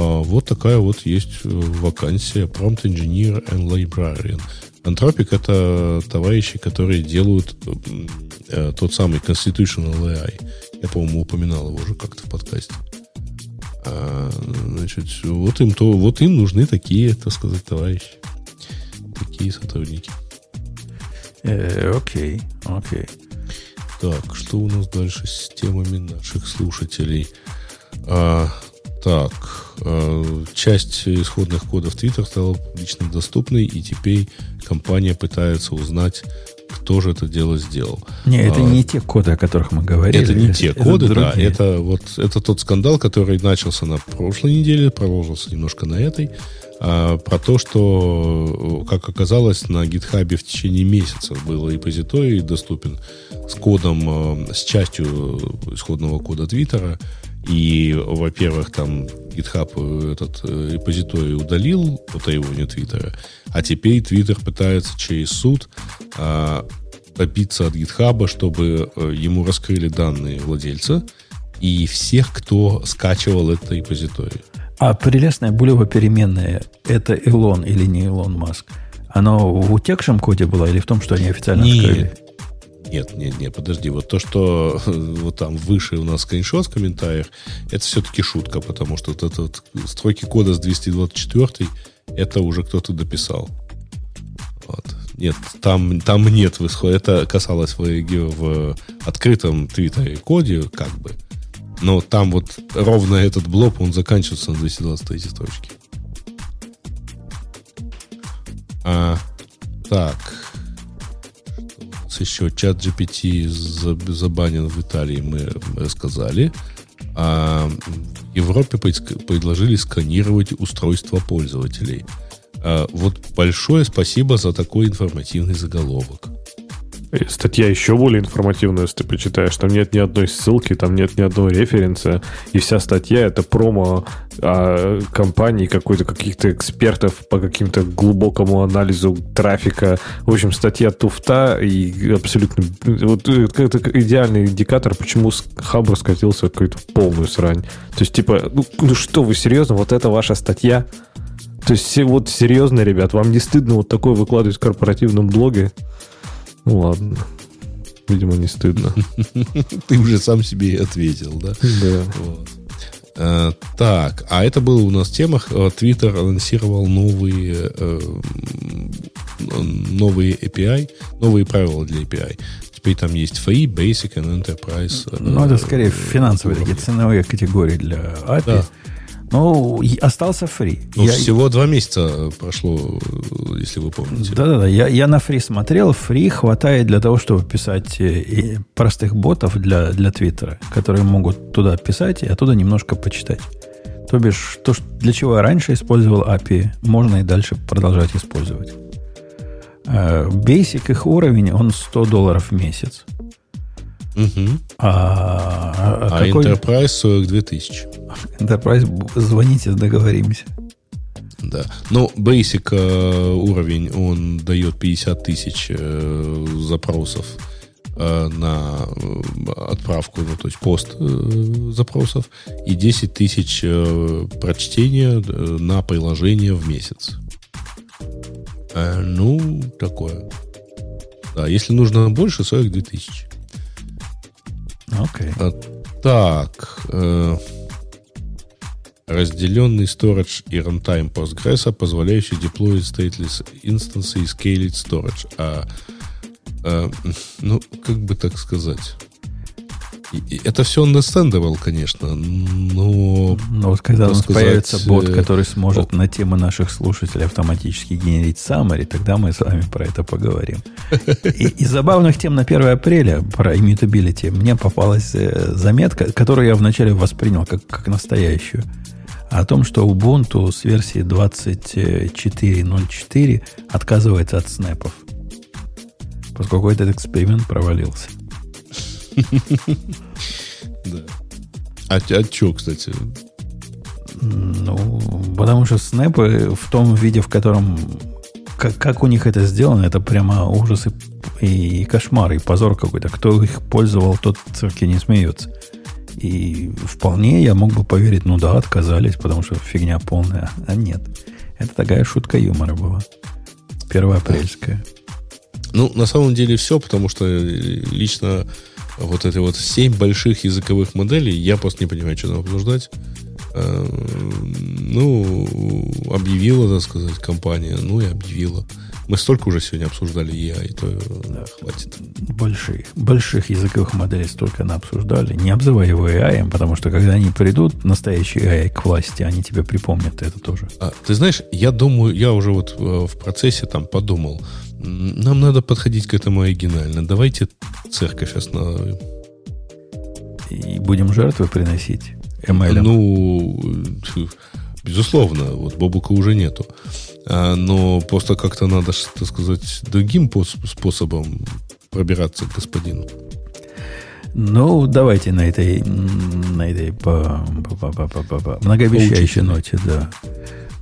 А, вот такая вот есть э, вакансия Prompt Engineer and Librarian. Anthropic — это товарищи, которые делают э, тот самый Constitutional AI. Я, по-моему, упоминал его уже как-то в подкасте. А, значит, вот им, то, вот им нужны такие, так сказать, товарищи. Такие сотрудники. Э, окей, окей. Так, что у нас дальше с темами наших слушателей? А, так, э, часть исходных кодов Twitter стала публично доступной, и теперь компания пытается узнать, кто же это дело сделал. Не, это а, не те коды, о которых мы говорили. Это не те это коды, другие. да. Это вот это тот скандал, который начался на прошлой неделе, продолжился немножко на этой. А, про то, что, как оказалось, на GitHub в течение месяца был репозиторий доступен с кодом, э, с частью исходного кода Твиттера, и, во-первых, там GitHub этот э, репозиторий удалил по требованию Твиттера, а теперь Твиттер пытается через суд а, добиться от GitHub, чтобы а, ему раскрыли данные владельца и всех, кто скачивал этот репозиторий. А прелестная булева переменная – это Илон или не Илон Маск? Оно в утекшем коде было или в том, что они официально Нет. открыли? Нет, нет, нет, подожди. Вот то, что вот там выше у нас скриншот в комментариях, это все-таки шутка, потому что вот это строки кода с 224 это уже кто-то дописал. Вот. Нет, там, там нет исхода. Это касалось в, в открытом твиттере коде, как бы. Но там вот ровно этот блок, он заканчивается на 223 строчке. А, так еще чат GPT забанен в Италии, мы рассказали. А в Европе предложили сканировать устройства пользователей. А вот большое спасибо за такой информативный заголовок. Статья еще более информативная, если ты почитаешь. Там нет ни одной ссылки, там нет ни одного референса. И вся статья это промо а, компании какой-то, каких-то экспертов по каким-то глубокому анализу трафика. В общем, статья туфта и абсолютно... Вот это идеальный индикатор, почему Хабр скатился в какую-то полную срань. То есть, типа, ну, ну что, вы серьезно? Вот это ваша статья? То есть, вот серьезно, ребят, вам не стыдно вот такое выкладывать в корпоративном блоге? Ну ладно. Видимо, не стыдно. Ты уже сам себе ответил, да? Да. Вот. А, так, а это было у нас в темах. Twitter анонсировал новые, э, новые API, новые правила для API. Теперь там есть Free, Basic и Enterprise. Ну, это скорее финансовые такие ценовые категории для API. Да. Ну, остался фри. Ну, я... всего два месяца прошло, если вы помните. Да-да-да, я, я на фри смотрел. Фри хватает для того, чтобы писать э, простых ботов для, для Твиттера, которые могут туда писать и оттуда немножко почитать. То бишь, то, для чего я раньше использовал API, можно и дальше продолжать использовать. Э, basic их уровень, он 100 долларов в месяц. Угу. А, а, какой... Enterprise 42 тысячи. Enterprise, звоните, договоримся. Да. Но ну, Basic э, уровень, он дает 50 тысяч э, запросов э, на э, отправку, ну, то есть пост э, запросов, и 10 тысяч прочтения на приложение в месяц. Ну, такое. Да, если нужно больше, 42 тысячи. Окей. Okay. А, так. Э, разделенный storage и runtime Postgres, позволяющий деплоить stateless инстансы и scaled storage. А, а, ну, как бы так сказать. Это все understandable, конечно, но... Но вот когда у нас сказать, появится бот, э, который сможет о... на темы наших слушателей автоматически генерить summary, тогда мы с вами про это поговорим. И, из забавных тем на 1 апреля про immutability мне попалась э, заметка, которую я вначале воспринял как, как настоящую, о том, что Ubuntu с версии 24.04 отказывается от снэпов. Поскольку этот эксперимент провалился. Да. А, а что, кстати? Ну, потому что снэпы в том виде, в котором... Как, как у них это сделано, это прямо ужас и, и кошмар, и позор какой-то. Кто их пользовал, тот цирки не смеется. И вполне я мог бы поверить, ну да, отказались, потому что фигня полная. А нет. Это такая шутка юмора была. Первоапрельская. Ну, на самом деле все, потому что лично вот эти вот семь больших языковых моделей, я просто не понимаю, что нам обсуждать. Э, ну, объявила, так сказать, компания, ну и объявила. Мы столько уже сегодня обсуждали EA, и то да, хватит. Больших, больших языковых моделей столько на обсуждали. Не обзывай его AI, потому что когда они придут, настоящие AI к власти, они тебе припомнят это тоже. А, ты знаешь, я думаю, я уже вот э, в процессе там подумал, нам надо подходить к этому оригинально. Давайте церковь остановим. И будем жертвы приносить ML. Ну, безусловно, вот Бобука уже нету. А, но просто как-то надо, так сказать, другим способом пробираться к господину. Ну, давайте на этой, на этой по, по, по, по, по, по, многообещающей ноте, да,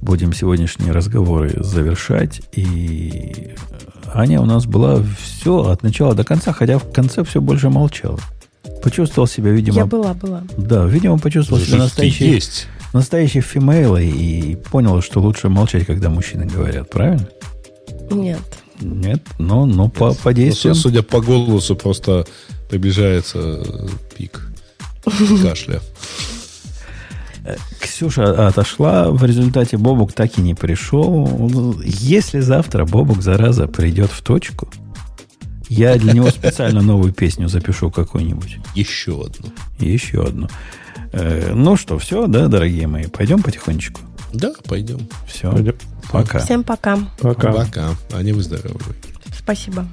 будем сегодняшние разговоры завершать. И Аня у нас была все от начала до конца, хотя в конце все больше молчала. Почувствовал себя, видимо... Я была, была. Да, видимо, почувствовал себя настоящий... Есть. Настоящий фимейл и понял, что лучше молчать, когда мужчины говорят, правильно? Нет. Нет, но, но по, по действиям... Ну, судя по голосу, просто приближается пик кашля. Ксюша отошла, в результате Бобук так и не пришел. Если завтра Бобук, зараза, придет в точку, я для него специально новую песню запишу какую-нибудь. Еще одну. Еще одну. Э, ну что, все, да, дорогие мои? Пойдем потихонечку? Да, пойдем. Все. Пойдем. Пока. Всем пока. Пока. Пока. Они выздоравливают. Спасибо.